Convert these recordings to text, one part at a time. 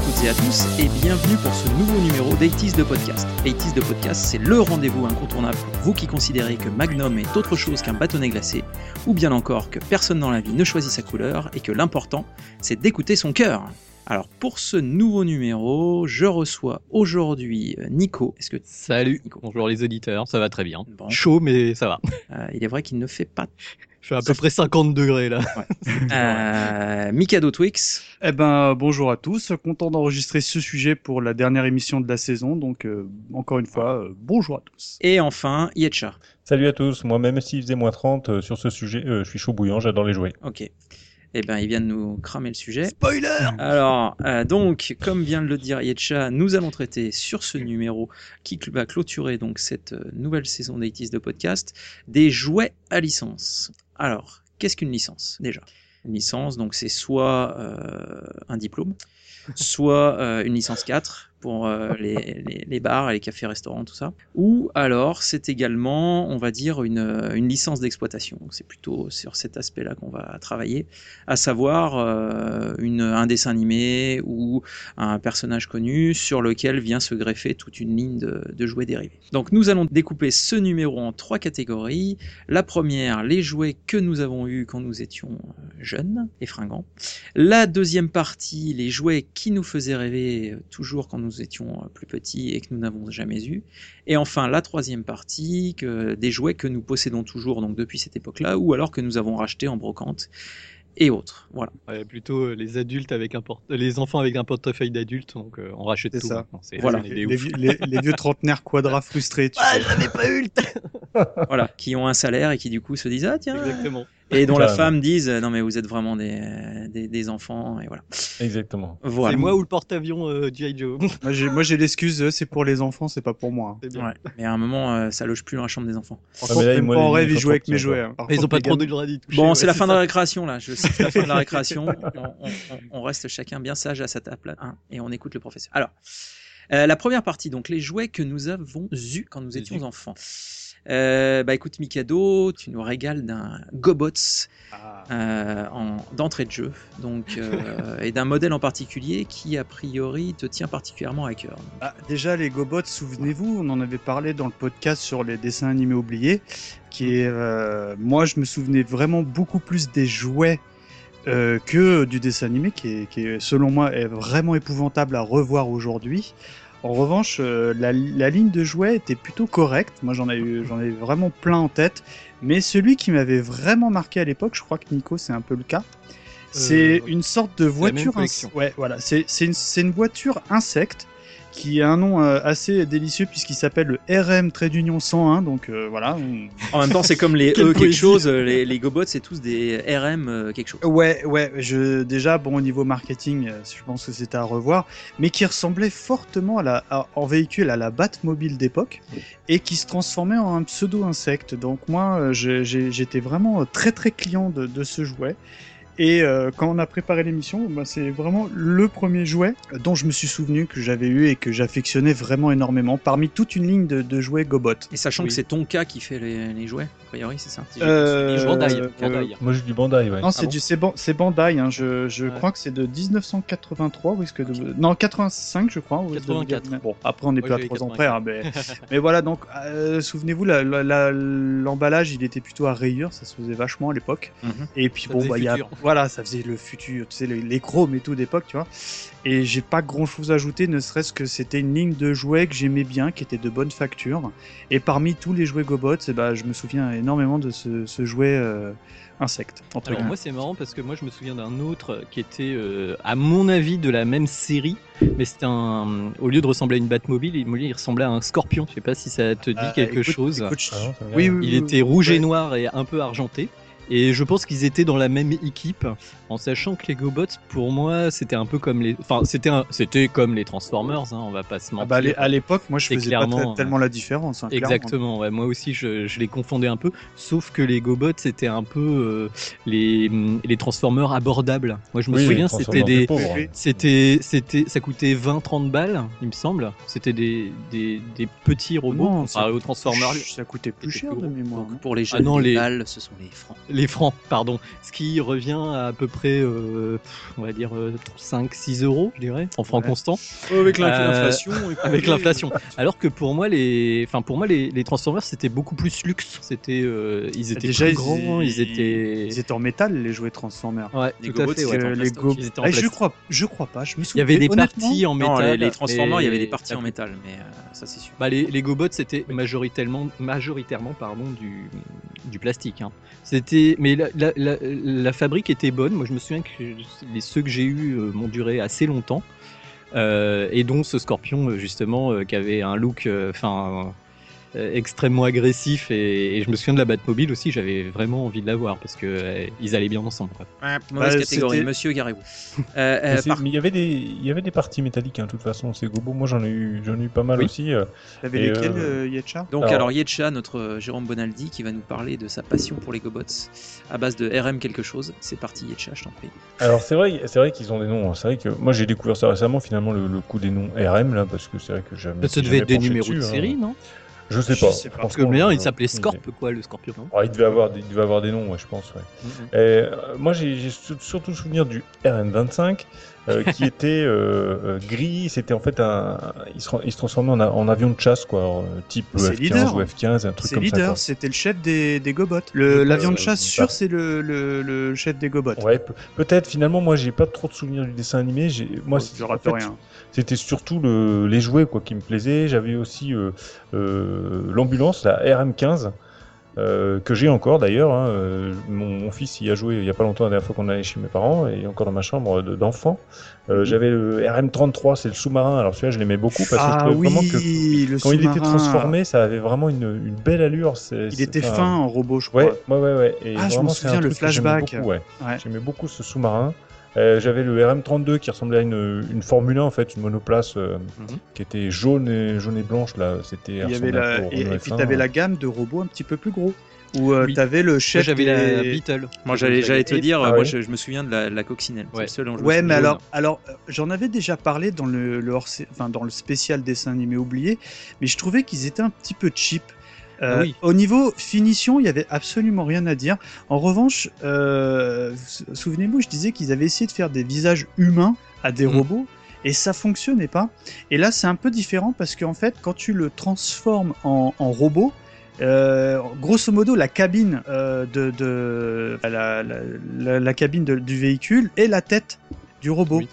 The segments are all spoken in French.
À toutes et à tous et bienvenue pour ce nouveau numéro d'Aitis de Podcast. Aitis de Podcast, c'est le rendez-vous incontournable pour vous qui considérez que Magnum est autre chose qu'un bâtonnet glacé, ou bien encore que personne dans la vie ne choisit sa couleur et que l'important, c'est d'écouter son cœur. Alors pour ce nouveau numéro, je reçois aujourd'hui euh, Nico. Est-ce que Salut, bonjour les auditeurs, ça va très bien. Bon. Chaud mais ça va. Euh, il est vrai qu'il ne fait pas suis à peu près 50 degrés là. euh, Mikado Twix Eh ben, bonjour à tous. Content d'enregistrer ce sujet pour la dernière émission de la saison. Donc, euh, encore une fois, euh, bonjour à tous. et enfin Yetcha. Salut à tous, moi même s'il faisait moins 30 euh, sur ce sujet, euh, je suis chaud bouillant, j'adore les jouer. Ok. Eh ben, il vient de nous cramer le sujet. Spoiler Alors, euh, donc, comme vient de le dire Yetcha, nous allons traiter sur ce numéro qui va clôturer donc cette nouvelle saison d'Aitis de podcast des jouets à licence. Alors, qu'est-ce qu'une licence déjà? Une licence, donc c'est soit euh, un diplôme, soit euh, une licence 4 pour euh, les, les, les bars, les cafés, restaurants, tout ça. Ou alors c'est également, on va dire, une, licence d'exploitation. C'est plutôt sur cet aspect-là qu'on va travailler, à savoir euh, un dessin animé ou un personnage connu sur lequel vient se greffer toute une ligne de, de jouets dérivés. Donc nous allons découper ce numéro en trois catégories. La première, les jouets que nous avons eus quand nous étions euh, jeunes et fringants. La deuxième partie, les jouets qui nous faisaient rêver toujours quand nous étions euh, plus petits et que nous n'avons jamais eu. Et enfin, la troisième partie, que, des jouets que nous possédons toujours donc depuis cette époque-là, ou alors que nous avons rachetés en brocante et autres. Voilà. Ouais, Plutôt euh, les adultes avec un porte... les enfants avec un portefeuille d'adulte, donc euh, on rachète tout. ça. Voilà. Les, vieux- les- les vieux trentenaires quadras frustrés. tu Ah, j'avais pas eu le temps voilà, qui ont un salaire et qui du coup se disent ah tiens Exactement. Et dont la femme dise euh, non mais vous êtes vraiment des, des, des enfants et voilà. Exactement. Voilà. C'est moi ou le porte-avions euh, G.I. Joe? Moi, j'ai, moi, j'ai l'excuse, euh, c'est pour les enfants, c'est pas pour moi. hein. Ouais. Mais à un moment euh, ça loge plus dans la chambre des enfants. Par contre, mais là, même moi, pas en rêve, ils jouent avec mes jouets. hein. Ils ont pas trop de gamins- droit d'y toucher. Bon, c'est la fin de la récréation là. Je sais que c'est la fin de la récréation. On, reste chacun bien sage à sa table hein, et on écoute le professeur. Alors, euh, la première partie, donc les jouets que nous avons eus quand nous étions enfants. Euh, bah écoute Mikado, tu nous régales d'un Gobots Ah. euh, en d'entrée de jeu, donc euh, et d'un modèle en particulier qui a priori te tient particulièrement à cœur. Ah, déjà, les Gobots, souvenez-vous, on en avait parlé dans le podcast sur les dessins animés oubliés, qui est, euh, moi, je me souvenais vraiment beaucoup plus des jouets euh, que du dessin animé, qui est, qui est, selon moi, est vraiment épouvantable à revoir aujourd'hui. En revanche, euh, la, la ligne de jouets était plutôt correcte. Moi, j'en ai eu, j'en ai vraiment plein en tête. Mais celui qui m'avait vraiment marqué à l'époque, je crois que Nico, c'est un peu le cas. C'est Euh, une sorte de voiture. Ouais, voilà. C'est c'est une, c'est une voiture insecte qui a un nom euh, assez délicieux puisqu'il s'appelle le RM trait d'union 101. Donc euh, voilà. on- En même temps, c'est comme les E quelque chose, euh, les, les Gobots, c'est tous des RM euh, quelque chose. Ouais, ouais. Je déjà bon au niveau marketing, je pense que c'était à revoir, mais qui ressemblait fortement à la à- en véhicule à la Batmobile d'époque et qui se transformait en un pseudo insecte. Donc moi, j'étais vraiment très très client de, de ce jouet. Et euh, quand on a préparé l'émission, bah, c'est vraiment le premier jouet dont je me suis souvenu que j'avais eu et que j'affectionnais vraiment énormément parmi toute une ligne de, de jouets Gobot. Et sachant Oui. que c'est ton cas qui fait les, les jouets, a priori, c'est ça? Euh, bien Bandai, euh, Bandai. Moi j'ai du Bandai, ouais. Non, c'est Ah du c'est c'est Bandai. Hein. Je, je Ouais. crois que c'est de 1983 ou est-ce que de... non 85 je crois. ou est-ce de- 84. Bon après on n'est plus à j'avais 3 ans près. hein, mais... mais voilà donc euh, souvenez-vous la- la- la- l'emballage il était plutôt à rayures, ça se faisait vachement à l'époque. Mhm. Et puis Ça bon bah il y a. voilà ça faisait le futur, tu sais les, les chromes et tout d'époque tu vois. Et j'ai pas grand chose à ajouter, ne serait-ce que c'était une ligne de jouets que j'aimais bien, qui était de bonne facture. Et parmi tous les jouets Gobots, eh ben, je me souviens énormément de ce, ce jouet euh, insecte. entre Alors moi c'est marrant parce que moi je me souviens d'un autre qui était euh, à mon avis de la même série mais c'était un au lieu de ressembler à une Batmobile il, il ressemblait à un scorpion je sais pas si ça te dit Ah, quelque écoute- chose écoute, Ah oui, il oui, était rouge et noir et un peu argenté et je pense qu'ils étaient dans la même équipe en sachant que les GoBots pour moi c'était un peu comme les enfin c'était un- c'était comme les Transformers hein, on va pas se Ah mentir bah, à l'é- à l'époque, moi, je faisais clairement, tellement la différence. hein. Exactement, ouais, moi aussi je, je les confondais un peu, sauf que les GoBots c'était un peu euh, les, les Transformers abordables. Moi je me Oui, souviens, c'était Transformers des, c'était, c'était, ça coûtait 20-30 balles, il me semble. C'était des, des, des petits robots Non, ça- aux Transformers. Ça coûtait plus cher de mémoire. Donc pour les Ah jeunes, non, les les- balles, ce sont les francs. Les les francs, pardon. Ce qui revient à à peu près, euh, on va dire, 5-6 euros, je dirais, en francs Ouais. constants. avec Euh, l'inflation. Avec l'inflation. Alors que pour moi, les, enfin pour moi, les, les Transformers, c'était beaucoup plus luxe. C'était, euh, ils étaient Déjà, plus ils- grands, ils, étaient. Ils étaient en métal, les jouets Transformers. Ouais, Les tout à fait. ouais. Euh, les plastoc. Go- Ils étaient en Ah, je crois, je crois pas. Je me Il y souviens. avait des parties en métal. Non, les, les Transformers, il y avait des parties en métal, mais euh, ça c'est sûr. Bah, les, les GoBots c'était majoritairement, majoritairement pardon, du, du plastique. hein. C'était, mais la, fabrique était bonne. Moi, je me souviens que ceux que j'ai eus euh, m'ont duré assez longtemps. Euh, et dont ce Scorpion euh, justement qui avait un look, enfin. Euh, extrêmement agressif et, et je me souviens de la Batmobile aussi j'avais vraiment envie de l'avoir parce que euh, ils allaient bien ensemble quoi. Mauvaise Bah, catégorie, c'était- monsieur Garibou. Euh, euh, Mais c'est- par- mais il y avait des, il y avait des parties métalliques, hein, de toute façon, ces gobos. Moi, j'en ai eu, j'en ai eu pas mal Oui. aussi. euh. T'avais lesquels, euh, euh, Yetcha? Donc alors, Alors- Yetcha, notre Jérôme Bonaldi, qui va nous parler de sa passion pour les Gobots à base de RM quelque chose. C'est parti Yetcha, je t'en prie. Alors, c'est vrai, c'est vrai qu'ils ont des noms. hein. C'est vrai que moi, j'ai découvert ça récemment, finalement, le, le coup des noms RM, là, parce que c'est vrai que jamais. Ça devait être des numéros de hein. série non? Je sais Je pas. sais pas. Parce que le mien il s'appelait Scorp quoi le Scorpion. Ah, il devait avoir, des- il devait avoir des noms, ouais, je pense. Ouais. Et, euh, moi, j'ai j'ai sur- surtout souvenir du RN25 euh, qui était euh, euh, gris. C'était en fait un. Il se, il se transformait en, avion de chasse, quoi, euh, type C'est F-15 leader. ou F-15, un truc C'est comme ça. leader, quoi. c'était le chef des, des Gobots. Le- L'avion de Euh, chasse, bah. sûr, c'est le, le, le chef des Gobots. Ouais, pe- peut-être. Finalement, moi, j'ai pas trop de souvenirs du dessin animé. J'ai, moi, Oh, c'est-. C'était surtout le, les jouets quoi qui me plaisaient. J'avais aussi euh, euh, l'ambulance, la RM15. Euh, que j'ai encore d'ailleurs. hein. Euh, Mon, mon fils y a joué il y a pas longtemps, la dernière fois qu'on allait chez mes parents, et encore dans ma chambre de- d'enfant. Euh, Mhm. J'avais le RM33, c'est le sous-marin. Alors celui-là, je l'aimais beaucoup parce que je Ah trouvais oui, vraiment que le quand il était transformé, ça avait vraiment une, une belle allure. Il était fin en robot, je crois. Ouais, ouais, ouais, ouais. Et Ah, je un souviens, le j'aimais flashback. beaucoup, ouais. Ouais. J'aimais beaucoup ce sous-marin. Euh, J'avais le RM32 qui ressemblait à une, une Formule 1 en fait, une monoplace euh, Mhm. qui était jaune et jaune et blanche là. C'était. Il y avait la... Et, et puis F1, t'avais hein. la gamme de robots un petit peu plus gros. Où euh, Oui. t'avais le Moi, chef j'avais la Beetle. Moi j'allais j'allais te Et- dire, Ah moi je, je me souviens de la, la coccinelle. C'est Ouais. le seul Ouais, mais alors, alors euh, j'en avais déjà parlé dans le, le hors- enfin, dans le spécial dessin animé oublié, mais je trouvais qu'ils étaient un petit peu cheap. Euh, oui. Au niveau finition, il y avait absolument rien à dire. En revanche, euh, sou- souvenez-vous, je disais qu'ils avaient essayé de faire des visages humains à des Mhm. robots. Et ça fonctionnait pas. Et là, c'est un peu différent parce qu'en fait, quand tu le transformes en, en robot, euh, grosso modo, la cabine euh, de, de la, la- la- la cabine de- du véhicule et la tête du robot. Oui.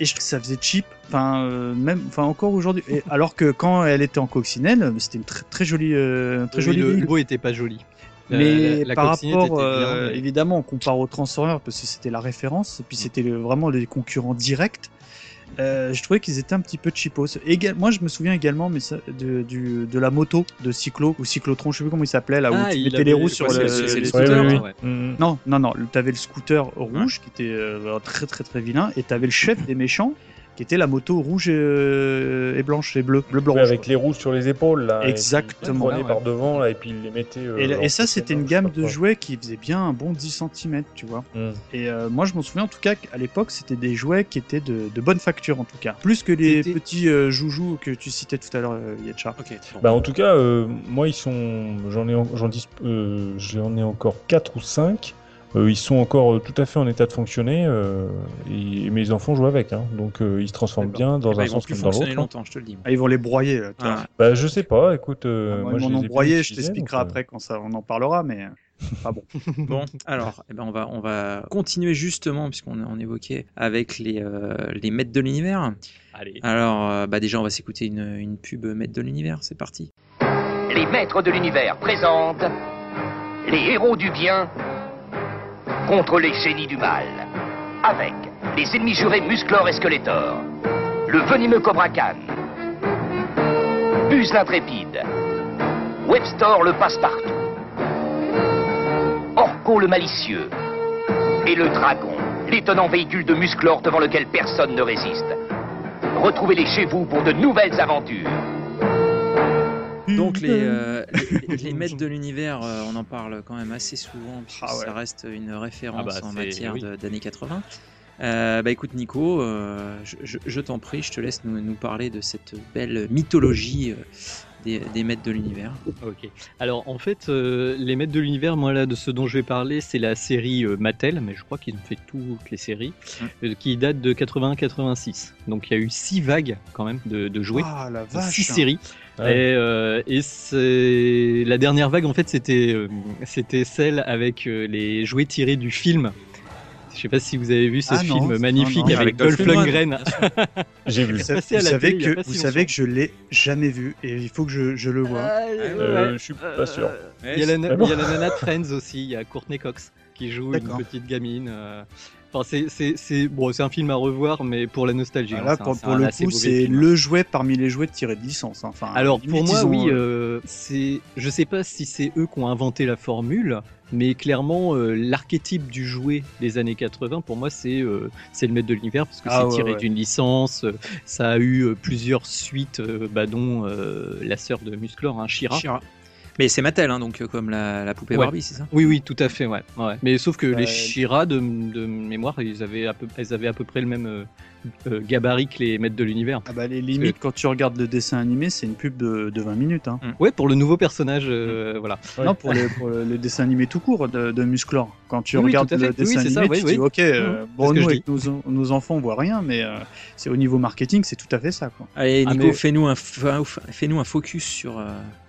Et je trouve que ça faisait cheap. Enfin, euh, même, enfin encore aujourd'hui. Alors que quand elle était en coccinelle, c'était une très, très jolie, euh, très Oui, jolie le logo était pas joli. Mais la- la par rapport, euh, mais- évidemment, on compare aux Transformers parce que c'était la référence, et puis c'était le- vraiment les concurrents directs. Euh, je trouvais qu'ils étaient un petit peu cheapos. Éga- moi, je me souviens également mais ça, de, du- de la moto de Cyclo ou Cyclotron, je sais plus comment il s'appelait là, où Ah, tu il mettais avait- les roues sur le. les le Ouais. Non, non, non. T'avais le scooter rouge qui était euh, très très très vilain, et t'avais le chef des méchants qui était la moto rouge et, euh, et blanche et bleu, bleu blanc. Avec les roues sur les épaules là. Exactement. Ils prenaient Ouais. par devant là et puis ils les mettaient. euh, Et, ça, c'était une gamme de jouets qui faisait bien un bon 10 cm, tu vois. Mhm. Et euh, moi, je m'en souviens en tout cas qu'à l'époque, c'était des jouets qui étaient de, de bonne facture en tout cas. Plus que les petits euh, joujoux que tu citais tout à l'heure, euh, Yetcha. Bon. Bah en tout cas, euh, moi ils sont, j'en ai, j'en dis, euh, j'en ai encore 4 ou 5. Ils sont encore euh, tout à fait en état de fonctionner euh, et mes enfants jouent avec, hein. donc euh, ils se transforment bien dans Bah, un ils vont sens comme dans fonctionner l'autre. hein. longtemps, je te le dis. Ah, ils vont les broyer. Ah, Bah je sais pas, écoute, euh, Ah, moi, moi, ils je m'en les ont broyé, je t'expliquerai euh, après quand ça, on en parlera, mais euh, pas bon. Bon, alors, eh ben on, va, on va continuer justement, puisqu'on on évoquait avec les, euh, les maîtres de l'univers. Allez. Alors, euh, bah déjà, on va s'écouter une, une pub maître de l'univers, c'est parti. Les maîtres de l'univers présentent les héros du bien contre les génies du mal. Avec les ennemis jurés Musclor et Skeletor, le venimeux Cobra Khan, Buzz l'intrépide, Webstor le passe-partout, Orko le malicieux et le dragon, l'étonnant véhicule de Musclor devant lequel personne ne résiste. Retrouvez-les chez vous pour de nouvelles aventures. Donc, les, euh, les, les maîtres de l'univers, euh, on en parle quand même assez souvent, puisque Ah ouais. ça reste une référence Ah bah, en matière oui. d'années 80. Euh, bah écoute Nico, euh, je, je- je t'en prie, je te laisse nous, nous parler de cette belle mythologie des, des maîtres de l'univers. Ok. Alors en fait, euh, les maîtres de l'univers, moi là, de ce dont je vais parler, c'est la série euh, Mattel, mais je crois qu'ils ont fait toutes les séries, euh, qui date de 81-86. Donc il y a eu six vagues quand même de, de jouets, Ah la six vache. séries. Ouais. Et, euh, et c'est la dernière vague en fait, c'était euh, c'était celle avec euh, les jouets tirés du film. Je sais pas si vous avez vu ce Ah film non, magnifique non, avec, avec Dolph Lundgren. J'ai vu. Vous, sa- vous savez télé que vous si savez que je l'ai jamais vu et il faut que je, je le vois. Euh, je suis pas sûr. Il y, a la, Ah bon il y a la nana de Friends aussi, il y a Courtney Cox qui joue une petite gamine. Enfin, c'est, c'est, c'est, bon, c'est un film à revoir, mais pour la nostalgie. Ah, hein, un- pour, le coup, c'est le jouet parmi les jouets tirés de licence. hein. Enfin, Alors pour moi, oui, euh, euh, c'est, je sais pas si c'est eux qui ont inventé la formule, mais clairement euh, l'archétype du jouet des années 80, pour moi, c'est euh, c'est le maître de l'univers parce que Ah, c'est ouais, tiré ouais. d'une licence. ça a eu plusieurs suites, bah, dont la sœur de Musclor, hein, Shira. Shira. Mais c'est Mattel, hein, donc euh, comme la, la poupée Ouais. Barbie, c'est ça Oui, oui, tout à fait, ouais. ouais. Mais sauf que Euh, les Shira, de, de mémoire, ils avaient, à peu, elles avaient à peu près le même euh, euh, gabarit que les maîtres de l'univers. Ah bah, les limites, quand tu regardes le dessin animé, c'est une pub de, de 20 minutes. Hein. Ouais, pour le nouveau personnage, euh, voilà. Ouais. Non, pour, le, pour le, le dessin animé tout court de, de Musclor. Quand tu Oui, regardes le dessin animé, tu oui. dis ok, euh, bon, nous, avec nos, nos enfants, on voit rien, mais euh, c'est au niveau marketing, c'est tout à fait ça. Quoi. Allez, Ah, Nico, mais- fais-nous un, f- fais-nous un focus sur euh,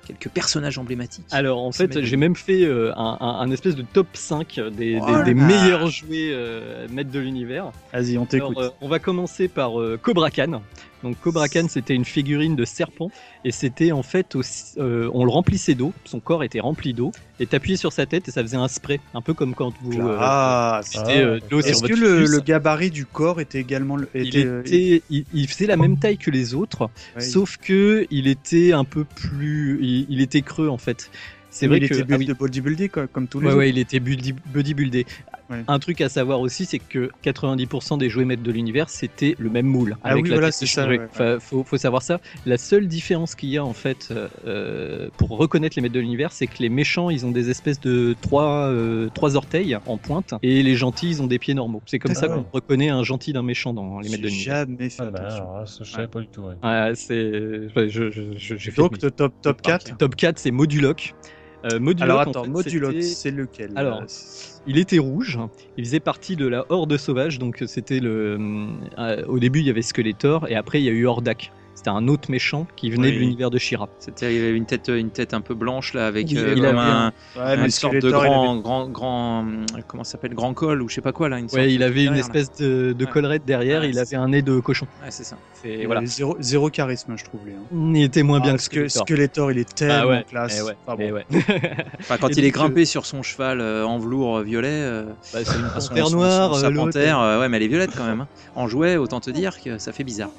quelques personnages emblématiques. Alors en fait, j'ai même fait euh, un, un- un espèce de top 5 des, meilleurs jouets euh, maîtres de l'univers. Vas-y, on t'écoute. euh, on va commencer par euh, Cobra Khan. Donc Cobra Khan, c'était une figurine de serpent et c'était en fait aussi, euh, on le remplissait d'eau, son corps était rempli d'eau et t'appuyais sur sa tête et ça faisait un spray, un peu comme quand vous euh, ah, euh, de l'eau sur est-ce que le, gabarit du corps était également le- il, était, euh, était, il, il faisait la même taille que les autres, ouais, sauf que il était un peu plus, il, il était creux en fait. C'est vrai il que était ah oui. build- bodybuildé quoi, comme tous les Ouais, autres. ouais, il était bodybuildé. Un truc à savoir aussi, c'est que 90% des jouets maîtres de l'univers, c'était le même moule. Ah avec oui, la voilà, c'est ça, ouais, Enfin, faut, faut savoir ça. La seule différence qu'il y a, en fait, euh, pour reconnaître les maîtres de l'univers, c'est que les méchants, ils ont des espèces de trois, euh, trois orteils en pointe, et les gentils, ils ont des pieds normaux. C'est comme Ah ça ouais. qu'on reconnaît un gentil d'un méchant dans les maîtres de J'ai l'univers. jamais fait Ah, bah, alors, ça, je savais pas du tout. ouais. Ouais, c'est. ouais, je, je, je- j'ai fait Donc, top, top, top 4. Top 4, c'est Moduloc. Euh, Alors en attends, fait, c'était- c'est lequel Alors, Il était rouge, il faisait partie de la Horde sauvage, donc c'était le. euh, au début, il y avait Skeletor, et après, il y a eu Hordak. C'était un autre méchant qui venait Oui. de l'univers de Shira. C'était, il avait une tête, une tête un peu blanche là, avec euh, il comme avait un, Ouais, une sorte de grand, avait- grand, grand, comment s'appelle, grand col ou je sais pas quoi là. Une sorte Ouais, il avait une là. espèce de, de Ouais. collerette derrière, Ouais, il avait un nez de cochon. Ouais, c'est ça. Il voilà. zéro, zéro charisme, je trouve. Lui, hein. Il était moins bien Ah, que Ske- Skeletor. Skeletor, il est tellement Ah ouais, classe. eh ouais, Enfin, bon. eh ouais. Enfin, quand Et il est donc, grimpé sur son cheval euh, en velours euh, violet, euh, Bah, c'est une son- panthère son- noire, son- sa euh, panthère, euh, ouais, mais elle est violette quand même. hein. En jouet, autant te dire que ça fait bizarre.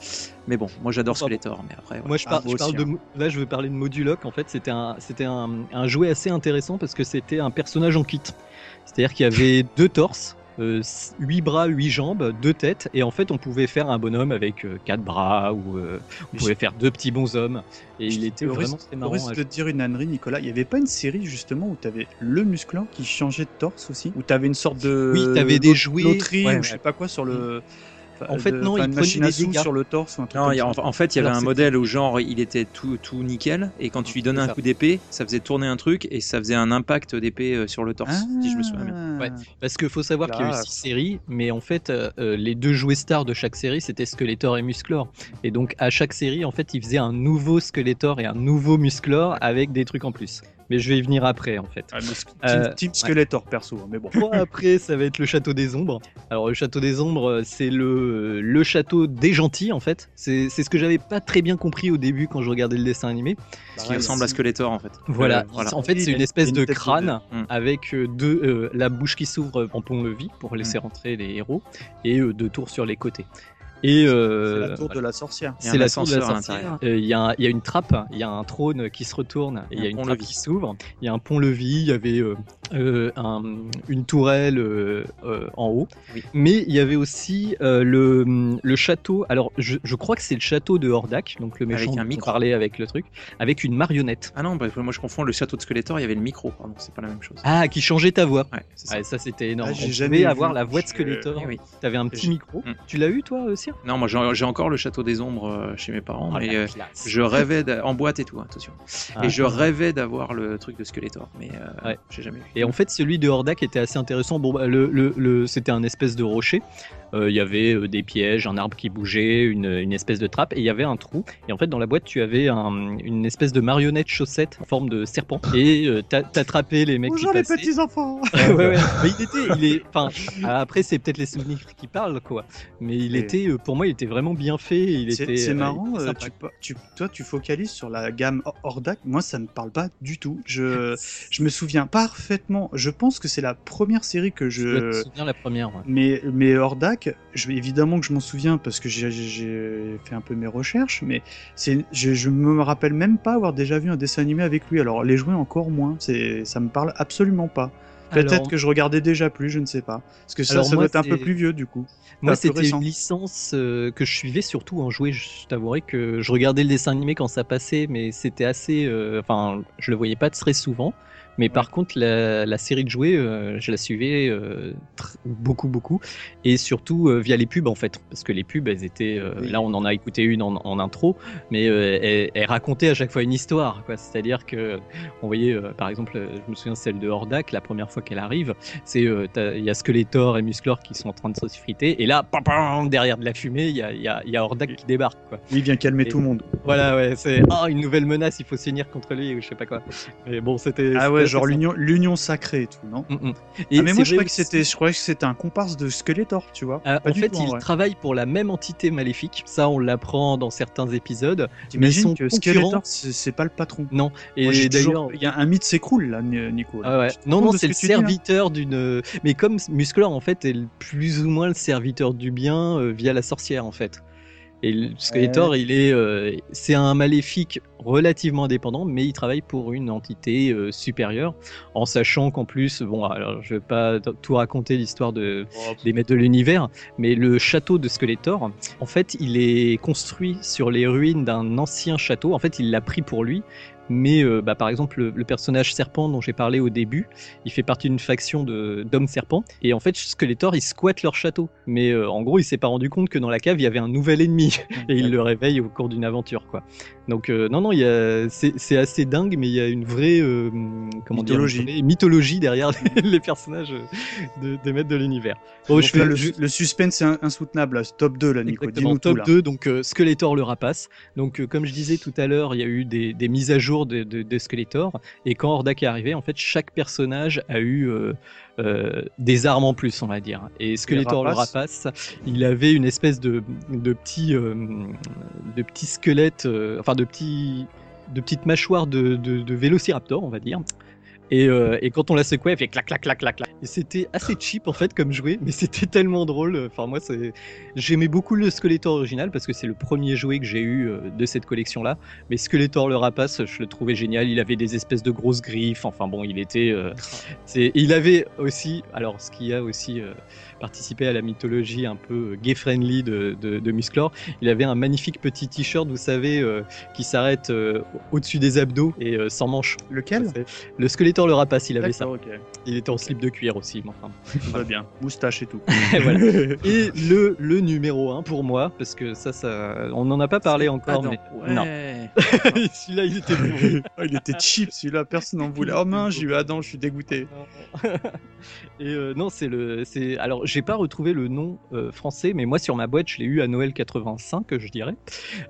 Mais bon, moi j'adore Skeletor, mais après. voilà. Moi, je, Ah, par- je parle de. Mo- Là, je veux parler de Moduloc. En fait, c'était un, c'était un, un jouet assez intéressant parce que c'était un personnage en kit. C'est-à-dire qu'il y avait deux torses, euh, huit bras, huit jambes, deux têtes, et en fait, on pouvait faire un bonhomme avec euh, quatre bras ou euh, on pouvait faire deux petits bonshommes. Et il était vraiment risque- marrant. risque de te dire une ânerie, Nicolas. Il n'y avait pas une série justement où tu avais le musclant qui changeait de torse aussi? Où tu avais une sorte de. Oui, t'avais des jouets, loterie ouais, ou je sais pas quoi sur le. En fait, de- non, il une prenait machine à des sous dégâts. sur le torse ou un truc Non, comme il y a- ça. en, en fait, il y avait Alors, un modèle où genre il était tout, tout nickel, et quand tu lui donnais un ça. coup d'épée, ça faisait tourner un truc et ça faisait un impact d'épée euh, sur le torse, si je me souviens bien. Ah. Ouais. Parce qu'il faut savoir qu'il y a eu six séries, mais en fait, euh, euh, les deux jouets stars de chaque série, c'était Skeletor et Musclor. Et donc, à chaque série, en fait, ils faisaient un nouveau Skeletor et un nouveau Musclor avec des trucs en plus. Mais je vais y venir après, en fait. Ah, Team, Euh, Team Skeletor perso, hein, mais bon. Moi, après, ça va être le château des ombres. Alors, le château des ombres, euh, c'est le, le château des gentils, en fait. C'est c'est ce que j'avais pas très bien compris au début quand je regardais le dessin animé. Qui ressemble à Skeletor en fait. Voilà, Euh, voilà. en fait, c'est une espèce de une tête de crâne. Mm. avec euh, deux, euh, la bouche qui s'ouvre en pont-levis pour laisser rentrer les héros et euh, deux tours sur les côtés. Et C'est euh, la tour de la sorcière. C'est la tour de la sorcière. Euh, Il y, a y une trappe, il y a un trône qui se retourne, et il y a Un une trappe qui s'ouvre. Il y a un pont-levis, il y avait euh, euh, un- une tourelle euh, en haut. Oui. Mais il y avait aussi le, le château. Alors, je, je crois que c'est le château de Hordak, donc le méchant Avec un micro. parlait avec le truc, avec une marionnette. Ah non, moi je confonds le château de Skeletor, il y avait le micro, pardon, c'est pas la même chose. Ah, qui changeait ta voix. Ouais, c'est ça. Ouais, ça c'était énorme. Ah, j'ai jamais vu. avoir la voix de Skeletor. Eh oui. T'avais un petit micro. Mm. Tu l'as eu toi, euh, Non, moi j'ai encore le château des ombres euh, chez mes parents, Oh, mais euh, je rêvais en boîte et tout, attention. Ah. Et je rêvais d'avoir le truc de Skeletor, mais euh, Ouais. j'ai jamais vu. Et en fait, celui de Hordak était assez intéressant. Bon, bah, le, le- le- c'était un espèce de rocher. Euh, Il y avait euh, des pièges, un arbre qui bougeait, une, une espèce de trappe, et il y avait un trou. Et en fait, dans la boîte, tu avais un- une espèce de marionnette chaussette en forme de serpent. Et euh, t'a- t'attrapais les mecs Bonjour qui les passaient. petits enfants ouais, ouais. Mais il était, il est, enfin, après c'est peut-être les souvenirs qui parlent, quoi. Mais il Et- était, pour moi, il était vraiment bien fait. Il C'est était. c'est marrant, était euh, tu, tu- toi tu focalises sur la gamme Hor- Hordak, moi ça me parle pas du tout. Je, je me souviens parfaitement, je pense que c'est la première série que Je je... souvenir la première. ouais. Mais, mais Hordak, je, évidemment que je m'en souviens parce que j'ai- fait un peu mes recherches, mais je, je me rappelle même pas avoir déjà vu un dessin animé avec lui. Alors les jouets encore moins, ça me parle absolument pas. Peut-être que je regardais déjà plus, je ne sais pas. Parce que ça, Alors ça moi, doit être un peu plus vieux du coup. Moi, c'était une licence euh, que je suivais surtout en jouet. Je t'avouerai que je regardais le dessin animé quand ça passait, mais c'était assez. euh, Enfin, je le voyais pas très souvent. Mais par contre, la, la série de jouets, euh, je la suivais euh, beaucoup, beaucoup. Et surtout euh, via les pubs, en fait. Parce que les pubs, elles étaient. Oui. Là, on en a écouté une en, en intro, mais elles, elles racontaient à chaque fois une histoire. C'est-à-dire que, on voyait, par exemple, je me souviens celle de Hordak, la première fois qu'elle arrive, c'est il y a Skeletor et Musclor qui sont en train de se friter, et là, pam, pam, derrière de la fumée, il y a, y a- il y a Hordak qui débarque. Quoi. Il vient calmer Et- tout le monde. Voilà, ouais, c'est ah, une nouvelle menace, il faut s'unir contre lui ou je sais pas quoi. Mais bon, c'était. Ah c'était ouais, genre l'union, sacrée et tout, non Mm, mm. Ah, mais moi je croyais que c'était, je croyais que c'était un comparse de Skeletor, tu vois. Ah, en fait, tout, en il vrai. travaille pour la même entité maléfique. Ça, on l'apprend dans certains épisodes. T'imagines que. Skeletor c'est pas le patron. Non. Et d'ailleurs, il y a un mythe s'écroule là, Ni- Nico. là. Ah ouais. Non, non, c'est ce le serviteur d'une. Mais comme Musclor, en fait, est plus ou moins le serviteur du bien euh, via la sorcière, en fait. Et Skeletor, il est, euh, c'est un maléfique relativement indépendant, mais il travaille pour une entité euh, supérieure, en sachant qu'en plus, bon, alors je vais pas tout raconter l'histoire de des maîtres de l'univers, mais le château de Skeletor, en fait, il est construit sur les ruines d'un ancien château. En fait, il l'a pris pour lui. Mais euh, bah, par exemple, le, le personnage serpent dont j'ai parlé au début, il fait partie d'une faction d'hommes serpents. Et en fait, Skeletor, il squatte leur château. Mais euh, en gros, il s'est pas rendu compte que dans la cave, il y avait un nouvel ennemi. et il le réveille au cours d'une aventure, quoi. Donc, euh, non, non, c'est assez dingue, mais il y a une vraie euh, comment dire, Mythologie. vraie mythologie derrière les, les personnages de, des maîtres de l'univers. Je fais là, le, je- le suspense est in- insoutenable, là, top 2 là, Nico. Dis-nous tout top là. 2, donc Skeletor le rapace. Donc, comme je disais tout à l'heure, il y a eu des, des mises à jour de, de, de Skeletor. Et quand Hordak est arrivé, en fait, chaque personnage a eu euh, euh, des armes en plus, on va dire. Et Skeletor le rapace. il avait une espèce de, de petit, euh, de petit squelette, enfin de petits, de petites mâchoires de, de, de vélociraptor, on va dire. Et, euh, et quand on la secouait, elle fait clac, clac, clac, clac, clac. Et c'était assez cheap en fait comme jouet, mais c'était tellement drôle. Enfin, moi, j'aimais beaucoup le Skeletor original parce que c'est le premier jouet que j'ai eu euh, de cette collection-là. Mais Skeletor le rapace, je le trouvais génial. Il avait des espèces de grosses griffes. Enfin, bon, il était. euh. Il avait aussi. Alors, ce qui a aussi euh, participé à la mythologie un peu gay-friendly de, de, de Musclor, il avait un magnifique petit t-shirt, vous savez, qui s'arrête au-dessus des abdos et sans manches. Lequel? Le Skeletor le rapace, il avait ça. D'accord, ok. Il était en slip de cuir aussi. mais enfin. Va bien. Moustache et tout. Voilà. Et le, le numéro 1 pour moi, parce que ça, ça on n'en a pas parlé encore, mais non. Celui-là il était pourri. Ah, il était cheap celui-là, personne n'en voulait. Oh mince, j'ai eu Adam, je suis dégoûté. Et euh, non, c'est le, c'est alors j'ai pas retrouvé le nom euh, français, mais moi sur ma boîte je l'ai eu à Noël 85, je dirais.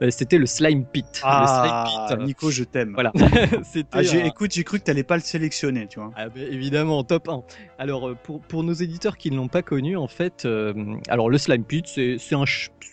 Euh, C'était le Slime Pit. Ah, le Slime Pit. Nico, je t'aime. Voilà. Ah, un- Écoute, j'ai cru que t'allais pas le sélectionner, tu vois. Ah bah, évidemment, top 1. Alors, euh, pour, pour nos éditeurs qui ne l'ont pas connu, en fait, euh, alors le Slime Pit, c'est un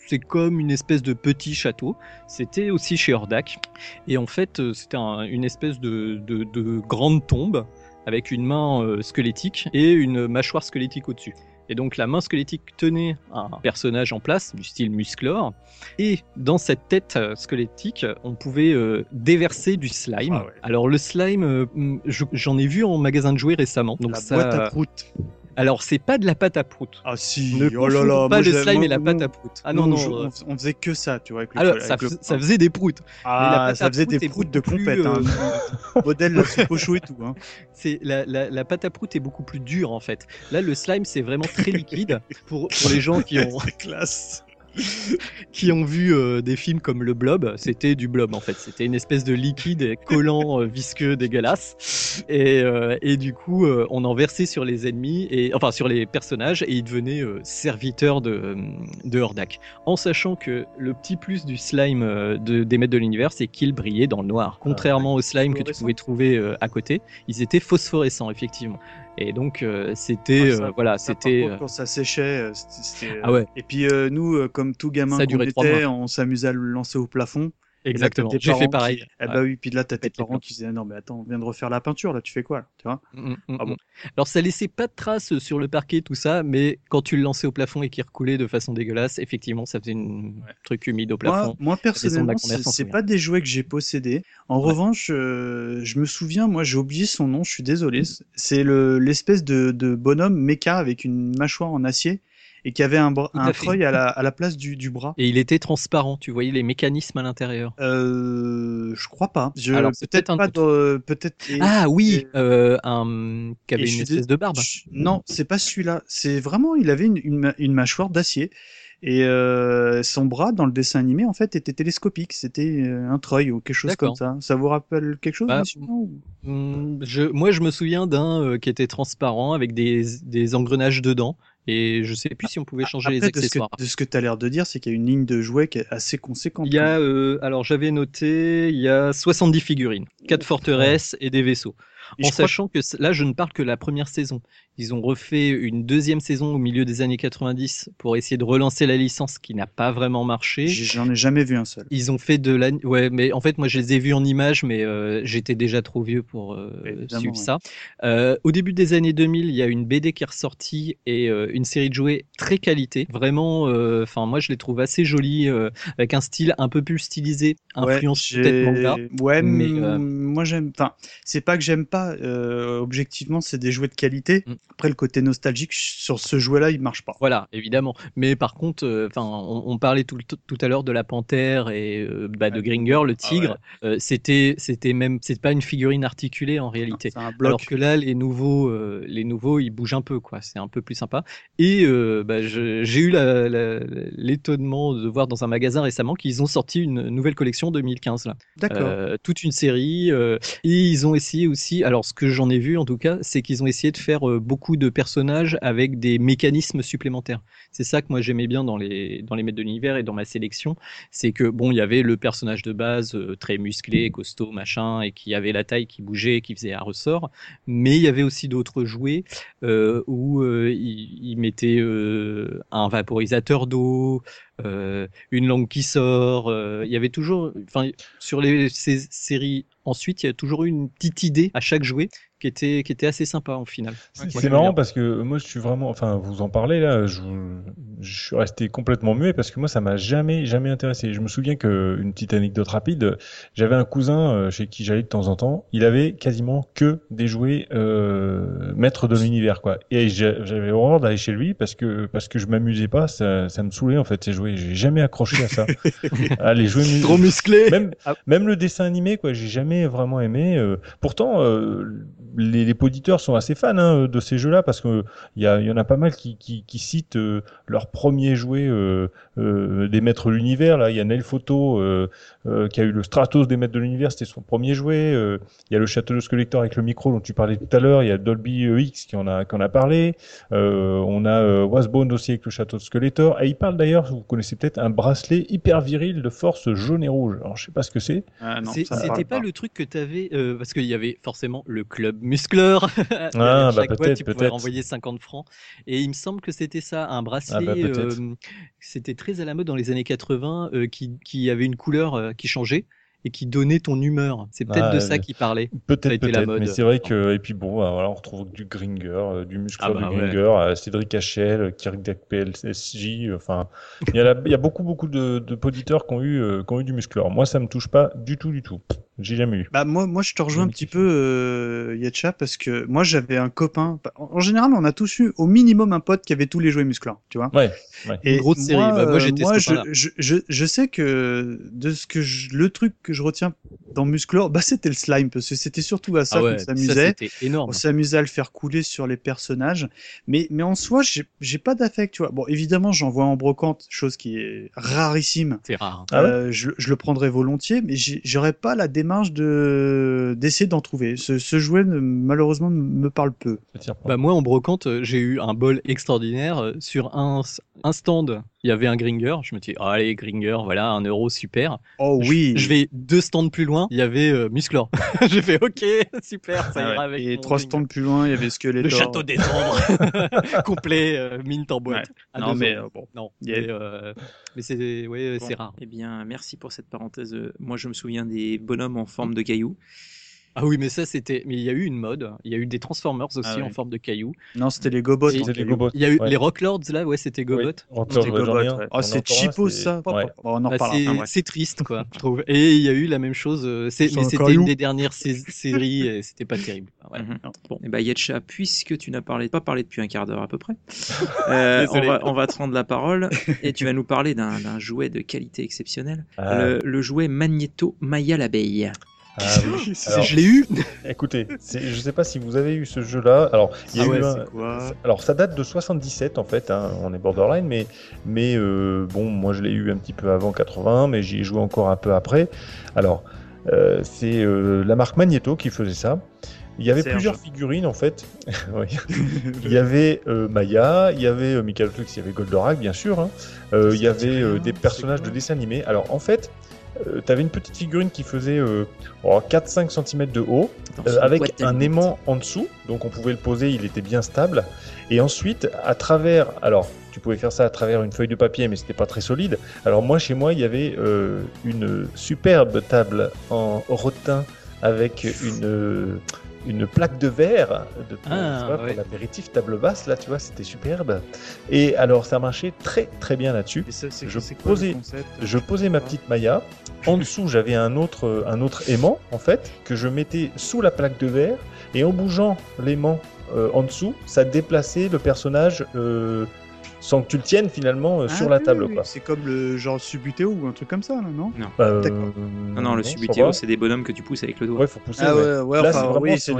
c'est comme une espèce de petit château. C'était aussi chez Hordak. Et en fait, euh, c'était un- une espèce de, de, de grande tombe avec une main squelettique et une mâchoire squelettique au-dessus. Et donc la main squelettique tenait un personnage en place du style Musclor. Et dans cette tête euh, squelettique, on pouvait euh, déverser du slime. Ah ouais. Alors le slime, euh, mm, je- j'en ai vu en magasin de jouets récemment. Donc la ça- boîte à prout. Alors c'est pas de la pâte à prout. Ah si, Ne oh là là. pas le slime et la pâte à prout. Ah non, non. euh, on, faisait que ça, tu vois. Avec le, alors avec ça, le- ça faisait des proutes. Ah, ça faisait prout des proutes de compète. Hein. Modèle la soupe au chou et tout. Hein. C'est la, la, la pâte à prout est beaucoup plus dure en fait. Là le slime c'est vraiment très liquide pour, pour les gens qui ont classe. qui ont vu euh, des films comme Le Blob, c'était du blob en fait. C'était une espèce de liquide collant, euh, visqueux, dégueulasse. Et, euh, et du coup, on en versait sur les ennemis, et, enfin sur les personnages, et ils devenaient serviteurs de, de Hordak. En sachant que le petit plus du slime de, des maîtres de l'univers, c'est qu'il brillait dans le noir. Contrairement au slime que tu pouvais trouver à côté, ils étaient phosphorescents, effectivement. Et donc, euh, c'était. Ah, euh, voilà, c'était. euh, quand ça séchait, euh, Ah ouais. Et puis euh, nous, comme tout gamin qu'on était, on s'amusait à le lancer au plafond. Exactement. J'ai fait pareil. qui- Eh bah oui, puis là, t'as tes parents qui disaient non mais attends, on vient de refaire la peinture là, tu fais quoi là, tu vois Mm, mm, Ah bon mm. Alors ça laissait pas de traces sur le parquet, tout ça, mais quand tu le lançais au plafond et qu'il recoulait de façon dégueulasse, effectivement, ça faisait un truc humide au Moi, plafond. moi la personnellement, c'est pas des jouets que j'ai possédés. En Ouais. revanche, euh, je me souviens, moi j'ai oublié son nom, je suis désolé. C'est le l'espèce de, de bonhomme méca avec une mâchoire en acier et qui avait un, un treuil à la, à la place du, du bras. Et il était transparent, tu voyais les mécanismes à l'intérieur. Euh, je crois pas. Je, Alors, peut-être pas. doute. dans- Peut-être. Ah oui, euh, un qui avait une espèce de barbe. je- Non, c'est pas celui-là. C'est vraiment, il avait une, une, une mâchoire d'acier. Et euh, son bras, dans le dessin animé, en fait, était télescopique. C'était euh, un treuil ou quelque chose comme ça. Ça vous rappelle quelque chose Bah, Hmm, je, moi, je me souviens d'un euh, qui était transparent avec des, des engrenages dedans. Et je sais plus si on pouvait changer les Après, de ce que, accessoires. de ce que tu as l'air de dire, c'est qu'il y a une ligne de jouets qui est assez conséquente. Il y a, euh, alors j'avais noté, il y a 70 figurines, 4 forteresses et des vaisseaux. Et en sachant que là, je ne parle que de la première saison. Ils ont refait une deuxième saison au milieu des années 90 pour essayer de relancer la licence qui n'a pas vraiment marché. J'en ai jamais vu un seul. Ils ont fait de la, ouais, mais en fait, moi, je les ai vus en images, mais euh, j'étais déjà trop vieux pour euh, suivre ouais. ça. Euh, au début des années 2000, il y a une BD qui est ressortie et euh, une série de jouets très qualité. Vraiment, euh, enfin, moi, je les trouve assez jolis, euh, avec un style un peu plus stylisé, influence Ouais, peut-être manga. Ouais, mais, mais euh, moi j'aime. Enfin, c'est pas que j'aime pas. Euh, objectivement, c'est des jouets de qualité. Mm. Après, le côté nostalgique sur ce jouet-là, il marche pas. Voilà, évidemment. Mais par contre, euh, enfin, on, on parlait tout, le t- tout à l'heure de la panthère et euh, bah, de Ouais. Gringer, le Ah tigre. Euh, c'était, c'était même, c'est pas une figurine articulée en réalité. C'est un bloc. Alors que là, les nouveaux, euh, les nouveaux, ils bougent un peu, quoi. C'est un peu plus sympa. Et euh, bah, je- j'ai eu la- la- l'étonnement de voir dans un magasin récemment qu'ils ont sorti une nouvelle collection 2015 là. D'accord. Euh, toute une série. euh, et ils ont essayé aussi, alors ce que j'en ai vu en tout cas, c'est qu'ils ont essayé de faire euh, beaucoup de personnages avec des mécanismes supplémentaires. C'est ça que moi j'aimais bien dans les, dans les maîtres de l'univers et dans ma sélection. C'est que bon, il y avait le personnage de base euh, très musclé, costaud, machin, et qui avait la taille qui bougeait, qui faisait un ressort. Mais il y avait aussi d'autres jouets euh, où euh, ils, ils mettaient euh, un vaporisateur d'eau, euh, une langue qui sort. euh, il y avait toujours, enfin, sur les ces séries ensuite, il y a toujours eu une petite idée à chaque jouet qui était qui était assez sympa en final. C'est marrant parce que moi je suis vraiment, enfin vous en parlez là, je, je suis resté complètement muet parce que moi ça m'a jamais jamais intéressé. Je me souviens que une petite anecdote rapide, j'avais un cousin euh, chez qui j'allais de temps en temps, il avait quasiment que des jouets euh, maîtres de l'univers quoi. Et j'a- j'avais horreur d'aller chez lui parce que parce que je m'amusais pas, ça, ça me saoulait en fait ces jouets. J'ai jamais accroché à ça. ah, les jouets Trop musclé. même, Ah. même le dessin animé, quoi, j'ai jamais vraiment aimé. euh, pourtant, euh, les, les poditeurs sont assez fans hein, de ces jeux-là parce que il y, en a pas mal qui, qui, qui citent euh, leur premier jouet euh, euh, des maîtres de l'univers. Là, il y a Nel Photo euh, euh, qui a eu le Stratos des maîtres de l'univers, c'était son premier jouet. euh, Il y a le Château de Skelector avec le micro dont tu parlais tout à l'heure. Il y a Dolby EX qui en a, qui en a parlé. Euh, on a euh, Wasbone aussi avec le Château de Skeletor. Et il parle d'ailleurs, vous connaissez peut-être, un bracelet hyper viril de force jaune et rouge. Alors je sais pas ce que c'est. Ah, C'était parle pas, le truc que tu avais, parce qu'il y avait forcément le club muscleur. à bah chaque boîte, peut-être, tu pouvais peut-être. renvoyer 50 francs. Et il me semble que c'était ça, un bracelet. Ah bah, euh, c'était très à la mode dans les années 80, euh, qui, qui avait une couleur euh, qui changeait. et qui donnait ton humeur. C'est peut-être Ah, de ça qu'il parlait. Peut-être, peut-être, mode. mais c'est vrai que et puis bon, euh, voilà, on retrouve du Gringer, du muscleur Ah bah du ouais. Gringer, euh, Cédric Hachel, Kirk PLSJ, enfin, il y a, la- il y a beaucoup beaucoup de, de poditeurs qui ont eu qui ont eu du muscleur. Moi, ça me touche pas du tout, du tout. J'ai jamais eu. Bah moi, moi je te rejoins un petit peu euh, Yetcha parce que moi j'avais un copain. bah, En général, on a tous eu au minimum un pote qui avait tous les jouets musclants, tu vois. Ouais. Et Une grosse série. Bah, moi, euh, j'étais ce moi, je, je, je, je sais que de ce que je, le truc que je retiens dans Musclor, bah c'était le slime parce que c'était surtout à ça Ah ouais, qu'on s'amusait. On s'amusait à le faire couler sur les personnages, mais mais en soi, j'ai pas d'affect, tu vois. Bon, évidemment, j'en vois en brocante, chose qui est rarissime. C'est rare. Ah ouais? Euh, je, je le prendrais volontiers, mais j'aurais pas la démarche de d'essayer d'en trouver. Ce, ce jouet, ne- malheureusement, me parle peu. Bah moi en brocante, euh, j'ai eu un bol extraordinaire euh, sur un, un stand. Il y avait un Gringer. Je me dis, ah, allez Gringer, voilà un euro super. Oh Je- oui. Je, vais deux stands plus loin. Il y avait euh, Musclor. j'ai fait, ok, super, ça Ah ouais. ira avec. Et trois Gringer. stands plus loin, il y avait Skeletor. Le château des ombres complet, euh, mint en boîte. Non mais euh, bon. non, mais, euh, mais c'est ouais, Bon, c'est rare. Eh bien, merci pour cette parenthèse. Moi, je me souviens des bonhommes en forme de cailloux. Ah oui, mais ça c'était. Mais il y a eu une mode. Il y a eu des Transformers aussi Ah ouais. en forme de cailloux. Non, c'était les Gobots. Il y a eu Ouais. les Rocklords là, ouais, c'était. Oui. Gobots, ouais. j'en Oh, c'est cheapo ça. Ouais. Bon, on en Bah, c'est triste quoi, je trouve. Et il y a eu la même chose. euh, mais c'était une des dernières sé- séries et c'était pas terrible. Voilà. Mhm. Bon, et bah Yetcha, puisque tu n'as parlé, pas parlé depuis un quart d'heure à peu près, euh, on, va, on va te rendre la parole et tu vas nous parler d'un d'un jouet de qualité exceptionnelle, Ah, le, le jouet Magneto Maya l'abeille. oui. Alors, je l'ai eu. Écoutez, je sais pas si vous avez eu ce jeu-là. Alors, il y a Ah eu un- quoi Alors ça date de 77 en fait, hein, on est borderline, mais, mais euh, bon, moi je l'ai eu un petit peu avant 80, mais j'y ai joué encore un peu après. Alors, euh, c'est euh, la marque Magneto qui faisait ça. Il y avait plusieurs figurines en fait. Il y avait euh, Maya, il y avait euh, Michael Flux, il y avait Goldorak bien sûr. hein. Euh, il y avait euh, des personnages de quoi dessins animés. Alors en fait, tu avais une petite figurine qui faisait euh, oh, 4-5 cm de haut. Euh, avec un aimant en dessous, donc on pouvait le poser, il était bien stable. Et ensuite, à travers, alors tu pouvais faire ça à travers une feuille de papier, mais c'était pas très solide. Alors moi, chez moi, il y avait euh, une superbe table en rotin avec une euh, une plaque de verre de, Ah, pour l'apéritif table basse là, tu vois, c'était superbe. Et alors ça marchait très très bien là-dessus. Je quoi posais- Je posais ma petite Maya. En dessous, j'avais un autre, un autre aimant, en fait, que je mettais sous la plaque de verre. Et en bougeant l'aimant euh, en dessous, ça déplaçait le personnage euh, sans que tu le tiennes finalement euh, Ah sur la table. oui, Quoi. C'est comme le genre Subutéo ou un truc comme ça, là, non Euh. Non, non, le je Subutéo, c'est des bonhommes que tu pousses avec le doigt. Ouais, faut pousser. Ah ouais. ouais, ouais, Là, enfin, c'est vraiment c'est le-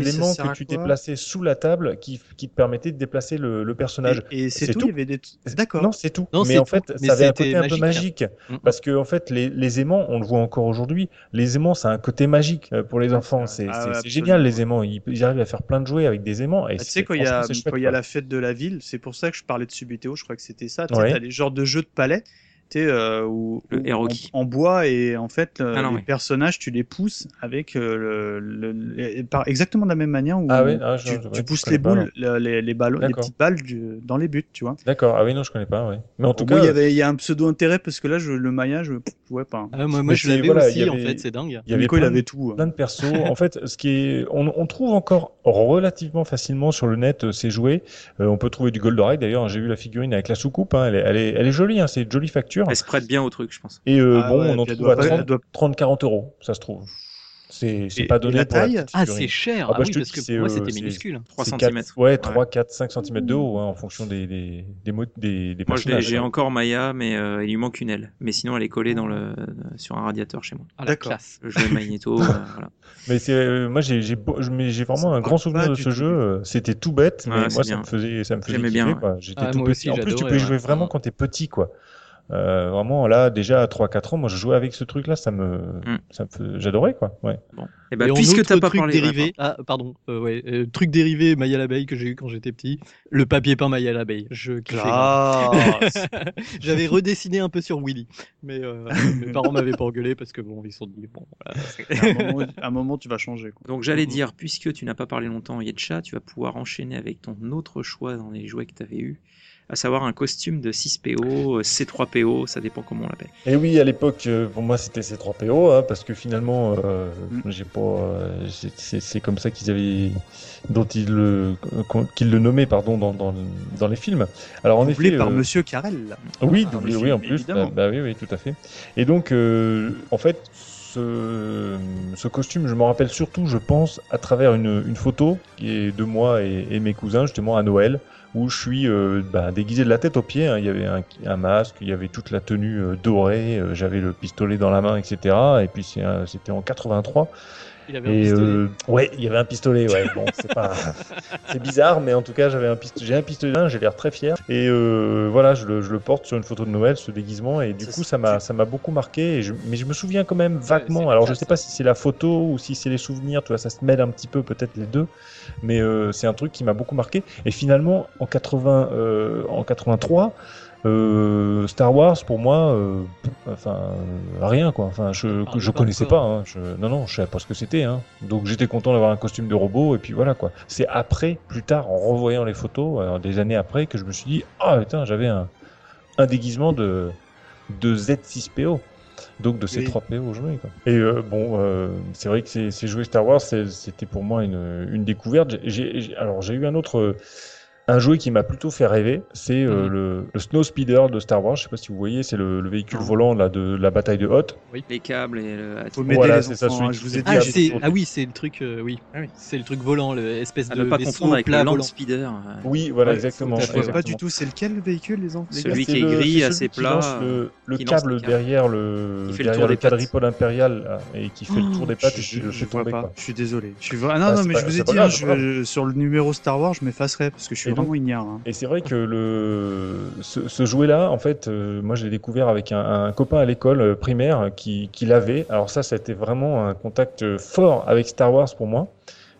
l'aimant- que tu déplaçais sous la table qui, qui te permettait de déplacer le, le personnage. Et, et c'est C'est tout, des... D'accord. Non, c'est tout. Non, mais c'est en tout. fait, Mais ça avait un côté un peu magique. Mm. Parce que, en fait, les, les aimants, on le voit encore aujourd'hui, les aimants, c'est un côté magique euh, pour les enfants. c'est C'est vrai. Ah c'est- génial, les aimants. Ils, arrivent à faire plein de jouets avec des aimants. Et Ah, tu sais, quand il y a, la fête de la ville, c'est pour ça que je parlais de Subutéo, je crois que c'était ça. Tu Ouais. t'as les genres de jeux de palais, tu sais, euh, où, Le où Heroki. en, en bois et en fait, euh, Ah non, les personnages, tu les pousses avec euh, le, le- le- par exactement de la même manière où Ah ah, je- tu, pousses les pas, boules, le- les, les ballons, les petites balles du- dans les buts, tu vois. D'accord. Ah oui, non, je connais pas, ouais. Mais en tout cas, il y avait, il y a un pseudo intérêt parce que là, je, le maillage, je, je vois pas. hein. Ah, moi, je l'avais voilà, aussi en fait, c'est dingue. il y avait Nico, il plein, avait tout. hein. plein de persos. en fait, ce qui est, on, on trouve encore relativement facilement sur le net ces jouets. Euh, on peut trouver du Goldorak d'ailleurs. hein, J'ai vu la figurine avec la soucoupe. hein, elle, est, elle, est, elle est jolie. Hein, c'est une jolie facture. Elle se prête bien au truc, je pense. Et euh, Ah bon, ouais, on en trouve doit à pas- elle 30, doit- 30-40 euros, ça se trouve. C'est pas donné la pour la taille Ah, c'est cher. Ah bah, Ah, oui, parce que pour moi euh, c'était minuscule. 3 C'est cm. Ouais, 3, 4, 5 cm de haut, hein, en fonction des, des, des, des, des Moi, j'ai encore Maya, mais euh, il lui manque une aile. Mais sinon, elle est collée dans le, sur un radiateur chez moi. Ah, la D'accord. classe. Le jouet Magneto, euh, voilà. Mais euh, moi, j'ai, vraiment un me grand souvenir de ce jeu. C'était tout bête, mais moi, ça me faisait, ça me faisait. J'étais tout moi petit. en plus, tu peux y jouer vraiment quand t'es petit, quoi. Euh, vraiment, là, déjà à 3-4 ans, moi, je jouais avec ce truc-là, ça me, Mm. ça me j'adorais, quoi. Ouais. Et bah, Et en puisque t'as pas truc parlé. dérivé, ah pardon, euh, ouais, euh, truc dérivé Maya l'abeille que j'ai eu quand j'étais petit, le papier peint Maya l'abeille. Je. J'avais redessiné un peu sur Willy, mais euh, mes parents m'avaient pas engueulé parce que bon, ils sont dit bon, voilà, à, un moment, à un moment, tu vas changer. Quoi. Donc j'allais dire, puisque tu n'as pas parlé longtemps, Yetcha, tu vas pouvoir enchaîner avec ton autre choix dans les jouets que tu avais eu, à savoir un costume de 6PO, euh, C3PO, ça dépend comment on l'appelle. Et oui, à l'époque, euh, pour moi, c'était ces 3 PO, hein, parce que finalement, euh, Mm. j'ai pas, euh, c'est- comme ça qu'ils avaient, dont ils le, qu'ils le nommaient, pardon, dans, dans, dans les films. Alors en Doublé effet, par euh, Monsieur Carrel. oui, dans doublé, oui, film, en plus, bah, bah oui, oui, tout à fait. Et donc, en fait, ce, ce costume, je m'en rappelle surtout, je pense, à travers une, une photo qui est de moi et, et mes cousins, justement, à Noël, où je suis euh, bah, déguisé de la tête aux pieds. hein. Il y avait un, masque, il y avait toute la tenue euh, dorée, euh, j'avais le pistolet dans la main, etc. Et puis c'était en 83. Il avait un Et pistolet. euh, ouais, il y avait un pistolet. Ouais, bon, c'est pas, bizarre, mais en tout cas, j'avais un pistolet. J'ai un pistolet, j'ai l'air très fier. Et euh, voilà, je le, je le porte sur une photo de Noël, ce déguisement, et du coup, ça m'a, ça m'a beaucoup marqué. Et je, mais je me souviens quand même vaguement. Alors, je sais pas si c'est la photo ou si c'est les souvenirs. Tu vois, ça se mêle un petit peu, peut-être les deux. Mais euh, c'est un truc qui m'a beaucoup marqué. Et finalement, en 80, euh, en 83. Euh, Star Wars pour moi, euh, enfin rien quoi. Enfin, je parle je connaissais pas. hein. Je, non non, je savais pas ce que c'était. Hein. Donc j'étais content d'avoir un costume de robot et puis voilà quoi. C'est après, plus tard, en revoyant les photos, euh, des années après, que je me suis dit ah putain j'avais un, un déguisement de de Z6PO. Donc de ces. 3 PO. Quoi. Et euh, bon, euh, c'est vrai que ces, ces jouets Star Wars, c'est- c'était pour moi une, une découverte. J'ai- j'ai- alors j'ai eu un autre, euh, un jouet qui m'a plutôt fait rêver, c'est euh, Mhm. le, le Snow Speeder de Star Wars. Je sais pas si vous voyez, c'est le, le véhicule Non. volant là de la bataille de Hoth. Les câbles et le... Faut Voilà, les c'est ça, enfants. celui hein, je vous ai dit. Ah, toujours- ah oui, c'est le truc, euh, oui. Ah oui. C'est le truc volant, l'espèce de ne pas confondre avec le Land volant. Speeder. euh, Oui, voilà, Ouais, exactement. Je exactement. pas du tout c'est lequel le véhicule les enfants? Celui gars qui est le- gris, assez plat, lance le, câble derrière le, Qui fait le derrière tour le des pattes. quadripode impérial et qui fait le tour des pattes et je, suis désolé. Je suis vra- Ah non, Ah, non, c'est mais je vous ai dit, sur le numéro Star Wars, je m'effacerai parce que je suis vraiment ignare. hein. Et c'est vrai que le, ce, ce jouet-là, en fait, euh, moi je l'ai découvert avec un, un copain à l'école euh, primaire qui, qui l'avait. Alors ça, ça a été vraiment un contact fort avec Star Wars pour moi.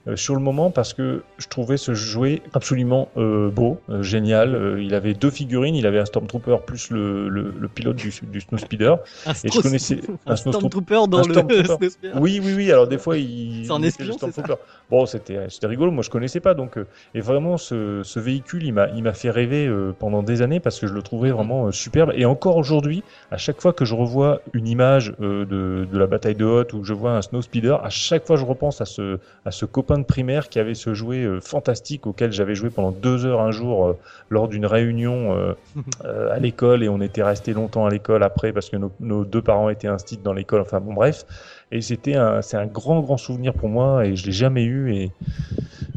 Euh, sur le moment parce que je trouvais ce jouet absolument euh, beau, euh, génial. Il avait deux figurines, il avait un Stormtrooper plus le, le, le pilote du, du Snowspeeder. Un, Et je connaissais un Stormtrooper dans un le Stormtrooper. Snowspeeder. Oui, oui, oui. Alors des fois, il. C'est un espion, le c'est ça. Bon, c'était rigolo. Moi, je connaissais pas. Donc, et vraiment, ce, ce véhicule, il m'a il m'a fait rêver pendant des années parce que je le trouvais vraiment superbe. Et encore aujourd'hui, à chaque fois que je revois une image de, de la bataille de Hoth ou que je vois un Snow Speeder, à chaque fois, je repense à ce à ce copain de primaire qui avait ce jouet euh, fantastique auquel j'avais joué pendant deux heures un jour euh, lors d'une réunion euh, euh, à l'école et on était resté longtemps à l'école après parce que nos, nos deux parents étaient instits dans l'école. Enfin bon, bref. Et c'était un, c'est un grand, grand souvenir pour moi et je l'ai jamais eu. Et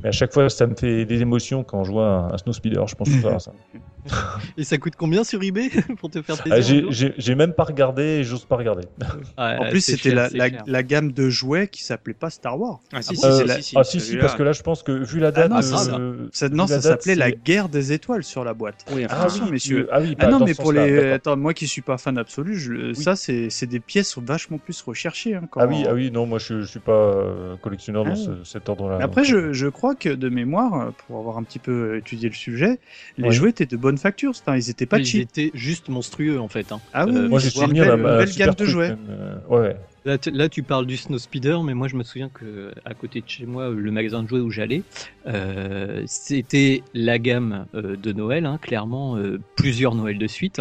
mais à chaque fois, ça me fait des émotions quand je vois un, un Snow Speeder. Je pense tout à ça. Et ça coûte combien sur eBay pour te faire Ah, plaisir un j'ai, même pas regardé et j'ose pas regarder. En plus, c'était la, gamme de jouets qui s'appelait pas Star Wars. Ah si, Ah si, si, C'est la- si, si, ah si, parce que là, je pense que vu la date, non, ça. euh, non, ça s'appelait la guerre des étoiles sur la boîte. Oui, enfin, Ah Attention, oui, messieurs. euh, ah oui, Ah non, mais pour les. Attends, moi qui suis pas fan absolu, je... ça, c'est des pièces vachement plus recherchées. hein, quand- Ah oui, ah oui, non, moi je, je suis pas euh, collectionneur dans Ah ce- cet ordre-là. Après, donc, je, je crois que de mémoire, euh, pour avoir un petit peu étudié le sujet, les jouets étaient de bonne facture. Enfin, ils étaient pas Ils cheap. étaient juste monstrueux en fait. hein. Ah oui, Euh, Moi, c'est j'ai une belle, d'un belle gamme de jouets. euh, ouais. Là, tu- là, tu parles du Snow Speeder, mais moi je me souviens que à côté de chez moi, le magasin de jouets où j'allais, euh, c'était la gamme euh, de Noël, hein, clairement euh, plusieurs Noëls de suite.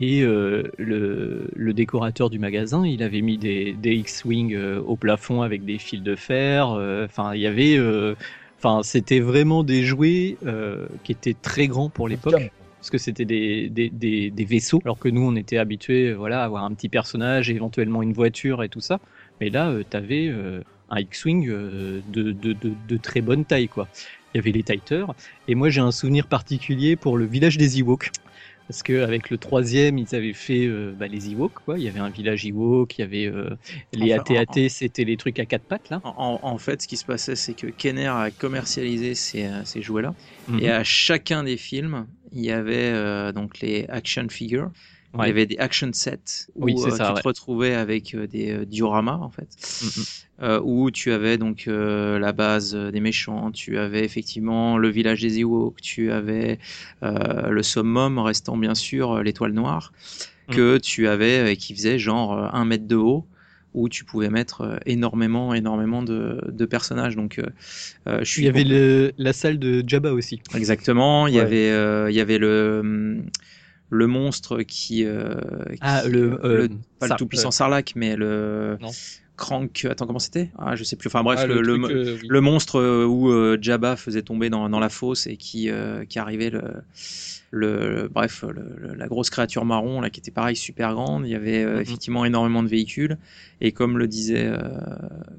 Et euh, le, le décorateur du magasin, il avait mis des, des X-wing euh, au plafond avec des fils de fer. euh, Enfin, il y avait, euh, enfin, c'était vraiment des jouets euh, qui étaient très grands pour l'époque. Parce que c'était des, des, des, des vaisseaux, alors que nous on était habitués voilà, à avoir un petit personnage, éventuellement une voiture et tout ça. Mais là, tu avais un X-Wing euh, de, de, de, de très bonne taille. quoi. Il y avait les Titers, et moi j'ai un souvenir particulier pour le village des Ewoks. Parce qu'avec le troisième, ils avaient fait euh, bah, les Ewoks, quoi. Il y avait un village Ewok, il y avait euh, les Enfin, en- AT-AT, c'était les trucs à quatre pattes, là. En, en fait, ce qui se passait, c'est que Kenner a commercialisé ces, euh, ces jouets-là. Mhm. Et à chacun des films, il y avait euh, donc les action figures. Il y avait des action sets où Oui, euh, ça, tu ouais. te retrouvais avec euh, des dioramas en fait, où tu avais donc la base des méchants, tu avais effectivement le village des Ewoks, tu avais le summum restant bien sûr l'étoile noire, Mhm. que tu avais euh, qui faisait genre un mètre de haut. Où tu pouvais mettre euh, énormément, énormément de, de personnages. Donc, euh, euh, je suis Il y avait le, la salle de Jabba aussi. exactement. Il y avait, euh, il y avait le hum, le monstre qui, euh, Ah, qui- le, euh, pas ça, le tout puissant Sarlacc, mais le Non. Crank. Attends, comment c'était? Ah, je sais plus. Enfin bref, Ah, le, le, truc, euh, oui. le monstre euh, où euh, Jabba faisait tomber dans, dans la fosse et qui, euh, qui arrivait le, le bref la grosse créature marron là qui était pareil super grande il y avait euh, Mhm. effectivement énormément de véhicules et comme le disait euh,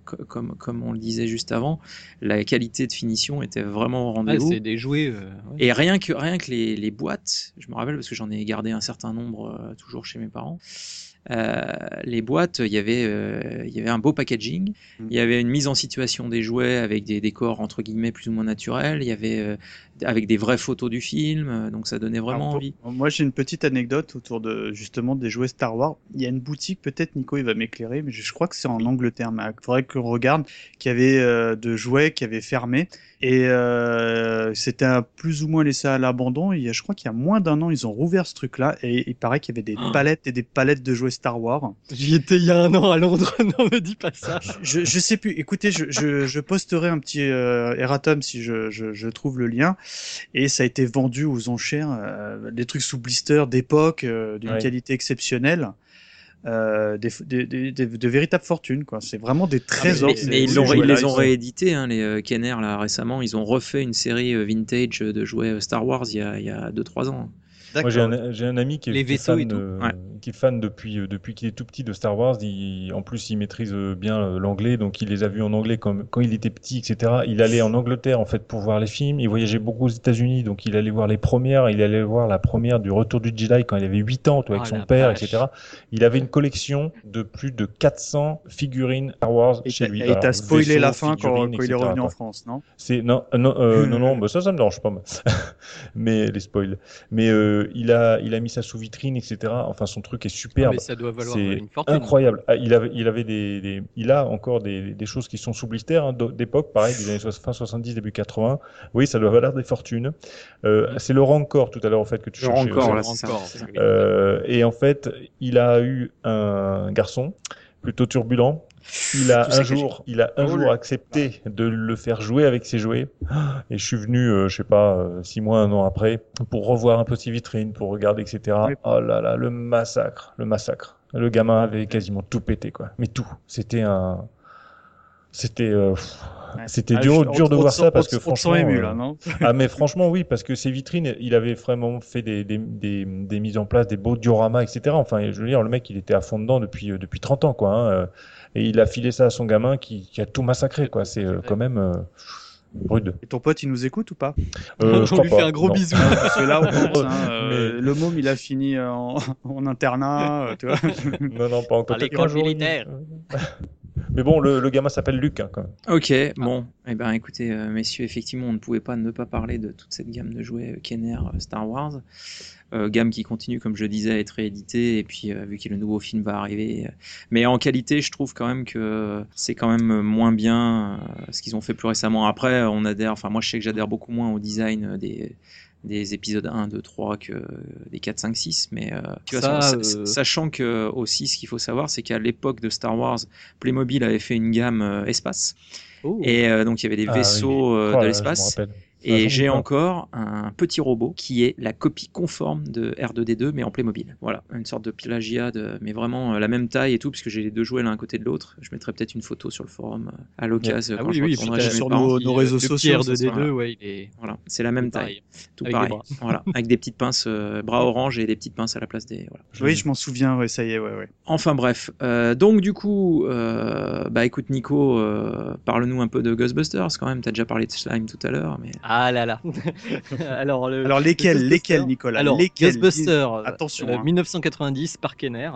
co- comme comme on le disait juste avant la qualité de finition était vraiment au Ah, rendez-vous c'est des jouets. euh, ouais. et rien que, rien que les, les boîtes, je me rappelle parce que j'en ai gardé un certain nombre euh, toujours chez mes parents. Euh, les boîtes, il y avait, euh, il y avait un beau packaging, Mm. il y avait une mise en situation des jouets avec des décors entre guillemets plus ou moins naturels, il y avait euh, avec des vraies photos du film, euh, donc ça donnait vraiment Alors, envie. Moi, j'ai une petite anecdote autour de justement des jouets Star Wars. Il y a une boutique, peut-être Nico, il va m'éclairer, mais je, je crois que c'est en Angleterre. Mais il faudrait qu'on regarde qu'il y avait euh, de jouets qui avaient fermé et euh, c'était plus ou moins laissé à l'abandon. Il y a, je crois qu'il y a moins d'un an, ils ont rouvert ce truc-là et il paraît qu'il y avait des Oh. palettes et des palettes de jouets Star Wars. J'y étais il y a un an à Londres, non me dis pas ça. Je, je sais plus. Écoutez, je, je, je posterai un petit euh, erratum si je, je, je trouve le lien. Et ça a été vendu aux enchères, euh, des trucs sous blister d'époque, euh, d'une Ouais. qualité exceptionnelle. Euh, des, des, des, des- de véritables fortunes quoi c'est vraiment des trésors mais, ces- mais ils, jouets-là. les ont réédités, hein, les Kenner là récemment. Ils ont refait une série vintage de jouets Star Wars il y a 2-3 ans. Moi, j'ai un, j'ai un ami qui est, Les qui est vaisseaux fan, et tout. euh, Ouais. qui est fan depuis, depuis qu'il est tout petit de Star Wars. Il- en plus, il maîtrise euh, bien euh, l'anglais, donc il les a vus en anglais quand, quand il était petit, etc. Il allait en Angleterre en fait pour voir les films. Il voyageait beaucoup aux États-Unis, donc il allait voir les premières. Il allait voir la première du Retour du Jedi quand il avait 8 ans, toi, avec Oh, son père, vache. etc. Il avait une collection de plus de 400 figurines Star Wars et chez lui. et t'as spoilé la fin quand, quand il est revenu en. France non? C'est non non euh, non non bah ça ça me dérange pas mais les spoils. Mais euh, il a il a mis ça sous vitrine etc. Enfin son truc est Ah, superbe. mais ça doit valoir C'est une fortune. incroyable. Ah, il avait il avait des, des- il a encore des, des choses qui sont sous blister hein, d'époque pareil des années so- fin 70 début 80. Oui ça doit valoir des fortunes. Euh, c'est le Rancor tout à l'heure en fait que tu Le cherchais. Rancor, là, ça. Euh, et en fait, il a eu un garçon plutôt turbulent. Il a un jour, il a un Oh, jour accepté de le faire jouer avec ses jouets. Et je suis venu, euh, je sais pas, euh, six mois, un an après, pour revoir un peu ses vitrines, pour regarder, etc. Oui. Oh là là, le massacre, le massacre. Le gamin avait quasiment tout pété, quoi. Mais tout. C'était un, c'était, euh, Ouais. c'était Ah, dur, je- dur on- de on voir ça parce que franchement. ému euh, là non ah mais franchement oui parce que ces vitrines il avait vraiment fait des, des, des, des mises en place des beaux dioramas etc enfin je veux dire le mec il était à fond dedans depuis euh, depuis 30 ans quoi hein, euh, et il a filé ça à son gamin qui, qui a tout massacré quoi c'est euh, quand même euh, rude et ton pote il nous écoute ou pas? Euh, On lui pas, fait un gros non. bisou. parce que là on pense hein, euh, Mais- le môme il a fini en, en internat tu vois non non pas encore À l'école militaire. Mais bon le, le gamin s'appelle Luc hein, quand même Ok, bon, eh ben écoutez, euh, messieurs, effectivement, on ne pouvait pas ne pas parler de toute cette gamme de jouets euh, Kenner euh, Star Wars. Gamme qui continue, comme je disais, à être rééditée, et puis vu que le nouveau film va arriver. mais en qualité, je trouve quand même que c'est quand même moins bien ce qu'ils ont fait plus récemment. Après, on adhère, enfin moi je sais que j'adhère beaucoup moins au design des des épisodes 1, 2, 3 que des 4, 5, 6 mais euh, tu vois, Ça, sa- euh, sa- sachant que aussi ce qu'il faut savoir c'est qu'à l'époque de Star Wars Playmobil avait fait une gamme euh, espace Oh. et euh, donc il y avait des Ah, oui. vaisseaux euh, Oh de l'espace. Et Ça, j'ai encore un petit robot qui est la copie conforme de R2D2 mais en Playmobil. Voilà, une sorte de plagiat, de... mais vraiment euh, la même taille et tout, puisque j'ai les deux jouets l'un à côté de l'autre. Je mettrai peut-être une photo sur le forum euh, à l'occasion Ah quand oui, je oui, sur nos- réseaux sociaux, Pierre de ça sera- D2, ouais, il est Voilà, c'est la même taille, tout Avec pareil. Voilà, avec des petites pinces, euh, bras orange et des petites pinces à la place des. Voilà. oui je m'en souviens ouais ça y est ouais ouais Enfin bref, euh, donc du coup, euh, bah écoute Nico, parle-nous un peu de Ghostbusters quand même. T'as déjà parlé de slime tout à l'heure, mais Ah là là. Alors, le, alors lesquels lesquels Nicolas? Alors, lesquels Ghostbusters, Attention, euh, hein. 1990 par Kenner.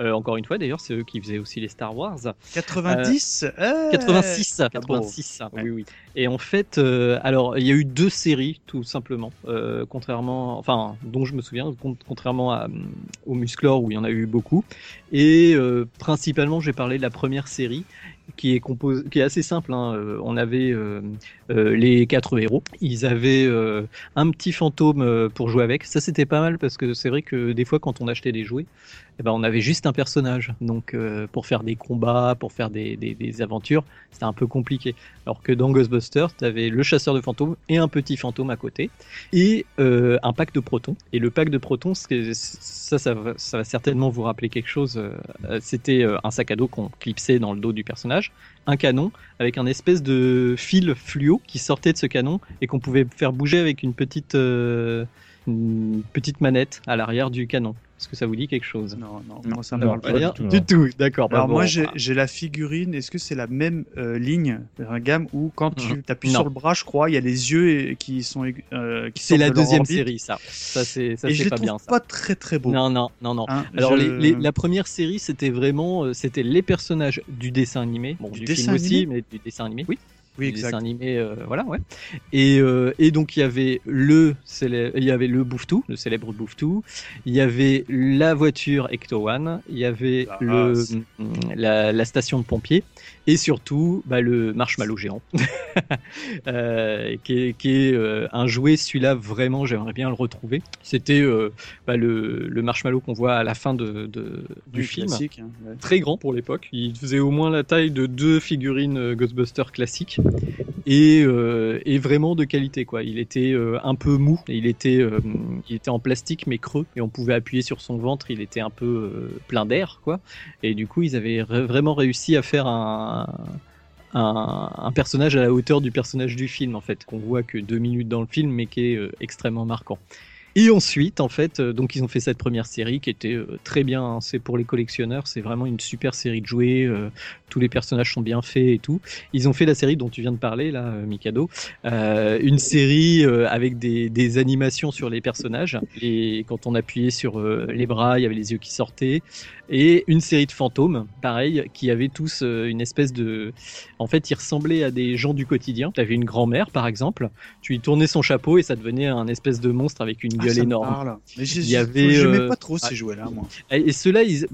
Euh, encore une fois, d'ailleurs, c'est eux qui faisaient aussi les Star Wars. 90 euh, 86, ah bon. 86. Ouais. Oui, oui. Et en fait, euh, alors il y a eu deux séries, tout simplement. Euh, contrairement, enfin, dont je me souviens, con- contrairement à, euh, au Musclor où il y en a eu beaucoup. Et euh, principalement, j'ai parlé de la première série qui est compose, qui est assez simple. Hein. On avait les quatre héros. Ils avaient un petit fantôme pour jouer avec. Ça, c'était pas mal parce que c'est vrai que des fois, quand on achetait des jouets, eh ben, on avait juste un personnage. Donc, pour faire des combats, pour faire des, des aventures, c'était un peu compliqué. Alors que dans Ghostbusters, tu avais le chasseur de fantômes et un petit fantôme à côté et euh, un pack de protons. Et le pack de protons, ça, ça va, ça va certainement vous rappeler quelque chose. euh, C'était euh, un sac à dos qu'on clipsait dans le dos du personnage, un canon avec un espèce de fil fluo qui sortait de ce canon et qu'on pouvait faire bouger avec une petite, une petite manette à l'arrière du canon. Est-ce que ça vous dit quelque chose? Non, non, Non. moi ça me Non, parle pas. du tout, du tout, d'accord. Alors bon. moi j'ai j'ai la figurine, est-ce que c'est la même euh, ligne, la gamme où quand tu appuies Non. sur le bras, je crois, il y a les yeux et- qui sont euh, qui c'est la deuxième série, ça. Ça, c'est ça, Et je c'est pas trouve bien. Ça. pas très très beaux. Non, non, non, non. hein. Alors Je- les, les- la première série c'était vraiment euh, c'était les personnages du dessin animé, bon Du du, dessin film aussi, mais du dessin animé. Oui. Oui dessin exact. animé, euh, voilà, ouais. Et, euh, et donc il y avait le il y avait le Bouffetou, le célèbre Bouffetou. Il y avait la voiture Ecto One. Il y avait Ah, le mm, la, la station de pompiers et surtout bah, le marshmallow géant, euh, qui est, qui est euh, un jouet. Celui-là vraiment, j'aimerais bien le retrouver. C'était euh, bah, le, le marshmallow qu'on voit à la fin de, de- du Oui, film classique, hein, ouais. très grand pour l'époque. Il faisait au moins la taille de deux figurines euh, Ghostbusters classiques et, euh, et vraiment de qualité quoi. Il était euh, un peu mou, il était euh, il était en plastique mais creux et on pouvait appuyer sur son ventre. Il était un peu euh, plein d'air quoi. Et du coup ils avaient vraiment réussi à faire un un, un personnage à la hauteur du personnage du film en fait qu'on voit que deux minutes dans le film mais qui est euh, extrêmement marquant. Et ensuite, en fait, euh, donc ils ont fait cette première série qui était euh, très bien. hein. C'est pour les collectionneurs, c'est vraiment une super série de jouets. euh, tous les personnages sont bien faits et tout. Ils ont fait la série dont tu viens de parler là, Mikado, une série avec des, des animations sur les personnages. Et quand on appuyait sur les bras, il y avait les yeux qui sortaient. Et une série de fantômes, pareil, qui avaient tous euh, une espèce de. En fait, ils ressemblaient à des gens du quotidien. Tu avais une grand-mère, par exemple. Tu lui tournais son chapeau et ça devenait un espèce de monstre avec une Ah, gueule ça me énorme. parle. Mais Il y avait, j'aimais euh, pas trop ah, ces jouets-là, moi. Et, ceux-là, ils-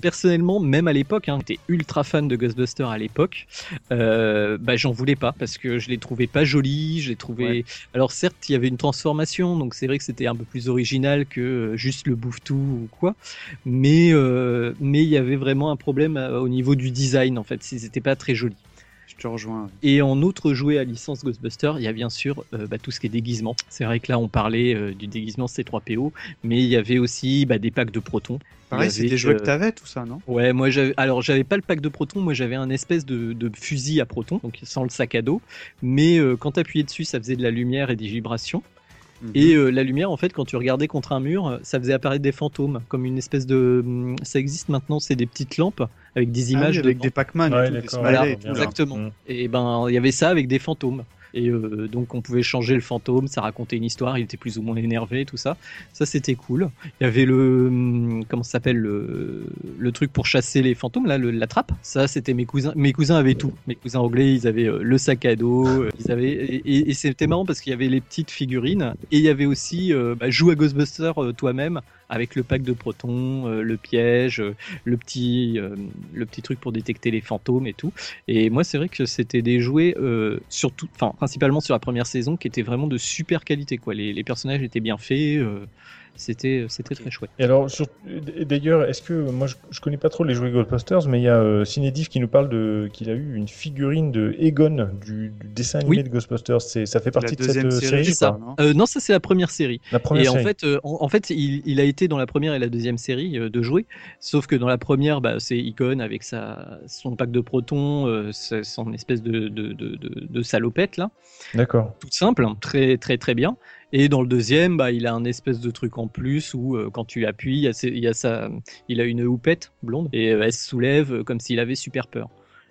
personnellement, même à l'époque, hein, j'étais ultra fan de Ghostbusters à l'époque. Euh, bah, j'en voulais pas parce que je les trouvais pas jolis. Je les trouvais. Ouais. Alors certes, il y avait une transformation, donc c'est vrai que c'était un peu plus original que juste le bouffe-tout ou quoi. Mais euh, mais il y avait vraiment un problème euh, au niveau du design en fait. Ils étaient pas très jolis. Je te rejoins. Et en autre jouet à licence Ghostbusters, il y a bien sûr euh, bah, tout ce qui est déguisement. C'est vrai que là, on parlait euh, du déguisement C3PO, mais il y avait aussi bah, des packs de protons. Pareil, c'est des jouets euh, que t'avais, tout ça, non? Ouais, moi. Alors j'avais pas le pack de protons, moi j'avais un espèce de, de fusil à protons, donc sans le sac à dos. Mais euh, quand t'appuyais dessus, ça faisait de la lumière et des vibrations. Mhm. Et euh, la lumière, en fait, quand tu regardais contre un mur, ça faisait apparaître des fantômes, comme une espèce de. hum, Ça existe maintenant, c'est des petites lampes avec des Ah oui, images avec des Pac-Man Ouais, et tout, des d'accord. smileys Voilà, et tout, là. exactement. Mm. Et ben, il y avait ça avec des fantômes. Et euh, donc on pouvait changer le fantôme, ça racontait une histoire, il était plus ou moins énervé, tout ça. Ça c'était cool. Il y avait le hum, comment s'appelle le, truc pour chasser les fantômes là, le- la trappe. Ça c'était mes cousins. Mes cousins avaient tout. Mes cousins anglais, ils avaient euh, le sac à dos, euh, ils avaient et, c'était marrant parce qu'il y avait les petites figurines et il y avait aussi euh, bah, joue à Ghostbusters toi-même avec le pack de protons, euh, le piège, euh, le petit euh, le petit truc pour détecter les fantômes et tout. Et moi, c'est vrai que c'était des jouets, surtout, enfin, principalement sur la première saison, qui étaient vraiment de super qualité. Quoi. Les personnages étaient bien faits, euh, c'était, c'était très chouette. Et alors, d'ailleurs, est-ce que moi je, je connais pas trop les jouets Ghostbusters, mais il y a euh, Cinédiff qui nous parle de qu'il a eu une figurine de Egon du, du dessin animé Oui. de Ghostbusters. C'est ça fait La partie de cette euh, série, ça. non Euh, non, ça c'est la première série. la première et en fait, euh, en, en fait, il, il a été dans la première et la deuxième série euh, de jouets. Sauf que dans la première, bah, c'est Icon avec sa, son pack de protons, euh, son espèce de, de, de, de- de salopette là. D'accord. toute simple, très très très bien. Et dans le deuxième, bah, il a un espèce de truc en plus où euh, quand tu appuies, il y a, ses- il y a sa, il a une houppette blonde et euh, elle se soulève euh, comme s'il avait super peur.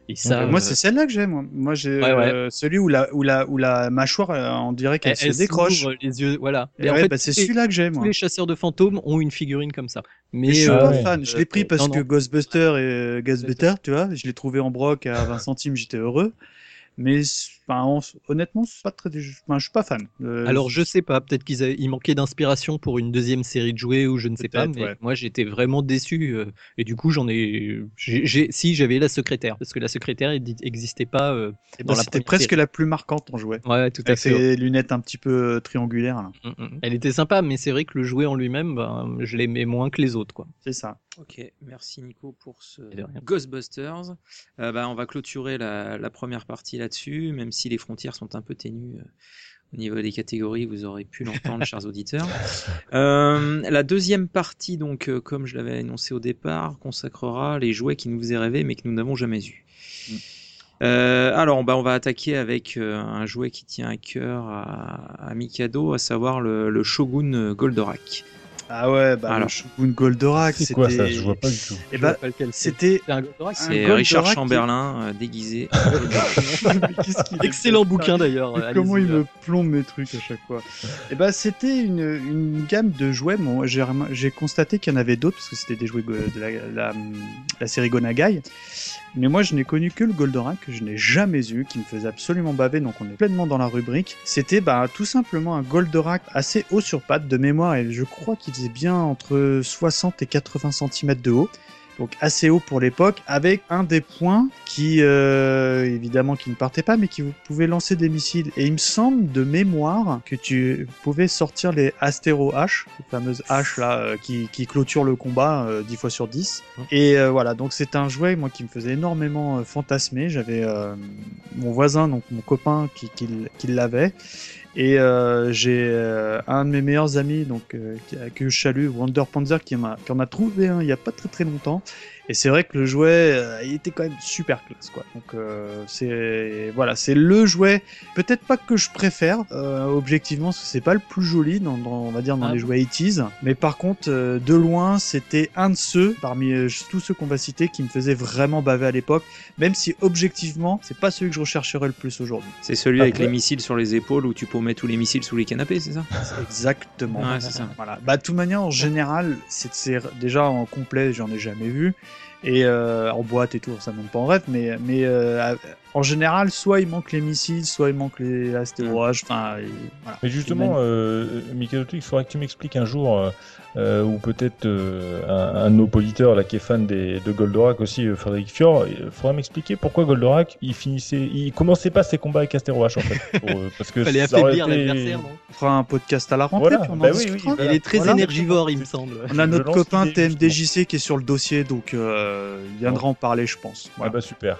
Et ça, Moi, c'est celle-là que j'aime. Moi, j'ai Ouais, ouais. celui où la, où la, où la mâchoire, on dirait qu'elle elle, se décroche. les yeux, voilà. Et Et en ouais, fait, bah, c'est celui-là que j'aime. tous les chasseurs de fantômes ont une figurine comme ça. Mais Mais je suis euh, pas fan. Je l'ai pris parce non, que. Ghostbuster et Ghostbuster, tu vois, je l'ai trouvé en broc à 20 centimes, j'étais heureux. Mais enfin, on- honnêtement, c'est pas très, enfin, je suis pas fan. Euh, Alors je sais pas, peut-être qu'ils avaient- manquaient d'inspiration pour une deuxième série de jouets ou je ne sais pas, mais ouais. moi j'étais vraiment déçu euh, et du coup j'en ai, si j'avais la secrétaire parce que la secrétaire n'existait pas euh, eh ben, la c'était presque série. la plus marquante en jouet. Ouais, tout à fait. ses lunettes un petit peu triangulaires, là. Mm, mm. Elle était sympa, mais c'est vrai que le jouet en lui-même, ben, je l'aimais moins que les autres quoi. C'est ça. Ok, merci Nico pour ce. Ghostbusters. Euh, bah, on va clôturer la, la première partie là-dessus, même si les frontières sont un peu ténues. euh, Au niveau des catégories, vous aurez pu l'entendre, chers auditeurs. Euh, la deuxième partie, donc, comme je l'avais annoncé au départ, consacrera les jouets qui nous faisaient rêver, mais que nous n'avons jamais eus. Mm. Euh, alors, bah, on va attaquer avec euh, un jouet qui tient à cœur à, à Mikado, à savoir le, le Shogun Goldorak. Ah ouais, bah, Alors. le Shogun Goldorak, C'est quoi ça? C'était- Je vois pas du tout. Eh Je bah, c'était C'est un Goldorak, un C'est Goldorak Richard qui- Chamberlain euh, déguisé. Mais qu'est-ce qu'il est Excellent bouquin d'ailleurs. Mais comment il me plombe mes trucs à chaque fois Et ben c'était une, une gamme de jouets. Bon, j'ai rem- j'ai constaté qu'il y en avait d'autres parce que c'était des jouets go- de la, la, la série Gonagai. Mais moi, je n'ai connu que le Goldorak que je n'ai jamais eu, qui me faisait absolument baver. Donc, on est pleinement dans la rubrique. C'était bah, tout simplement un Goldorak assez haut sur pattes de mémoire et je crois qu'il faisait bien entre 60 et 80 cm de haut donc assez haut pour l'époque, avec un des points qui, euh, évidemment, qui ne partait pas, mais qui vous pouvait lancer des missiles. Et il me semble de mémoire que tu pouvais sortir les Astéro H, les fameuses haches là, euh, qui, qui clôturent le combat euh, 10 fois sur 10. Et euh, voilà, donc c'est un jouet, moi, qui me faisait énormément fantasmer. J'avais mon voisin, donc mon copain, qui, qui l'avait. Et euh, j'ai euh, un de mes meilleurs amis, donc euh, que je salue, Wonder Panzer, qui m'a- qui en a trouvé il y a pas très très longtemps. Et c'est vrai que le jouet, euh, il était quand même super classe, quoi. Donc euh, c'est voilà, c'est le jouet, peut-être pas que je préfère, euh, objectivement, parce que c'est pas le plus joli dans, dans- on va dire dans Ah les jouets 80s, mais par contre, euh, de loin, c'était un de ceux parmi euh, tous ceux qu'on va citer qui me faisait vraiment baver à l'époque, même si objectivement, c'est pas celui que je rechercherais le plus aujourd'hui. C'est celui avec les missiles sur les épaules où tu peux mettre tous les missiles sous les canapés, c'est ça? Exactement. Ouais, c'est ça. Voilà. Bah, de toute manière, en général, c'est déjà en complet, j'en ai jamais vu. Et euh, en boîte et tout, ça monte pas en rêve, mais, mais euh, en général, soit il manque les missiles, soit il manque les astéroïdes. Enfin, voilà. Mais justement, euh, Michael il faudrait que tu m'expliques un jour, euh, euh, ou peut-être euh, un, un de nos auditeurs là, qui est fan des, de Goldorak aussi, euh, Frédéric Fior, il faudrait m'expliquer pourquoi Goldorak, il finissait, il commençait pas ses combats avec Astero H en fait. pour, parce que Fallait affaiblir été- l'adversaire, non On fera un podcast à la rentrée, Voilà, puis on en bah oui, oui, discutera. voilà. Il est très Voilà. énergivore, il me semble. On a notre copain TMDJC qui est sur le dossier, donc euh, il viendra en parler, je pense. Ah bah super.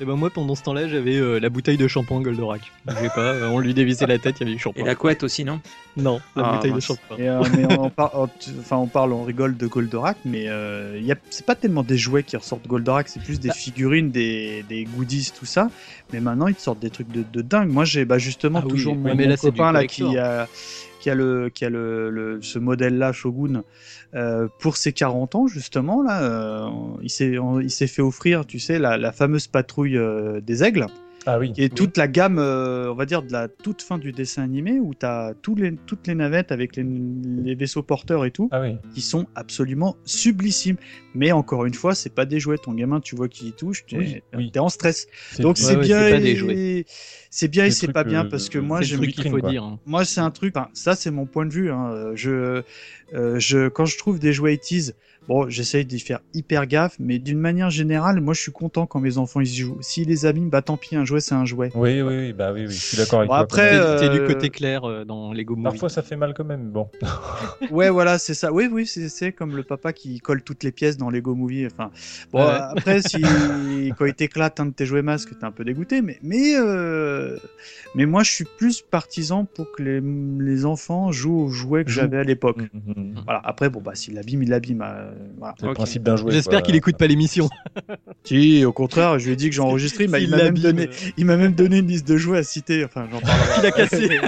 Et ben moi, pendant ce temps-là, j'avais euh, la bouteille de shampoing Goldorak. Je sais pas, euh, on lui dévissait la tête, il y avait du Et shampoing. la couette aussi, non? Non, la Ah, bouteille mince. de shampoing. Et, euh, mais on, par- on- enfin, on parle, on rigole de Goldorak, mais euh, il y a- c'est pas tellement des jouets qui ressortent Goldorak, c'est plus des Bah. figurines, des, des goodies, tout ça. Mais maintenant, ils te sortent des trucs de, de dingue. Moi, j'ai bah, justement Ah oui, toujours ouais, mon, mais mon là, c'est du copain là collector. qui a, qui a le, ce modèle-là, Shogun, euh, pour ses 40 ans justement là. euh, il s'est, il s'est fait offrir, tu sais, la, la fameuse patrouille euh, des aigles. Ah oui. Et toute la gamme, euh, on va dire, de la toute fin du dessin animé, où tu as les, toutes les navettes avec les, les vaisseaux porteurs et tout, Ah oui. qui sont absolument sublissimes. Mais encore une fois, c'est pas des jouets. Ton gamin, tu vois qu'il y touche, tu es en stress. Donc c'est ouais, bien, et- c'est bien et Des c'est trucs, pas bien euh, parce que euh, moi truc qu'il faut quoi. dire. hein. moi, c'est un truc. ça, c'est mon point de vue. Hein. Je, euh, je, quand je trouve des jouets 80s, bon, j'essaye d'y faire hyper gaffe, mais d'une manière générale, moi, je suis content quand mes enfants ils y jouent. S'ils les abîment, bah tant pis, un jouet, c'est un jouet. Oui, oui, oui, bah oui, oui, je suis d'accord avec Bon, toi. après, T'es euh, t'es du côté clair euh, dans Lego Movie. Parfois, ça fait mal quand même. Bon. Ouais, voilà, c'est ça. Oui, oui, c'est- comme le papa qui colle toutes les pièces dans Lego Movie. Enfin, bon, Ouais. euh, après, si quand il t'éclate un de tes jouets masques, t'es un peu dégoûté, mais mais euh, mais moi, je suis plus partisan pour que les, les enfants jouent aux jouets que j'avais à l'époque. Mhm. Voilà. Après, bon bah, s'il l'abîme, il l'abîme. Euh, voilà. C'est le Ok. principe d'un jouet. J'espère qu'il écoute pas l'émission. Si, au contraire, je lui ai dit que j'ai enregistré, mais il m'a même donné, il m'a même donné une liste de jouets à citer. Enfin, j'en parlerai. Il a cassé.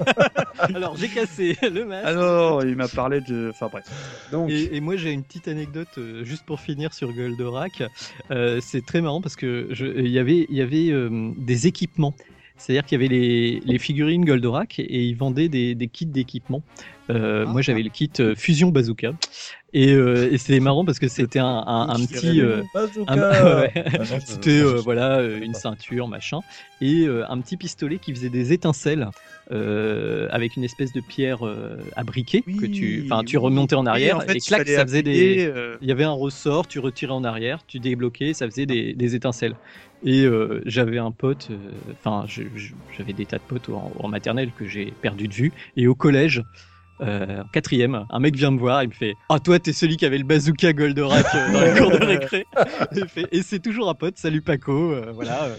Alors j'ai cassé le masque. Ah non, il m'a parlé de. Enfin bref. Donc, Et, et moi j'ai une petite anecdote euh, juste pour finir sur Goldorak. Euh, c'est très marrant parce que je- il y avait, il y avait euh, des équipements. C'est-à-dire qu'il y avait les, les figurines Goldorak et ils vendaient des, des kits d'équipement. Euh, Ah. Moi j'avais le kit euh, Fusion Bazooka. Et, euh, et c'est marrant parce que c'était un, un, un petit. euh, ouais. C'était voilà une ceinture machin. Et un petit pistolet qui faisait des étincelles avec une espèce de pierre à briquet que tu tu oui, remontais en oui, arrière en fait, et clac ça faisait des il y avait un ressort tu retirais en arrière tu débloquais ça faisait des, des étincelles. Et euh, j'avais un pote enfin j'avais des tas de potes en, en maternelle que j'ai perdu de vue. Et au collège euh, en quatrième, un mec vient me voir, il me fait Ah, toi, t'es celui qui avait le bazooka Goldorak euh, dans la cour de récré. Et, il fait, Et c'est toujours un pote, salut Paco. euh, voilà, euh,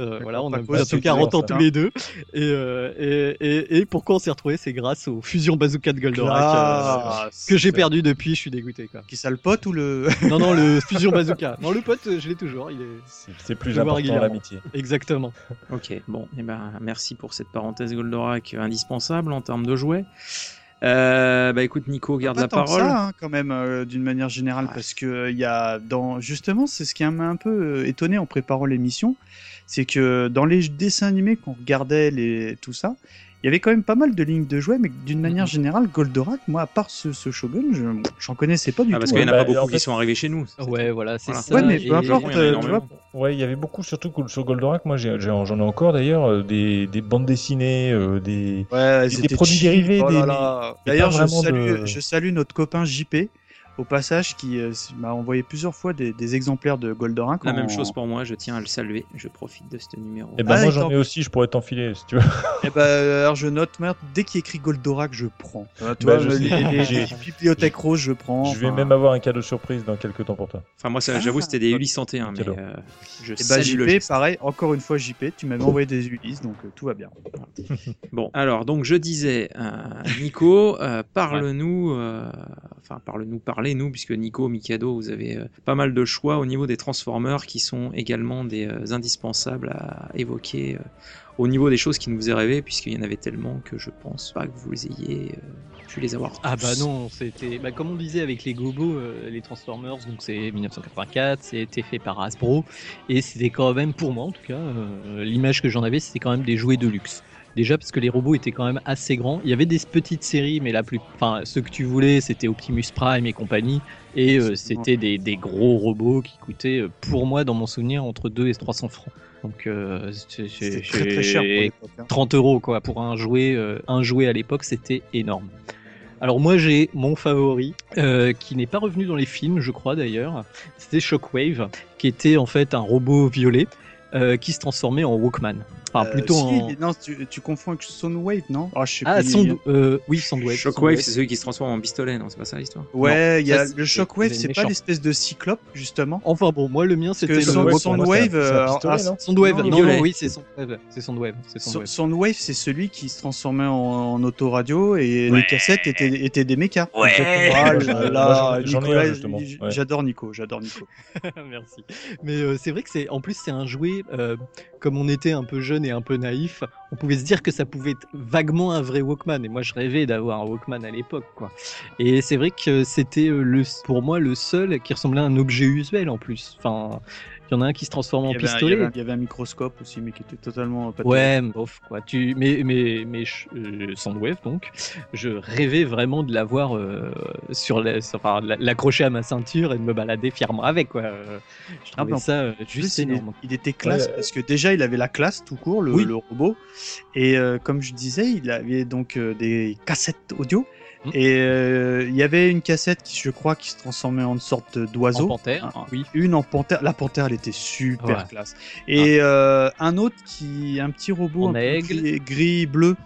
euh, voilà, on a bientôt c'est 40 ans tous les deux. Et, euh, et, et, et pourquoi on s'est retrouvés C'est grâce aux fusions bazooka de Goldorak que j'ai perdu depuis, je suis dégoûté. Quoi. Qui ça le pote ou le Non, non, le fusion bazooka. Non, le pote, je l'ai toujours. Il est... C'est- plus important l'amitié. Exactement. Ok, bon, et ben merci pour cette parenthèse Goldorak indispensable en termes de jouets. Euh, bah écoute, Nico, garde la parole. ça, hein, quand même, euh, d'une manière générale, Ouais. parce que euh, il y a dans justement, c'est ce qui m'a un peu euh, étonné en préparant l'émission, c'est que dans les dessins animés qu'on regardait, les tout ça, il y avait quand même pas mal de lignes de jouets, mais d'une manière Mhm. générale, Goldorak, moi, à part ce, ce Shogun, je j'en connaissais pas du Ah, tout. parce qu'il y en a Bah, pas beaucoup en qui fait- sont arrivés chez nous. Ouais, voilà, c'est Voilà. ça. Ouais, mais peu importe, euh, tu énormément. vois, Ouais, il y avait beaucoup, surtout sur Goldorak, moi j'en ai encore d'ailleurs, euh, des, des bandes dessinées, euh, des. Ouais, Des- produits cheap, dérivés, oh D'ailleurs, je de- je salue notre copain JP au passage qui euh, m'a envoyé plusieurs fois des, des exemplaires de Goldorak. La en- même chose pour moi, je tiens à le saluer. Je profite de ce numéro. Et ben Ah, moi il j'en t'en- ai aussi, je pourrais t'enfiler si tu veux. Eh ben, alors je note, merde, dès qu'il écrit Goldorak, je prends. Euh, tu Bah, vois, je les, les- J'ai- les bibliothèques roses, je prends. je vais enfin. même avoir un cadeau surprise dans quelques temps pour toi. Enfin, moi, ça, j'avoue, Ah, c'était des bah, Ulysse 101, mais euh, je Et bah, salue le JP, geste. pareil, encore une fois, JP, tu m'avais envoyé des Ulysses, donc euh, tout va bien. Bon, alors, donc, je disais, euh, Nico, euh, parle-nous, euh, enfin, parle-nous, parlez-nous, puisque Nico, Mikado, vous avez euh, pas mal de choix au niveau des Transformers qui sont également des euh, indispensables à évoquer euh, au niveau des choses qui nous faisaient rêver, puisqu'il y en avait tellement que je pense pas que vous les ayez euh, pu les avoir. Ah bah non, c'était bah, comme on disait avec les Gobos, euh, les Transformers, donc c'est 1984, c'était fait par Hasbro et c'était quand même pour moi en tout cas euh, l'image que j'en avais, c'était quand même des jouets de luxe. Déjà parce que les robots étaient quand même assez grands. Il y avait des petites séries, mais la plus, enfin ceux que tu voulais, c'était Optimus Prime et compagnie, et euh, c'était des, des gros robots qui coûtaient, euh, pour moi dans mon souvenir, entre 2 et 300 francs. Donc euh, c'est- très très cher pour l'époque. hein. 30 euros quoi pour un jouet euh, un jouet à l'époque c'était énorme alors moi j'ai mon favori euh, qui n'est pas revenu dans les films je crois d'ailleurs c'était Shockwave qui était en fait un robot violet euh, qui se transformait en Walkman enfin Euh, plutôt si, en Non, tu, tu confonds avec Soundwave, non Ah, je sais ah plus. Sound... euh, oui Soundwave Shockwave, c'est celui qui se transforme en pistolet, non C'est pas ça l'histoire Ouais, il y ça, a c'est- le Shockwave, c'est pas l'espèce de cyclope, justement enfin bon moi le mien c'était Soundwave, Soundwave, c'est un- c'est un euh, pistolet, ah, non Soundwave Non, non, violet. non, oui c'est Soundwave c'est Soundwave Soundwave Soundwave, c'est celui qui se transformait en, en autoradio et Ouais. les cassettes étaient, étaient des mechas. Ouais. Ah j- ouais. j'adore Nico, j'adore Nico. Merci. Mais c'est vrai que c'est, en plus, c'est un jouet. comme on était un peu jeune et un peu naïf, on pouvait se dire que ça pouvait être vaguement un vrai Walkman. Et moi, je rêvais d'avoir un Walkman à l'époque, quoi. Et c'est vrai que c'était le, pour moi le seul qui ressemblait à un objet usuel en plus. Enfin, il y en a un qui se transforme en pistolet. avait, il y avait un microscope aussi, mais qui était totalement pas Ouais, bof, quoi. Tu, mais, mais, mais euh, Soundwave, donc, je rêvais vraiment de l'avoir euh, sur la, sur- enfin, la- l'accrocher à ma ceinture et de me balader fièrement avec, quoi. Je Ah, trouvais mais en ça euh, juste il, est- énorme. il était classe Ouais. parce que déjà il avait la classe tout court, le, Oui. le robot. Et euh, comme je disais, il avait donc euh, des cassettes audio. Mm. Et euh, il y avait une cassette qui, je crois, qui se transformait en une sorte En d'oiseau. panthère, Ah, oui. Une en panthère. La panthère, elle était super Ouais. classe. Et euh, un autre qui, un petit robot En un peu aigle. gris, gris bleu.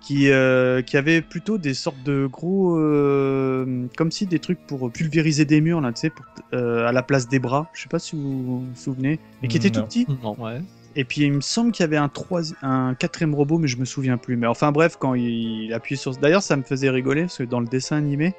Qui, euh, qui avait plutôt des sortes de gros, euh, comme si des trucs pour pulvériser des murs là, tu sais, pour- euh, à la place des bras. Je sais pas si vous vous souvenez, mais qui était tout petit. Non, ouais. Et puis il me semble qu'il y avait un, un quatrième robot, mais je me souviens plus. Mais enfin bref, quand il, il appuyait sur... D'ailleurs ça me faisait rigoler, parce que dans le dessin animé,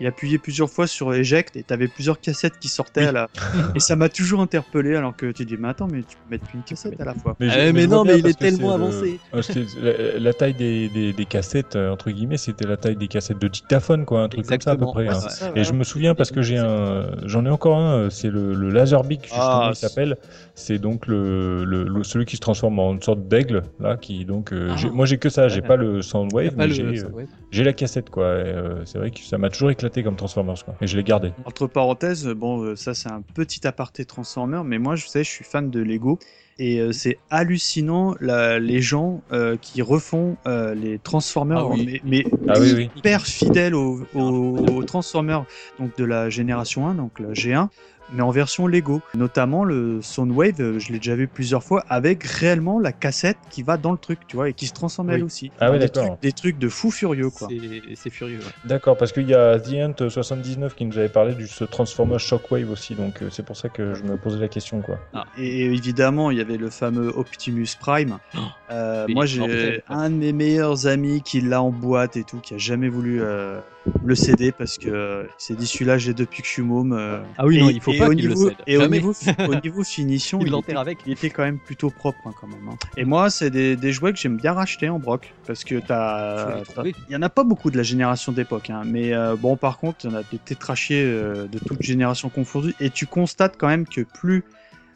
il appuyait plusieurs fois sur Eject, et t'avais plusieurs cassettes qui sortaient à la... et ça m'a toujours interpellé, alors que tu dis, mais attends, mais tu peux mettre qu'une cassette à la fois. Ah mais vois non, mais il est tellement le- avancé. la, la taille des, des, des cassettes, euh, entre guillemets, c'était la taille des cassettes de dictaphone, quoi, un truc comme ça à peu près. ouais, hein. ça, Et je me souviens parce que j'ai un, j'en ai encore un, euh, c'est le, le Laserbeak justement, Ah, il s'appelle. C'est donc le, le, le- celui qui se transforme en une sorte d'aigle, là, qui donc. euh, Ah. moi j'ai que ça, j'ai Ouais. pas le Soundwave, mais j'ai, la cassette, quoi. c'est vrai que ça m'a toujours éclaté comme Transformers, quoi. Et je l'ai gardé. Entre parenthèses, bon, euh, ça c'est un petit aparté Transformer, mais moi je sais, je suis fan de Lego. Et euh, c'est hallucinant la- les gens euh, qui refont euh, les Transformers, Ah oui. mais, mais Ah oui, oui. hyper fidèles aux, aux- aux Transformers donc de la génération 1, donc la G1, mais en version Lego. Notamment le Soundwave, euh, je l'ai déjà vu plusieurs fois, avec réellement la cassette qui va dans le truc, tu vois, et qui se transforme Oui. elle aussi. Ah ouais, des, d'accord. trucs, des trucs de fou furieux, quoi. C'est- C'est furieux. ouais. D'accord, parce qu'il y a The Ant 79 qui nous avait parlé du ce Transformers Shockwave aussi, donc euh, c'est pour ça que je me posais la question, quoi. Et évidemment, il y avait le fameux Optimus Prime. Oh, Euh, oui, moi, j'ai un de mes meilleurs amis qui l'a en boîte et tout, qui a jamais voulu euh, le céder parce que il s'est dit celui-là, j'ai depuis que je suis môme. euh. Ah oui, et, non, il faut et pas au le. Et au niveau, au niveau finition, Il était, avec. il était quand même plutôt propre hein, quand même. hein. Et moi, c'est des, des jouets que j'aime bien racheter en broc parce que t'as, il y en a pas beaucoup de la génération d'époque, hein, mais euh, bon, par contre, il y en a des tétrachiers euh, de toute génération confondue, et tu constates quand même que plus,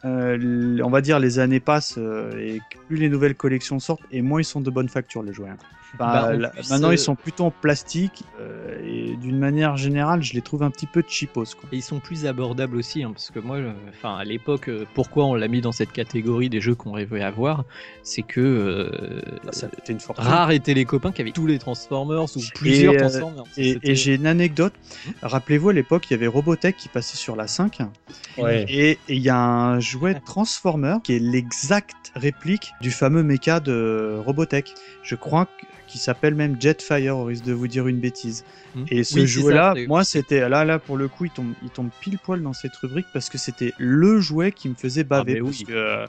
euh, on va dire, les années passent euh, et plus les nouvelles collections sortent, et moins ils sont de bonne facture les jouets. Bah, là, plus, maintenant, euh, ils sont plutôt en plastique, euh, et d'une manière générale, je les trouve un petit peu cheapos. Quoi. Et ils sont plus abordables aussi, hein, parce que moi, euh, enfin, à l'époque, euh, pourquoi on l'a mis dans cette catégorie des jeux qu'on rêvait avoir, c'est que euh, Bah, ça c'était une fortune. rares étaient les copains qui avaient tous les Transformers ou plusieurs euh, Transformers. Et, j'ai une anecdote. Rappelez-vous, à l'époque, il y avait Robotech qui passait sur la 5. Ouais. Et et il y a un jouet Transformer qui est l'exacte réplique du fameux mecha de Robotech. Je crois que- qu'il s'appelle même Jetfire, au risque de vous dire une bêtise. Hmm. Et ce Oui, jouet-là, moi, c'était là, là pour le coup, il tombe, il tombe pile poil dans cette rubrique parce que c'était le jouet qui me faisait baver. mais oui. parce que, euh,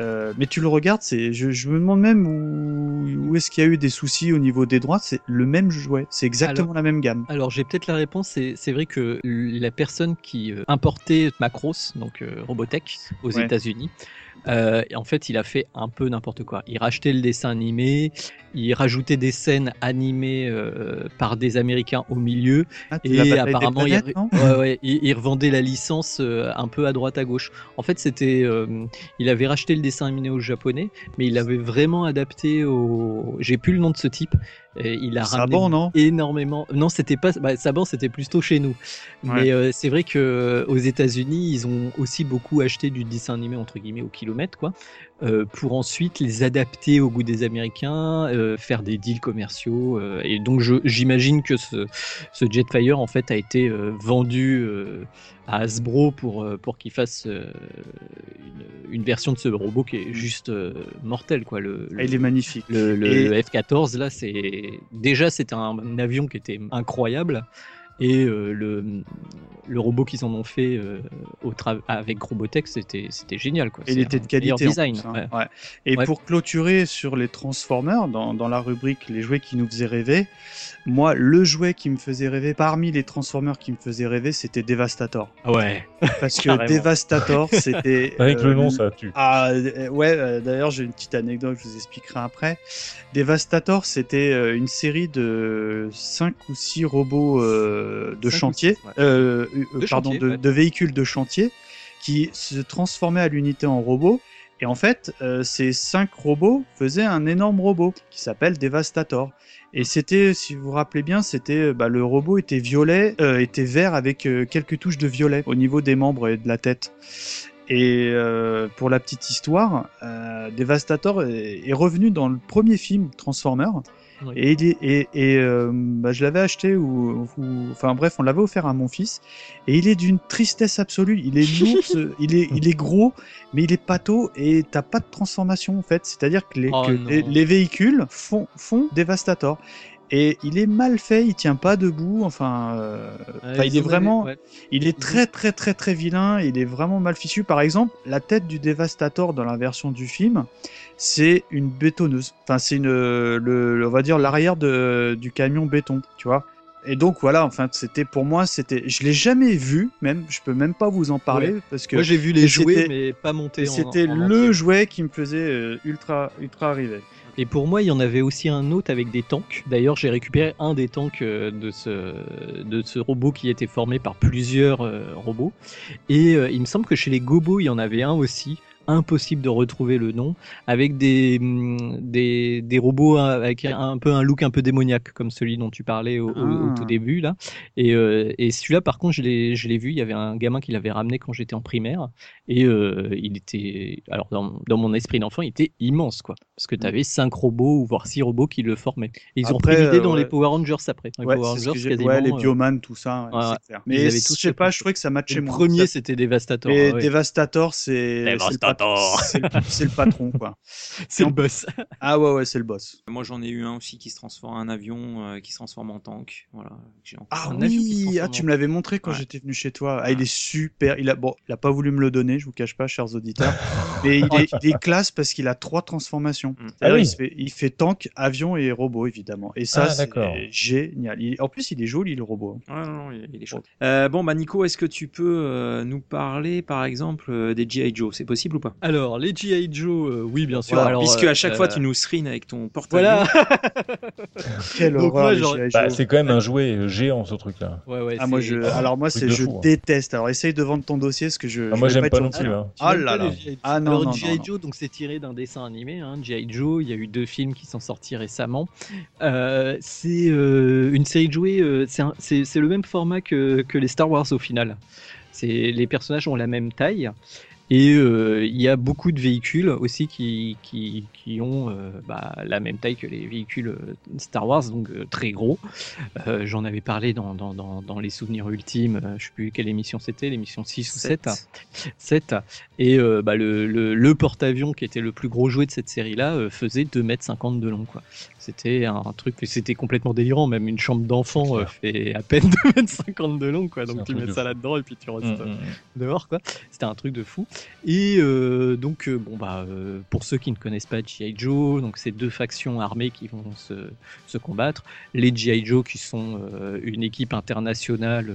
euh, mais tu le regardes, c'est, je, je me demande même où, où est-ce qu'il y a eu des soucis au niveau des droits. C'est le même jouet, c'est exactement la même gamme. Alors j'ai peut-être la réponse, c'est vrai que la personne qui euh, importait Macross, donc euh, Robotech, aux Ouais. États-Unis, euh, en fait il a fait un peu n'importe quoi. Il rachetait le dessin animé, il rajoutait des scènes animées euh, par des Américains au milieu, Ah, et apparemment il, planètes, non ouais, ouais, il, il revendait la licence euh, un peu à droite à gauche. En fait c'était, euh, il avait racheté le dessin animé au japonais, mais il l'avait vraiment adapté au, j'ai plus le nom de ce type, et il a ramené Saban, non énormément. Non, c'était pas. Bah, Saban, c'était plutôt chez nous. Mais euh, c'est vrai que aux États-Unis, ils ont aussi beaucoup acheté du dessin animé entre guillemets au kilomètre, quoi, euh, pour ensuite les adapter au goût des Américains, euh, faire des deals commerciaux. euh, et donc, j'imagine que ce, ce Jetfire en fait a été vendu à Hasbro pour pour qu'il fasse une, une version de ce robot qui est juste euh, mortel, quoi. Le, le- Il est magnifique. le, le- Et- le F-14, là, c'est déjà c'était un, un avion qui était incroyable. Et euh, le, le robot qu'ils en ont fait euh, au tra- avec Robotech, c'était c'était génial. Quoi. Et il était de qualité. en design. plus, hein. ouais. Ouais. Et Ouais. pour clôturer sur les Transformers, dans, dans la rubrique les jouets qui nous faisaient rêver, moi, le jouet qui me faisait rêver, parmi les Transformers qui me faisaient rêver, c'était Devastator. Ouais. Parce que. Devastator, c'était. Avec euh, le nom, ça tue. Ah euh, ouais, euh, d'ailleurs j'ai une petite anecdote, je vous expliquerai après. Devastator, c'était euh, une série de 5 ou 6 robots de Cinq chantier, euh, euh, De pardon, chantier, de, ouais. de véhicules de chantier qui se transformaient à l'unité en robots. Et en fait, euh, ces 5 robots faisaient un énorme robot qui s'appelle Devastator. Et c'était, si vous vous rappelez bien, c'était bah, le robot était violet, euh, était vert avec euh, quelques touches de violet au niveau des membres et de la tête. Et pour la petite histoire, Devastator est, est revenu dans le premier film Transformer. Oui. Et, et, et, euh, bah, je l'avais acheté ou, ou- enfin bref, on l'avait offert à mon fils. Et il est d'une tristesse absolue. Il est lourd, il est, il est gros, mais il est pâteau et t'as pas de transformation en fait. C'est-à-dire que, les, Oh que les, les véhicules font, font Devastator. Et il est mal fait, il tient pas debout. Enfin, euh, enfin, il est en vraiment. ouais. Il est très très très très vilain, il est vraiment mal fichu. Par exemple, la tête du Devastator dans la version du film, c'est une bétonneuse. Enfin, c'est une, le, le- on va dire l'arrière du camion béton, tu vois. Et donc voilà, enfin, c'était pour moi, c'était, je l'ai jamais vu, même, je peux même pas vous en parler parce que Moi j'ai vu les jouets, mais pas monter c'était le entier. jouet qui me faisait euh, ultra ultra arriver. Et pour moi, il y en avait aussi un autre avec des tanks. D'ailleurs, j'ai récupéré un des tanks euh, de ce, de ce robot qui était formé par plusieurs euh, robots. Et euh, il me semble que chez les Gobos, il y en avait un aussi. Impossible de retrouver le nom, avec des, hum, des, des robots hein, avec un, un peu un look un peu démoniaque, comme celui dont tu parlais au, au- au Ah. tout début là. Et, euh, et celui-là, par contre, je l'ai je l'ai vu. Il y avait un gamin qui l'avait ramené quand j'étais en primaire, et euh, il était, alors dans, dans mon esprit d'enfant, il était immense quoi, parce que tu avais cinq robots ou voire six robots qui le formaient. Et ils ont repris l'idée euh, dans les. Power Rangers après. Les Ouais, Power Rangers, quasiment, ouais, les euh, bioman, tout ça. Ils Mais je sais pas, je trouvais que ça Le matchait moins. premier, Ça- c'était Devastator. Mais ouais. Devastator, c'est c'est le, c'est le- patron, quoi. C'est le boss. Ah ouais, ouais, c'est le boss. Moi, j'en ai eu un aussi qui se transforme en un avion, euh, qui se transforme en tank. Voilà. Ah Un oui, ah, tu me l'avais montré quand Ouais. j'étais venu chez toi. Ah, il est super. Il a bon, il a pas voulu me le donner, je vous cache pas, chers auditeurs. Mais il est, il est classe parce qu'il a trois transformations. Mm. Ah oui. il, se fait, il fait tank, avion et robot évidemment. Et ça, Ah, c'est génial. Il- en plus, il est joli le robot. Ouais, non, non, il est chaud. Euh, bon, bah Nico, est-ce que tu peux euh, nous parler, par exemple, euh, des G.I. Joe? C'est possible ou pas? Alors, les G.I. Joe, euh, oui, bien sûr. Voilà, Alors, Puisque à chaque euh, fois, tu nous screens avec ton porte Voilà. Quelle Donc, horreur. Bah, Joe. c'est quand même un jouet euh, géant ce truc-là. ouais, ouais, Ah, moi, c'est- je, alors moi, c'est, je fou, hein. déteste. Alors, essaye de vendre ton dossier, parce que je. Ah, je moi, vais j'aime être pas non gentil. plus. hein. Ah là Ah non, Alors, G.I. Joe, donc c'est tiré d'un dessin animé, hein, G.I. Joe. Il y a eu deux films qui sont sortis récemment. C'est une série de jouets. c'est un- c'est c'est le même format que, que les Star Wars au final. C'est les personnages ont la même taille. Et euh, il y a beaucoup de véhicules aussi qui, qui, qui ont euh, bah, la même taille que les véhicules euh, Star Wars, donc très gros. J'en avais parlé dans, dans, dans, dans les souvenirs ultimes, je sais plus quelle émission c'était, l'émission 6 ou 7. 7. Et euh, bah, le, le, le porte-avions qui était le plus gros jouet de cette série-là faisait 2m50 de long. quoi. C'était un truc, c'était complètement délirant. Même une chambre d'enfant euh, fait à peine 2m50 de long. Quoi. Donc tu mets ça là-dedans et puis tu restes Mm, euh, mm. dehors. quoi. C'était un truc de fou. Et euh, donc, euh, bon, bah, euh, pour ceux qui ne connaissent pas G.I. Joe, donc c'est deux factions armées qui vont se, se combattre. Les G.I. Joe qui sont une équipe internationale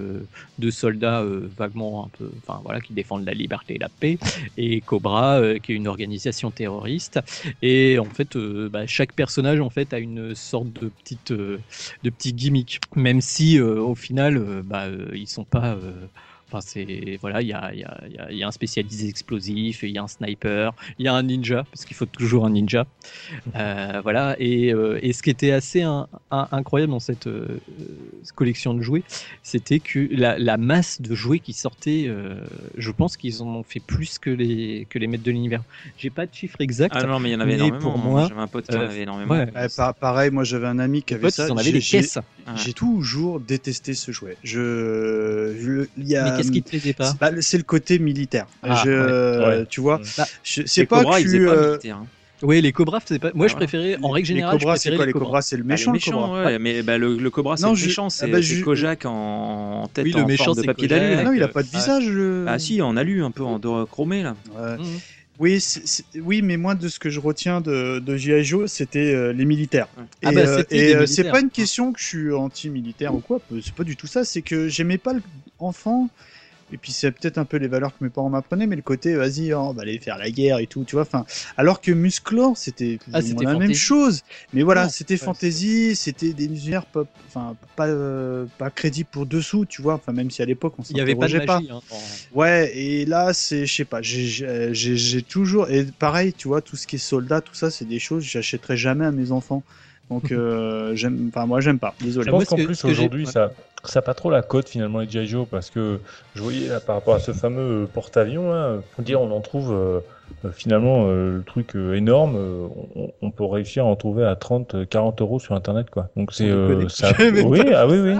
de soldats vaguement un peu, enfin voilà, qui défendent la liberté et la paix, et Cobra qui est une organisation terroriste. Et en fait, bah, chaque personnage en fait a une sorte de petite, de petit gimmick, même si au final, bah, ils sont pas Enfin, c'est voilà, il y a, il y, a, il y a- y a un spécialisé explosif, il y a un sniper, il y a un ninja parce qu'il faut toujours un ninja. Euh, voilà. Et, euh, et ce qui était assez un- un- incroyable dans cette euh, collection de jouets, c'était que la, la masse de jouets qui sortaient, euh, je pense qu'ils en ont fait plus que les que les maîtres de l'univers. J'ai pas de chiffre exact. Ah non, mais il y en avait Mais énormément. pour moi, J'avais un pote qui en avait énormément. ouais. Ouais, pa- pareil, moi j'avais un ami qui avait potes, ça. ils en avaient des j'ai- caisses. Ouais. J'ai toujours détesté ce jouet. Je, je- il y a, Mais qu'est-ce qui te plaisait pas c'est- bah, c'est le côté militaire. Ah, je, ouais. Tu vois, Bah, Les sais pas Cobra, que tu, pas euh, militaire. hein. Oui, les cobras, c'est pas. Moi, Ah je préférais, en règle les générale, cobras, je c'est quoi les les cobras. cobras C'est le Ah, méchant, le le cobra. méchant, ouais, mais bah, le, le Cobra, c'est le je- méchant, ah c'est bah, c'est je- Kojak en, tête Oui, le en méchant, forme de c'est papier d'alu. Ah non, il a euh, pas de visage. le- Ah si, en alu, un peu en doré chromé là. Ouais. Mhm. Oui, c'est- c'est- oui, mais moi de ce que je retiens de, de G.I. Joe, c'était euh, les militaires. Ah et bah, euh, et, des euh, c'est pas une question que je suis anti-militaire ou quoi, c'est pas du tout ça, c'est que j'aimais pas l'enfant. Et puis c'est peut-être un peu les valeurs que mes parents m'apprenaient, mais le côté vas-y, on va aller faire la guerre et tout, tu vois. Enfin, alors que Musclor, c'était Ah, la même fantasy. chose. Mais voilà, c'était ouais, fantasy, c'était des univers pas, enfin pas euh, pas crédibles pour dessous, tu vois. Enfin même si à l'époque on Il n'y avait pas de magie. hein, dans- Ouais, et là, c'est, je sais pas, j'ai- toujours, et pareil, tu vois, tout ce qui est soldat, tout ça, c'est des choses que j'achèterais jamais à mes enfants. Donc, euh, j'aime, enfin, moi, j'aime pas, Je désolé. moi, pense qu'en que- plus aujourd'hui ouais. ça ça pas trop la cote finalement les G.I. Joe parce que je voyais là, par rapport à ce fameux porte-avions faut dire on en trouve euh, finalement euh, le truc euh, énorme, euh, on, on peut réussir à en trouver à 30 euh, 40 euros sur internet quoi. Donc c'est euh, ça oui ah oui oui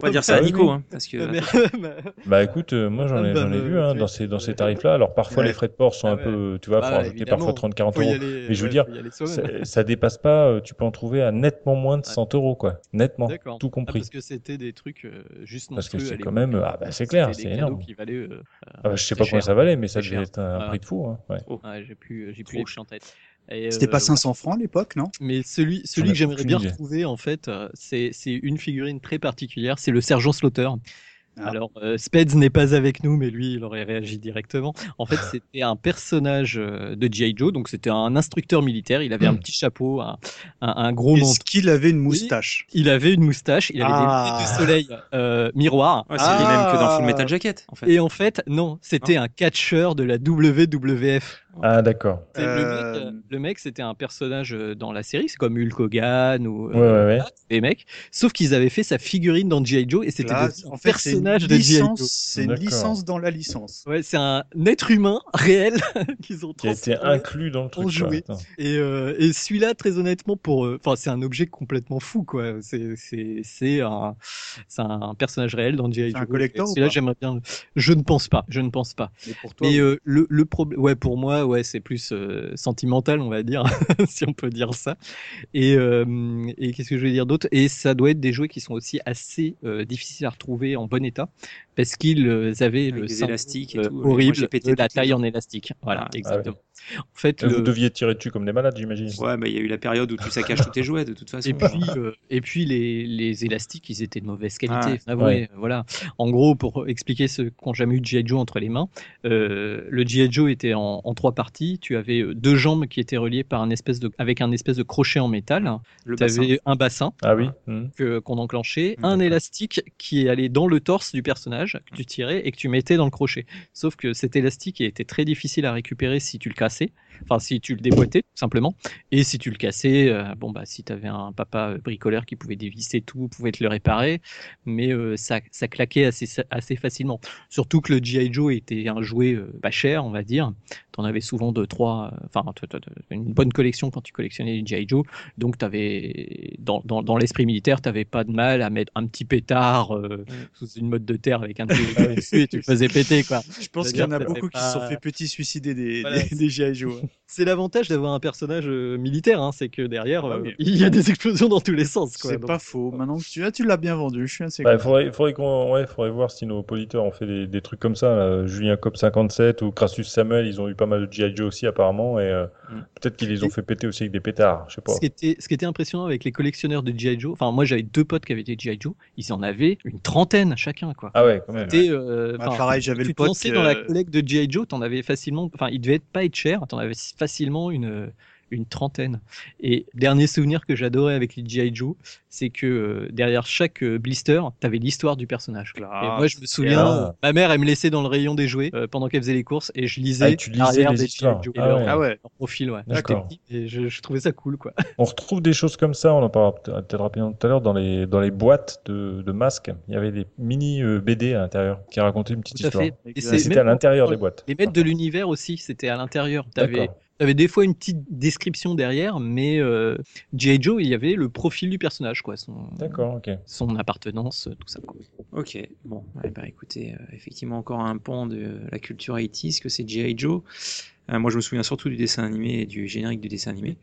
On va dire ça à oui, Nico, hein, parce que Ah, bah écoute euh, moi j'en ai Ah, bah, j'en ai me- vu hein, dans ces dans ces tarifs là. Alors parfois Ouais. les frais de port sont Ah un peu tu vois Bah, faut rajouter parfois 30 40 Faut y euros. aller- Mais je veux ouais, dire. Ça, ça dépasse pas, euh, tu peux en trouver à nettement moins de 100 euros, quoi. Nettement, tout Ah, compris. parce que c'était des trucs euh, juste Parce que c'est quand même- ah bah, c'est clair, c'est énorme. qui valaient, euh, Ah bah, je sais pas combien ça valait, mais ça devait être un Ah. prix de fou. Ouais. Ouais, j'ai plus, j'ai plus Trop les prix en tête. Et, C'était euh, pas 500 francs à l'époque, non? Mais celui, celui que j'aimerais bien retrouver, en fait, euh, c'est c'est une figurine très particulière. C'est le sergent Slaughter. Ah. Alors, euh, Speds n'est pas avec nous, mais lui, il aurait réagi directement. En fait, c'était un personnage euh, de G.I. Joe, donc c'était un instructeur militaire. Il avait un Hmm. petit chapeau, un, un, un gros manteau. Est-ce qu'il avait une moustache? Il avait une moustache, il avait Ah. des lunettes de soleil euh, miroir. Ouais, c'est Ah. les mêmes que dans Full Metal Jacket, en fait. Et en fait, non, c'était un catcheur de la WWF. Ah, d'accord. C'est Le mec, Euh, euh, le mec, c'était un personnage euh, dans la série, c'est comme Hulk Hogan ou Ouais, ouais, ouais. les mecs. Sauf qu'ils avaient fait sa figurine dans G.I. Joe et c'était un en fait, c'est une personnage de G.I. Joe. licence, c'est une licence dans la licence. Ouais, c'est un être humain réel qu'ils ont Qui a été inclus dans le truc. joué. Et, euh, et celui-là, très honnêtement, pour, euh, enfin, c'est un objet complètement fou, quoi. C'est, c'est, c'est un, c'est un personnage réel dans G.I. C'est un Joe. collector Et ou Celui-là, pas? j'aimerais bien. Je ne pense pas. Je ne pense pas. Mais pour toi, Mais euh, le, le problème, ouais, pour moi, ouais, c'est plus euh, sentimental, on va dire, si on peut dire ça. Et, euh, et qu'est-ce que je vais dire d'autre? Et ça doit être des jouets qui sont aussi assez euh, difficiles à retrouver en bon état, parce qu'ils avaient Avec le des élastiques et tout. Horrible pété de la taille en élastique. Voilà, Ah, exactement. En fait, Vous deviez tirer dessus comme des malades, j'imagine. Ouais, bah il y a eu la période où tu saccages tous tes jouets de toute façon. Et puis, euh, et puis les, les élastiques, ils étaient de mauvaise qualité. Ah, avouez, ouais. Voilà. En gros, pour expliquer ce qu'ont jamais eu de G.I. Joe entre les mains, euh, le G.I. Joe était en, en trois parties. Tu avais euh, deux jambes qui étaient reliées par un espèce de, avec un espèce de crochet en métal. Tu bassin. avais un bassin Ah oui hmm. que- qu'on enclenchait, Mm, un élastique qui allait dans le torse du personnage que tu tirais et que tu mettais dans le crochet. Sauf que cet élastique était très difficile à récupérer si tu le cassais, enfin si tu le déboîtais tout simplement, et si tu le cassais, euh, bon bah si tu avais un papa euh, bricoleur qui pouvait dévisser tout, pouvait te le réparer, mais euh, ça, ça claquait assez, assez facilement. Surtout que le G.I. Joe était un jouet euh, pas cher, on va dire. Tu en avais souvent deux, trois, euh, enfin une bonne collection quand tu collectionnais les G.I. Joe. Donc, avais, dans, dans, dans l'esprit militaire, tu n'avais pas de mal à mettre un petit pétard euh, sous une motte de terre avec un truc Ah et tu le faisais péter. quoi. je pense qu'il y en a beaucoup qui se sont fait petit suicider des, Voilà, des, des G.I. Joe. hein. C'est l'avantage d'avoir un personnage euh, militaire, hein, c'est que derrière, Ah euh, il y a des explosions dans tous les sens. quoi. C'est Donc, pas faux. Maintenant que tu, ah, tu l'as bien vendu, je suis assez Bah, faudrait, faudrait, ouais, faudrait voir si nos auditeurs ont fait des, des trucs comme ça. là. Julien Cop 57 ou Crassus Samuel, ils ont eu pas mal de G.I. Joe aussi apparemment. Et euh, Mm. peut-être qu'ils les ont fait péter aussi avec des pétards. Je sais pas. Ce qui, était, ce qui était impressionnant avec les collectionneurs de G.I. Joe, enfin moi j'avais deux potes qui avaient des G.I. Joe, ils en avaient une trentaine chacun quoi. Ah ouais, quand même. C'était, euh, Bah, enfin, pareil, j'avais tu le te pote lançais que- dans la collecte de G.I. Joe, t'en avais facilement, enfin, il devait être pas être cher, t'en avais facilement une, une trentaine. Et dernier souvenir que j'adorais avec les G.I. Joe, c'est que euh, derrière chaque euh, blister, t'avais l'histoire du personnage. Classe. Et moi, je me souviens, Ah. euh, ma mère, elle me laissait dans le rayon des jouets euh, pendant qu'elle faisait les courses et je lisais Ah, et tu lisais l'arrière les des histoires. G.I. Joe. Ah et leur, ouais. Ah ouais. leur profil, ouais. Petit Et je, je trouvais ça cool, quoi. On retrouve des choses comme ça, on en parlera peut- peut-être rapidement tout à l'heure, dans les, dans les boîtes de, de masques. Il y avait des mini euh, BD à l'intérieur qui racontaient une petite Tout histoire. fait. Et C'était à l'intérieur des boîtes. Les maîtres de l'univers aussi, c'était à l'intérieur. T'avais D'accord. avais des fois une petite description derrière, mais euh, G.I. Joe, il y avait le profil du personnage, quoi, son, D'accord, ok. son appartenance, tout ça. Quoi. Ok, bon, ouais, bah écoutez, euh, effectivement encore un pan de la culture 80 que c'est G.I. Joe. Euh, moi je me souviens surtout du dessin animé et du générique du dessin animé.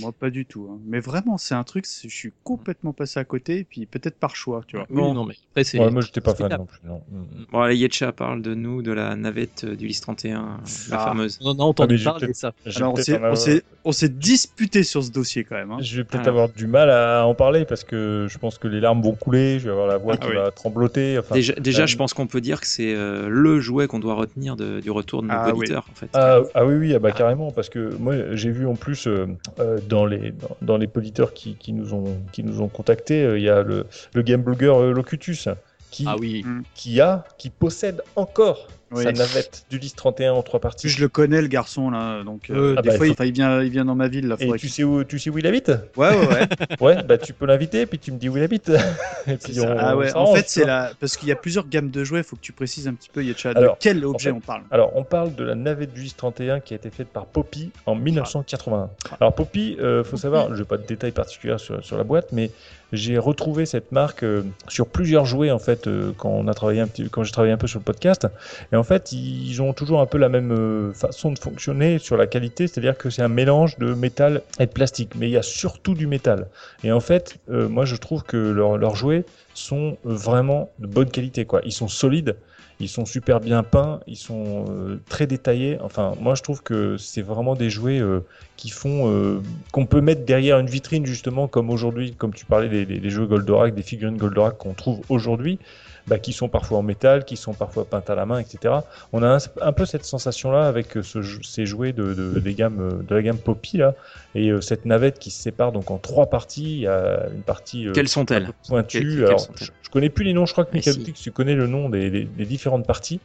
Moi, pas du tout. hein. Mais vraiment, c'est un truc, je suis complètement passé à côté, et puis peut-être par choix, tu vois. Oui, Bon. non, mais après, c'est. Ouais, moi, j'étais pas fan non plus. Non. Mm. Bon, allez, Yetcha parle de nous, de la navette euh, du Lys 31, la Ah. fameuse. On en a entendu mais j'ai parler, peut-être- ça. Alors, on s'est, on, on disputé sur ce dossier quand même. hein. Je vais peut-être Alors. avoir du mal à en parler parce que je pense que les larmes vont couler, je vais avoir la voix Ah qui oui. va trembloter. Enfin, Déjà, déjà euh, je pense qu'on peut dire que c'est euh, le jouet qu'on doit retenir de- du retour de nos Ah oui. auditeurs, en fait. Ah, ah oui, oui, ah bah carrément, parce que moi j'ai vu en plus euh, euh, dans les dans, dans les auditeurs qui, qui nous ont qui nous ont contactés, euh, il y a le, le game blogger Locutus qui Ah oui. qui a qui possède encore Oui. sa navette du Lys 31 en trois parties. Je le connais, le garçon, là. Donc, euh, des ah bah, fois, il vient, il vient dans ma ville, là. Et tu sais où tu sais où il habite? Ouais, ouais, ouais. Ouais, bah tu peux l'inviter puis tu me dis où il habite. Et puis C'est ça. on- ah on ouais. En fait, c'est la. Parce qu'il y a plusieurs gammes de jouets, il faut que tu précises un petit peu, Yetcha, de Alors, quel objet fait, on parle. Alors, on parle de la navette du Lys 31 qui a été faite par Poppy en 1981. Alors, Poppy, euh, faut savoir, je n'ai pas de détails particuliers sur, sur la boîte, mais j'ai retrouvé cette marque euh, sur plusieurs jouets en fait euh, quand on a travaillé un petit, quand j'ai travaillé un peu sur le podcast. Et en fait, ils ont toujours un peu la même euh, façon de fonctionner sur la qualité, c'est-à-dire que c'est un mélange de métal et de plastique, mais il y a surtout du métal. Et en fait, euh, moi, je trouve que leurs jouets sont vraiment de bonne qualité. Ils sont solides. Ils sont super bien peints, ils sont euh, très détaillés. Enfin, moi je trouve que c'est vraiment des jouets euh, qui font euh, qu'on peut mettre derrière une vitrine justement comme aujourd'hui, comme tu parlais des, des- des jeux Goldorak, des figurines Goldorak qu'on trouve aujourd'hui, bah, qui sont parfois en métal, qui sont parfois peintes à la main, etc. On a un, un peu cette sensation-là avec euh, ce ces jouets de, de, des gammes, euh, de la gamme Poppy là, et euh, cette navette qui se sépare donc en trois parties. Il y a une partie euh, Quelles sont-elles pointue. Alors, je, je connais plus les noms. Je crois que Michael si. Tu connais le nom des, des- des différentes parties.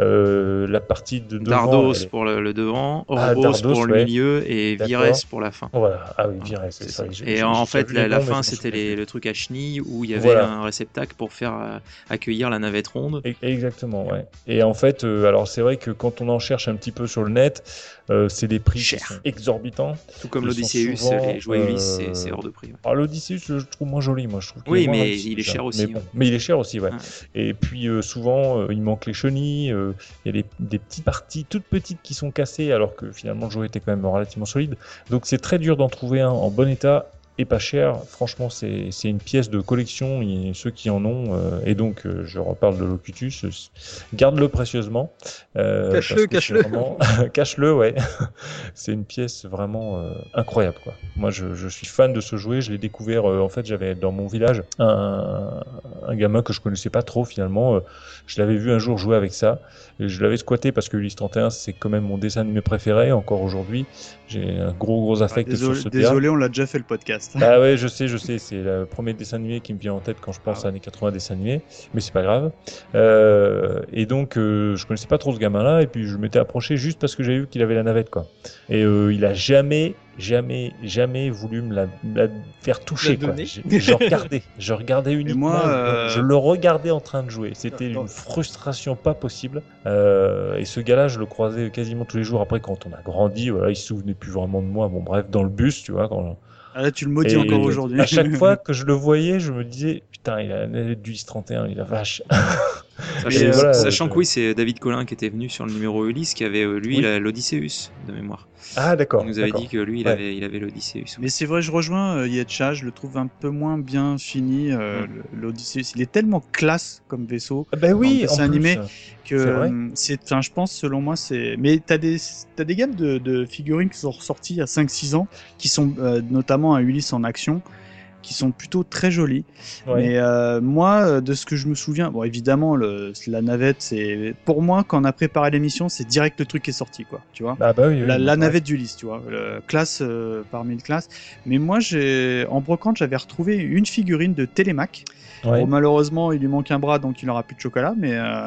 Euh, la partie de devant, Dardos elle pour le, le devant, Ah, Orbos pour le ouais. milieu et. Vires pour la fin. Voilà. Ah oui, Vires, c'est ça. ça. Et en fait, la, fin, c'était le truc à chenilles où il y avait Voilà. un réceptacle pour faire euh, accueillir la navette ronde. E- Exactement, ouais. Et en fait, euh, alors c'est vrai que quand on en cherche un petit peu sur le net, euh, c'est des prix Cher. qui sont exorbitants. Tout comme l'Odysseus, les jouets Ulysse, euh, c'est- hors de prix. ouais. Alors l'Odysseus, je le trouve moins joli, moi je trouve. Oui, moins mais réussi, il est cher aussi, Mais, bon, ouais. mais il est cher aussi, ouais. Ouais. Et puis euh, souvent, euh, il manque les chenilles, euh, il y a des, des petites parties toutes petites qui sont cassées, alors que finalement le jouet était quand même relativement solide. Donc c'est très dur d'en trouver un en bon état et pas cher. Franchement, c'est c'est une pièce de collection, et ceux qui en ont, euh, et donc euh, je reparle de Locutus, euh, garde-le précieusement. euh, Cache-le, cache-le. vraiment- Cache-le, ouais. c'est une pièce vraiment euh, incroyable, quoi. Moi, je, je suis fan de ce jouet. Je l'ai découvert, euh, en fait, j'avais dans mon village un, un gamin que je connaissais pas trop finalement. euh, je l'avais vu un jour jouer avec ça. Je l'avais squatté parce que Ulysse 31, c'est quand même mon dessin animé préféré encore aujourd'hui. J'ai un gros, gros affect désolé, sur ce désolé, on l'a déjà fait le podcast. Bah ouais, je sais, je sais, c'est le premier dessin animé qui me vient en tête quand je pense Ah à années 80 dessin animé, mais c'est pas grave. Euh, et donc, euh, je connaissais pas trop ce gamin-là, et puis je m'étais approché juste parce que j'avais vu qu'il avait la navette, quoi. Et euh, il a jamais, jamais, jamais voulu me la, la faire toucher, quoi. donner. Je, je regardais, je regardais uniquement, moi, euh, je le regardais en train de jouer. C'était Dans- une frustration pas possible. Euh, et ce gars-là, je le croisais quasiment tous les jours. Après, quand on a grandi, voilà, il se souvenait plus vraiment de moi. Bon, bref, dans le bus, tu vois, quand Ah, là, tu le maudis et encore aujourd'hui. À chaque fois que je le voyais, je me disais, putain, il a la du 31, il a vache. Sachant, voilà, que oui, c'est David Collin qui était venu sur le numéro Ulysse qui avait euh, lui Oui. l'Odysseus de mémoire. Ah, d'accord. Il nous avait dit que lui il Ouais. avait il avait l'Odysseus. Mais c'est vrai, je rejoins euh, Yetcha, je le trouve un peu moins bien fini. euh, Mm. L'Odyssée, il est tellement classe comme vaisseau Ah, Ben oui, plus. animé. que C'est vrai. c'est, enfin, je pense, selon moi, c'est. Mais t'as des, t'as des gammes de, de figurines qui sont ressorties il y a 5-6 ans, qui sont euh, notamment un Ulysse en action, qui sont plutôt très jolies. Ouais. Mais euh, moi, euh, de ce que je me souviens, bon, évidemment, le, la navette, c'est pour moi quand on a préparé l'émission, c'est direct le truc qui est sorti, quoi. Tu vois. Ah bah oui, oui, La, oui. la Ouais. navette d'Ulysse, tu vois, le classe euh, parmi le classe. Mais moi, j'ai en brocante, j'avais retrouvé une figurine de Télémac. Ouais. Bon, malheureusement, il lui manque un bras, donc il n'aura plus de chocolat, mais euh,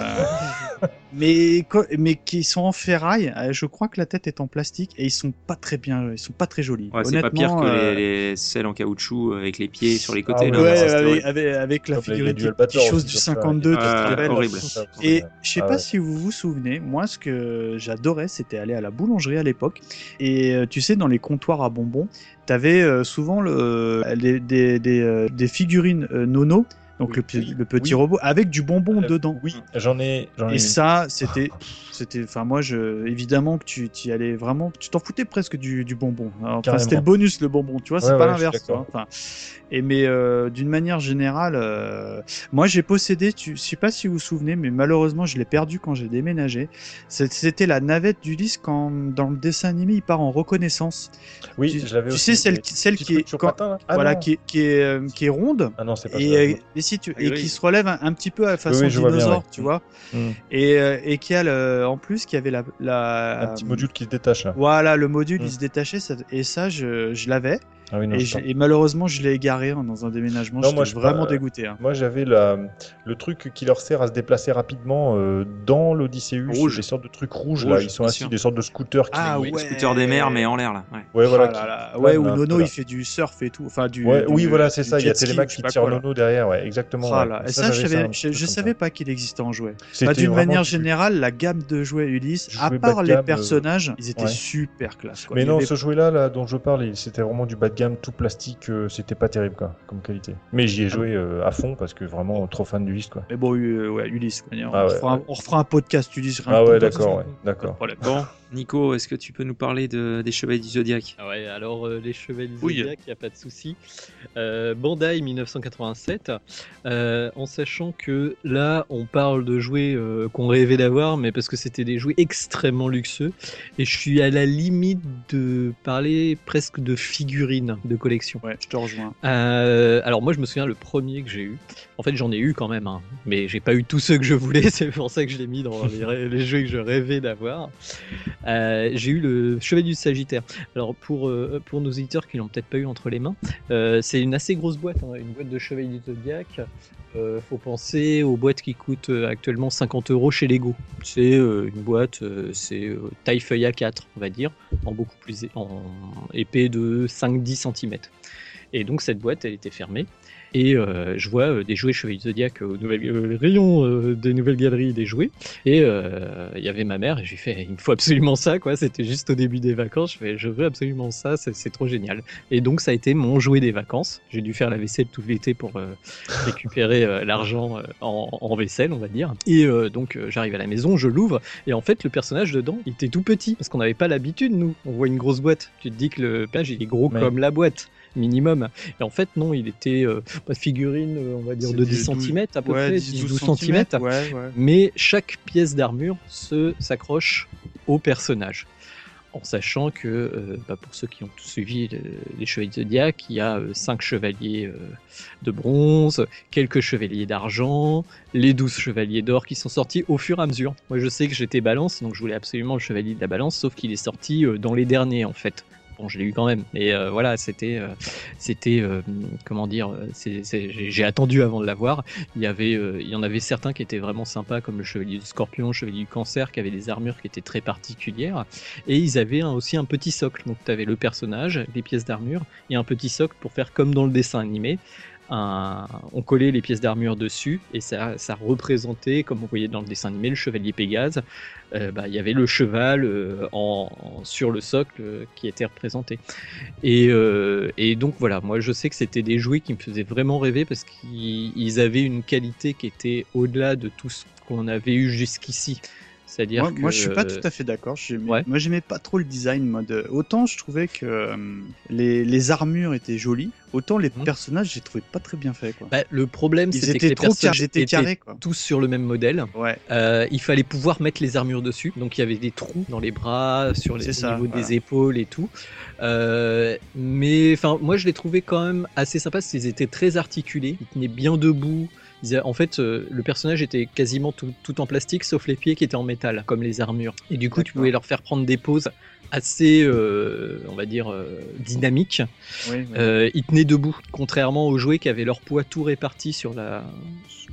mais mais qui sont en ferraille. Euh, Je crois que la tête est en plastique et ils sont pas très bien, ils sont pas très jolis. Ouais, c'est pas pire que euh, les, les celles en caoutchouc avec les pieds sur les côtés. oui, là, Ouais, avec, horrible. avec, avec la figurine qui chose du comme ça, 52 qui ouais. se Ouais, rappelle. horrible. Et je sais Ah pas ouais. si vous vous souvenez, moi ce que j'adorais c'était aller à la boulangerie à l'époque et euh, tu sais dans les comptoirs à bonbons, t'avais euh, souvent le, les- des, des, euh, des figurines euh, nono, donc Oui, le, p- oui, le petit oui. robot avec du bonbon Euh, dedans. Oui, j'en ai, j'en ai Et ça, c'était, c'était, enfin moi, je, évidemment que tu y allais vraiment, tu t'en foutais presque du, du bonbon. Enfin, c'était le bonus le bonbon, tu vois, c'est pas ouais, l'inverse. Enfin, et mais euh, d'une manière générale, euh, moi j'ai possédé, tu, je sais pas si vous vous souvenez, mais malheureusement je l'ai perdu quand j'ai déménagé. C'était la navette d'Ulysse quand dans le dessin animé il part en reconnaissance. Oui, tu, je l'avais tu aussi. sais celle, celle petits qui est quand- patin, Ah voilà qui est, qui est euh, qui est ronde Ah non, c'est pas et, ça. euh, et si tu, et oui. qui se relève un, un petit peu à la façon oui, bien, dinosaure, tu vois, Mm. et, euh, et qui a le, en plus qui avait la, la Un petit module qui se détache là. Voilà, le module Mm. il se détachait et ça je, je l'avais Ah oui, non, et, je malheureusement je l'ai égaré hein, dans un déménagement. Non, moi, je- vraiment euh, dégoûté. hein. Moi, j'avais la- le truc qui leur sert à se déplacer rapidement euh, dans l'Odysseus. Rouge. Des sortes de trucs rouges, là. Ils sont assis, sûr. des sortes de scooters qui. Ah Oui, ouais. le scooter des mers mais en l'air là. Ouais. Ouais, voilà. Ah qui- Ouais, où Nono voilà. il fait du surf et tout. Enfin, du, Ouais, du- oui, voilà, c'est ça. Il y a Télémac qui tire quoi. Nono derrière, ouais, exactement. Ah Et ça, je, savais, pas qu'il existait en jouet. Bah, D'une vraiment manière générale, la gamme de jouets Ulysse, à part les euh, personnages, ils étaient super classe. Mais non, ce jouet-là, là, dont je parle, c'était vraiment du bas gamme, tout plastique, euh, c'était pas terrible, quoi, comme qualité. Mais j'y ai joué euh, à fond parce que vraiment trop fan du liste, quoi. Mais bon, euh, ouais, Ulysse. quoi. On, Ah ouais, refera un, ouais. on refera un podcast Ulysse. Ah ouais, d'accord, ouais, d'accord. Bon, Nico, est-ce que tu peux nous parler de, des Chevaliers du Zodiaque Ah ouais, alors euh, les Chevaliers du Oui. Zodiac, il n'y a pas de souci. Euh, Bandai 1987, euh, en sachant que là, on parle de jouets euh, qu'on rêvait d'avoir, mais parce que c'était des jouets extrêmement luxueux. Et je suis à la limite de parler presque de figurines de collection. Ouais, je te rejoins. Euh, alors moi je me souviens le premier que j'ai eu. En fait j'en ai eu quand même, hein, mais j'ai pas eu tous ceux que je voulais. C'est pour ça que je l'ai mis dans les, jeux que je rêvais d'avoir. Euh, j'ai eu le Chevalier du Sagittaire. Alors pour euh, pour nos éditeurs qui l'ont peut-être pas eu entre les mains, euh, c'est une assez grosse boîte, hein, une boîte de Chevalier du Zodiac. Faut penser aux boîtes qui coûtent actuellement 50 euros chez Lego. C'est une boîte, c'est taille feuille A4, on va dire, en beaucoup plus en épais de 5-10 cm. Et donc cette boîte, elle était fermée. Et euh, je vois euh, des jouets Chevalier du Zodiac au nouvel, euh, rayon euh, des nouvelles galeries des jouets. Et euh, il y avait ma mère et j'ai fait, il me faut absolument ça, quoi. C'était juste au début des vacances. Je fais, je veux absolument ça, c'est trop génial. Et donc ça a été mon jouet des vacances. J'ai dû faire la vaisselle tout l'été pour euh, récupérer l'argent en, en vaisselle, on va dire. Et euh, donc j'arrive à la maison, je l'ouvre et en fait le personnage dedans, il était tout petit parce qu'on n'avait pas l'habitude nous. On voit une grosse boîte, tu te dis que le page il est gros Ouais. comme la boîte minimum. Et en fait non, il était euh, pas de figurine, euh, on va dire de des 10 douze- cm à peu ouais, près, 10, 10-12 cm. Ouais, ouais. Mais chaque pièce d'armure se s'accroche au personnage. En sachant que, euh, bah, pour ceux qui ont suivi le- les Chevaliers de Zodiac, il y a 5 chevaliers euh, de bronze, quelques chevaliers d'argent, les 12 chevaliers d'or qui sont sortis au fur et à mesure. Moi je sais que j'étais balance, donc je voulais absolument le chevalier de la balance, sauf qu'il est sorti euh, dans les derniers en fait. Bon, je l'ai eu quand même, mais euh, voilà, c'était, euh, c'était, euh, comment dire, j'ai attendu avant de l'avoir. Il y avait, il y en avait certains qui étaient vraiment sympas, comme le chevalier du Scorpion, le chevalier du Cancer, qui avaient des armures qui étaient très particulières. Et ils avaient aussi un petit socle. Donc tu avais le personnage, les pièces d'armure, et un petit socle pour faire comme dans le dessin animé. On collait les pièces d'armure dessus et ça, représentait, comme on voyait dans le dessin animé, le chevalier Pégase. Euh, bah, Il y avait le cheval euh, en, sur le socle euh, qui était représenté. Et, donc voilà, moi je sais que c'était des jouets qui me faisaient vraiment rêver parce qu'ils ils avaient une qualité qui était au-delà de tout ce qu'on avait eu jusqu'ici. C'est-à-dire Moi, que moi, je suis pas tout à fait d'accord. Ouais. Moi, j'aimais pas trop le design mode. Autant je trouvais que euh, les, les armures étaient jolies, autant les Mhm. personnages, j'ai trouvé pas très bien fait. Quoi. bah, le problème Ils c'était que les trop carrés, personnages ils étaient quoi. tous sur le même modèle. Ouais. Euh, il fallait pouvoir mettre les armures dessus, donc il y avait des trous dans les bras, sur les ça, niveau voilà. des épaules et tout. Euh, mais enfin, moi je les trouvais quand même assez sympas qu'ils étaient très articulés, ils tenaient bien debout. Ils a- en fait, euh, le personnage était quasiment tout, tout en plastique, sauf les pieds qui étaient en métal, comme les armures. Et du coup, tu pouvais leur faire prendre des poses assez, euh, on va dire, euh, dynamiques. Oui, oui. Ils tenaient debout, contrairement aux jouets qui avaient leur poids tout réparti sur, la,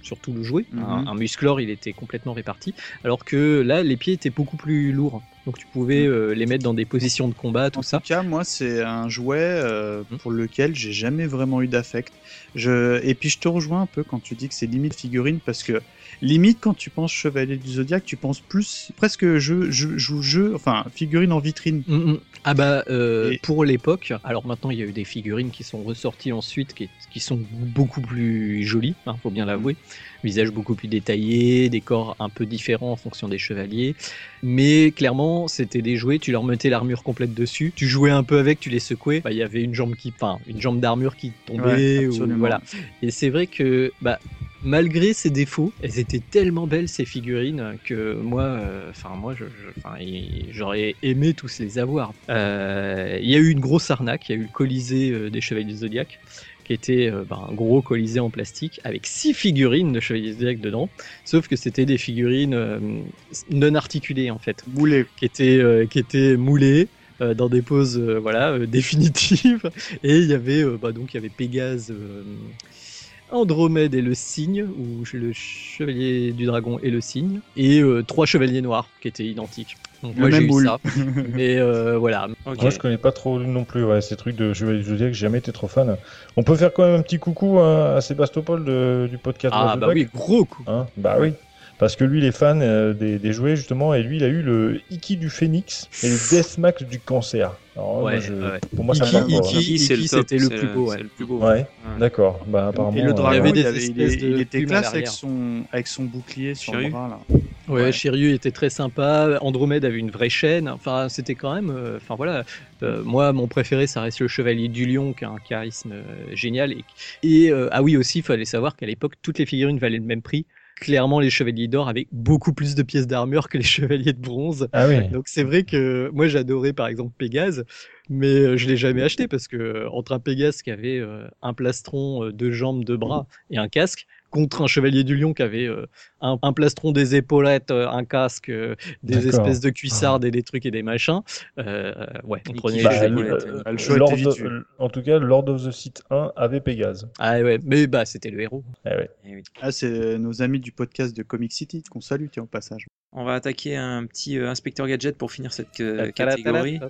sur tout le jouet. Mhm. un, un musclor, il était complètement réparti, alors que là, les pieds étaient beaucoup plus lourds. Donc tu pouvais euh, les mettre dans des positions de combat, tout en ça. tout cas, moi, c'est un jouet euh, Mhm. pour lequel j'ai jamais vraiment eu d'affect. Je... Et puis, je te rejoins un peu quand tu dis que c'est limite figurine, parce que limite, quand tu penses Chevalier du Zodiac, tu penses plus presque jeu, jeu, jeu, jeu enfin, figurine en vitrine. Mm, mm. Ah bah euh, Et- pour l'époque, alors maintenant il y a eu des figurines qui sont ressorties ensuite qui, qui sont beaucoup plus jolies, hein, faut bien l'avouer. Visage beaucoup plus détaillé, des corps un peu différents en fonction des chevaliers. Mais clairement, c'était des jouets, tu leur mettais l'armure complète dessus, tu jouais un peu avec, tu les secouais, bah, il y avait une jambe qui, enfin, une jambe d'armure qui tombait, Ouais, ou, voilà. Et c'est vrai que, bah, malgré ses défauts, elles étaient tellement belles ces figurines que moi, euh, enfin moi, je- je- j'aurais aimé tous les avoir. Euh, Il y a eu une grosse arnaque, il y a eu le Colisée euh, des Chevaliers du Zodiac qui était euh, bah, un gros colisée en plastique avec six figurines de Chevaliers du Zodiac dedans, sauf que c'était des figurines euh, non articulées en fait Boulet. qui étaient, euh, qui étaient moulés euh, dans des poses voilà, définitives. Et il y avait, bah, donc, il y avait Pégase, Andromède et le cygne, ou le chevalier du dragon et le cygne, et euh, trois chevaliers noirs qui étaient identiques. Donc, Le moi j'ai eu ça. Mais euh, voilà. Moi, je connais pas trop non plus ouais, ces trucs de Chevalier du Zodiac, j'ai jamais été trop fan. On peut faire quand même un petit coucou à, à Sébastopol de- du podcast. Ah bah oui, gros coup. hein bah oui. Parce que lui, il est fan euh, des, des jouets, justement, et lui, il a eu le Iki du Phénix et le Deathmax du Cancer. Alors, moi, Ouais, je- ouais. Pour moi, Iki, Iki. Iki, le c'était le plus beau, ouais. le plus beau. Ouais, d'accord. Bah, apparemment. Et le dragon, avait il, des avait- il espèces est- de il était classe avec son, avec son bouclier sur Chérie. le bras. Là. Ouais, Ouais. Shiryu était très sympa. Andromède avait une vraie chaîne. Enfin, c'était quand même. euh, Enfin voilà. Euh, moi, mon préféré, ça reste le Chevalier du Lion, qui a un charisme euh, génial. Et, et, euh, ah oui aussi, il fallait savoir qu'à l'époque, toutes les figurines valaient le même prix. Clairement, les Chevaliers d'or avaient beaucoup plus de pièces d'armure que les Chevaliers de bronze. Ah oui. Donc c'est vrai que moi j'adorais par exemple Pégase, mais euh, je l'ai jamais acheté parce que euh, entre un Pégase qui avait euh, un plastron, deux jambes, deux bras et un casque, contre un Chevalier du Lion qui avait euh, un, un plastron, des épaulettes, euh, un casque, euh, des espèces de cuissardes et des trucs et des machins, euh, ouais, on prenait les Bah, Chevaliers. le- le- euh, le choix Lord était vite of- vu. en tout cas, Lord of the Sith 1 avait Pégase. Ah ouais, mais bah c'était le héros. Eh ouais. Eh. Ah, c'est nos amis du podcast de Comic City qu'on salue, tiens, au passage. On va attaquer un petit euh, inspecteur gadget pour finir cette euh, catégorie.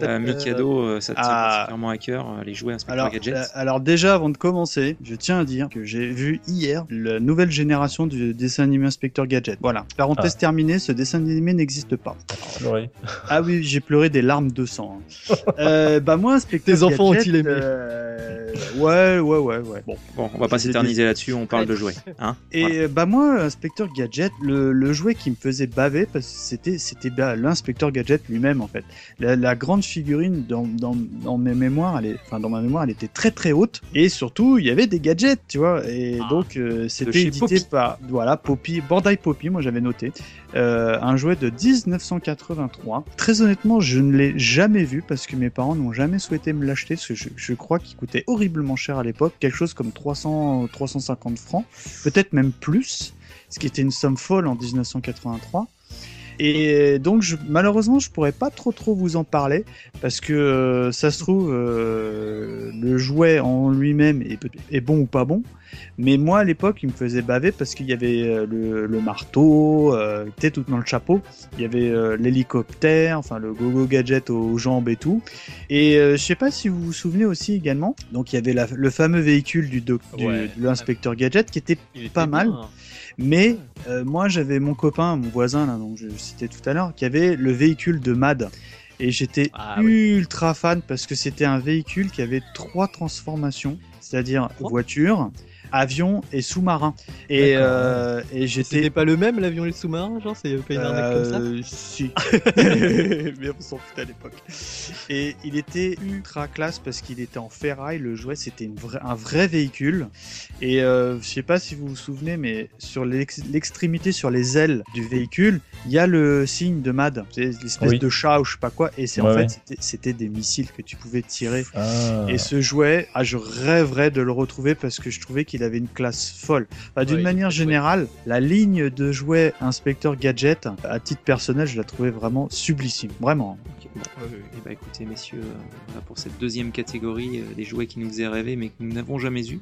Euh, Mikado, euh, ça te tient Ah. particulièrement à cœur, euh, les jouets inspecteur Alors, gadget. euh, alors déjà, avant de commencer, je tiens à dire que j'ai vu hier la nouvelle génération du dessin animé Inspecteur Gadget. Voilà. Parenthèse terminée, ce dessin animé n'existe pas. Pleurer. Ah oui, j'ai pleuré des larmes de sang. hein. euh, bah moi, Inspecteur Tes enfants Gadget, ont-ils aimé euh, Ouais, ouais, ouais, ouais. Bon. Bon, on va pas s'éterniser là-dessus, on parle de jouets. Hein Et Voilà. bah moi, Inspecteur Gadget, le, le jouet qui me faisait baver, parce que c'était c'était l'inspecteur Gadget lui-même en fait. La, la grande figurine dans, dans, dans mes mémoires, elle est, enfin dans ma mémoire, elle était très très haute et surtout il y avait des gadgets, tu vois. Et Ah. donc euh, c'était édité Poppy. par voilà Poppy, Bandai Poppy, moi j'avais noté. Euh, un jouet de 1983. Très honnêtement, je ne l'ai jamais vu parce que mes parents n'ont jamais souhaité me l'acheter parce que je, je crois qu'il coûtait horriblement cher à l'époque, quelque chose comme 300, 350 francs, peut-être même plus, ce qui était une somme folle en 1983. Et donc je, malheureusement je pourrais pas trop trop vous en parler parce que euh, ça se trouve euh, le jouet en lui-même est, bon ou pas bon mais moi à l'époque il me faisait baver parce qu'il y avait euh, le, le marteau euh, était tout dans le chapeau il y avait euh, l'hélicoptère enfin le gogo gadget aux jambes et tout et je sais pas si vous vous souvenez aussi également donc il y avait la- le fameux véhicule du, doc, du- de l'inspecteur gadget qui était Pas mal. bien. Mais euh, moi, j'avais mon copain, mon voisin, là, donc je citais tout à l'heure, qui avait le véhicule de Mad. Et j'étais Ah oui. ultra fan parce que c'était un véhicule qui avait trois transformations, c'est-à-dire voiture, avion et sous-marin. Et, euh, et C'était j'étais. pas le même l'avion et le sous-marin, genre c'est pas une arnaque comme ça. Euh, si. Mais on s'en foutait à l'époque. Et il était ultra classe parce qu'il était en ferraille. Le jouet, c'était un vrai véhicule. Et euh, je sais pas si vous vous souvenez, mais sur l'ex- l'extrémité, sur les ailes du véhicule, il y a le signe de MAD. C'est l'espèce Oui. de chat ou je sais pas quoi. Et c'est en fait, ouais. c'était- c'était des missiles que tu pouvais tirer. Ah. Et ce jouet, ah, je rêverais de le retrouver parce que je trouvais qu'il avait une classe folle. Enfin, D'une Ouais, manière générale, la ligne de jouets Inspecteur Gadget, à titre personnel, je la trouvais vraiment sublissime. Vraiment. Ok, bon, eh ben, écoutez, messieurs, euh, voilà pour cette deuxième catégorie euh, des jouets qui nous faisaient rêver mais que nous n'avons jamais eu.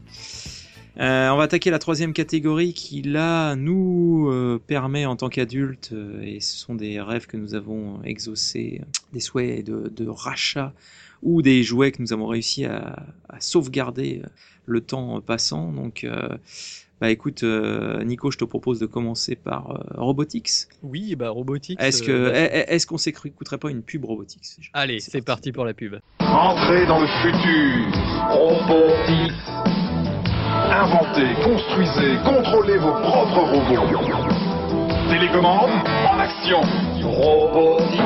Euh, on va attaquer la troisième catégorie qui, là, nous euh, permet en tant qu'adultes, euh, et ce sont des rêves que nous avons exaucés, euh, des souhaits de, de rachat ou des jouets que nous avons réussi à, à sauvegarder euh, le temps passant. Donc, euh, bah écoute, euh, Nico, je te propose de commencer par euh, Robotics. Oui, bah robotique. Est-ce que, euh, bah, est- est-ce qu'on s'écouterait pas une pub Robotics Allez, c'est parti pour la pub. Entrez dans le futur. Robotics. Inventez, construisez, contrôlez vos propres robots. Télécommande en action. Robotics.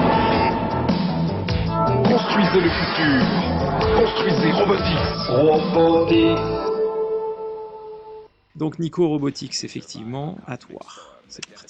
Construisez le futur. Construisez Robotics. Robotics. Donc Nico Robotics, effectivement, à toi.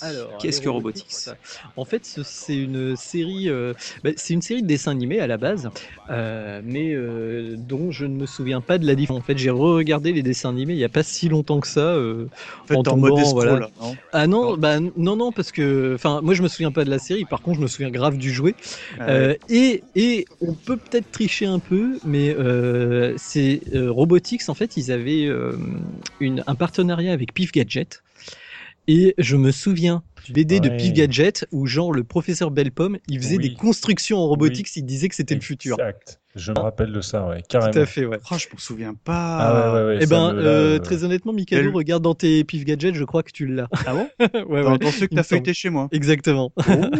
Alors, Qu'est-ce que Robotics, Robotics En fait, ce- c'est une série, euh, bah, c'est une série de dessins animés à la base, euh, mais euh, dont je ne me souviens pas de la différence. En fait, j'ai re-regardé les dessins animés il n'y a pas si longtemps que ça. euh, En fait, En mode tombant, escroc, voilà. là, non? Ah non, Non. bah non, non, parce que, enfin, moi je me souviens pas de la série. Par contre, je me souviens grave du jouet. Ah Euh, ouais. et, et on peut peut-être tricher un peu, mais euh, c'est euh, Robotics en fait, ils avaient euh, une, un partenariat avec Pif Gadget. Et je me souviens du BD de. Pif Gadget où genre le professeur Belpomme, il faisait Oui. des constructions en robotics, il disait que c'était le futur. Exact. Je me rappelle de ça, ouais, Tout carrément. à fait, ouais. Oh, je m'en souviens pas. Ah ouais, ouais, ouais. Eh ben, me- euh, très honnêtement, Mikado, Elle- regarde dans tes pif gadgets, je crois que tu l'as. Ah bon ouais, dans, ouais. dans ceux que il t'as feuilleté chez moi. Exactement.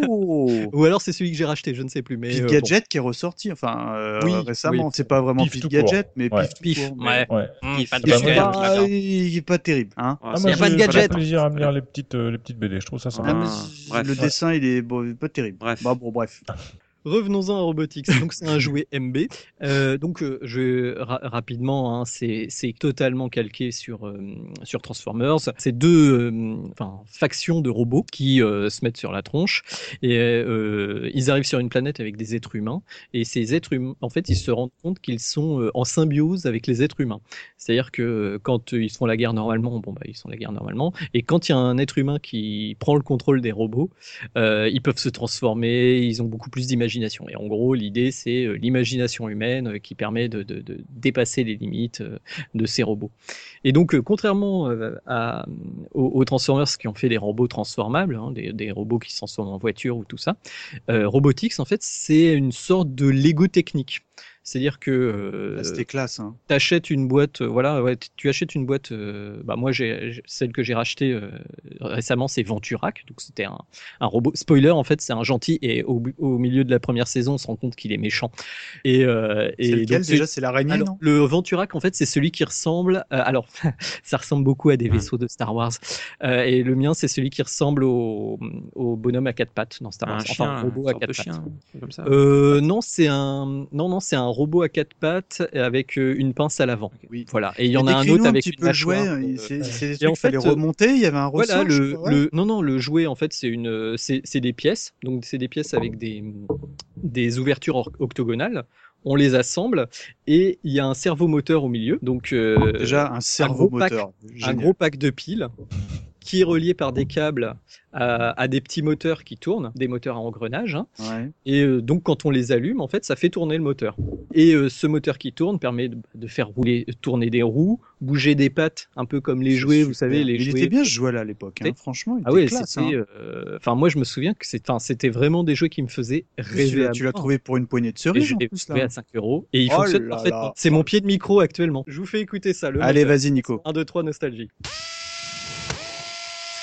Oh Ou alors c'est celui que j'ai racheté, je ne sais plus. Mais Pif euh, bon. Gadget qui est ressorti, enfin euh, Oui, récemment. oui. C'est pas vraiment Pif Pif, tout Gadget, mais Ouais. Pif tout Pif, court, mais- ouais. Ouais. Pif, pas de il est Il pas, il pas terrible, hein. Ah, Ah, c'est- moi, y a pas de gadget. j'ai plaisir à me lire les petites, euh, les petites BD. Je trouve ça sympa. Ah, le dessin, il est pas terrible. Bref. Bah, bon, bref. Revenons-en à Robotix. Donc c'est un jouet MB. Euh, donc euh, je ra- rapidement, hein, c'est totalement calqué sur euh, sur Transformers. C'est deux factions de robots qui se mettent sur la tronche et ils arrivent sur une planète avec des êtres humains et ces êtres humains, en fait, ils se rendent compte qu'ils sont en symbiose avec les êtres humains. C'est-à-dire que quand ils font la guerre normalement, bon bah ils sont la guerre normalement. Et quand il y a un être humain qui prend le contrôle des robots, ils peuvent se transformer, ils ont beaucoup plus d'imagination. Et en gros, l'idée, c'est euh, l'imagination humaine euh, qui permet de, dépasser les limites euh, de ces robots. Et donc, contrairement aux, Transformers qui ont fait des robots transformables, hein, des, robots qui se transforment en voiture ou tout ça, euh, Robotix, en fait, c'est une sorte de Lego technique. C'est-à-dire que euh, C'était classe, hein. t'achètes une boîte, euh, voilà, ouais, tu achètes une boîte. euh, bah moi, j'ai celle que j'ai rachetée euh, récemment, c'est Venturac, donc c'était un, un robot. Spoiler, en fait, c'est un gentil et au, milieu de la première saison, on se rend compte qu'il est méchant. Et, euh, lequel donc, déjà? C'est l'araignée, alors, non? le Venturac, en fait, c'est celui qui ressemble. euh, alors, ça ressemble beaucoup à des vaisseaux de Star Wars. Euh, et le mien, c'est celui qui ressemble au, au bonhomme à quatre pattes dans Star Wars. Un Enfin, chien, un robot à quatre pattes. chien, comme ça. Euh, non, c'est un non non, c'est un robot à quatre pattes avec euh, une pince à l'avant. Oui. Voilà. Et il y en a un autre avec petit une mâchoire. C'est des trucs en fait, euh, remonter. Il y avait un ressort. voilà, le, non non le jouet en fait c'est une c'est des pièces donc c'est des pièces avec des des ouvertures octogonales. On les assemble et il y a un servomoteur au milieu. Donc euh, Déjà, un cerveau pack- moteur. un gros pack de piles qui est relié par des câbles à, à des petits moteurs qui tournent, des moteurs à engrenage. hein. Ouais. Et euh, donc, quand on les allume, en fait, ça fait tourner le moteur. Et euh, ce moteur qui tourne permet de, de faire rouler, tourner des roues, bouger des pattes, un peu comme les jouets, vous savez, les Il jouets. était bien ce jouet-là à l'époque. hein. Franchement, il Ah était ouais, c'était. hein. euh, Enfin, moi, je me souviens que c'était vraiment des jeux qui me faisaient rêver. tu l'as- trouvé pour une poignée de cerises je l'ai trouvé à 5 euros. Et il Oh fonctionne parfaitement. C'est mon pied de micro actuellement. Je vous fais écouter ça. Le Allez, vas-y, Nico. 1, 2, 3, nostalgie.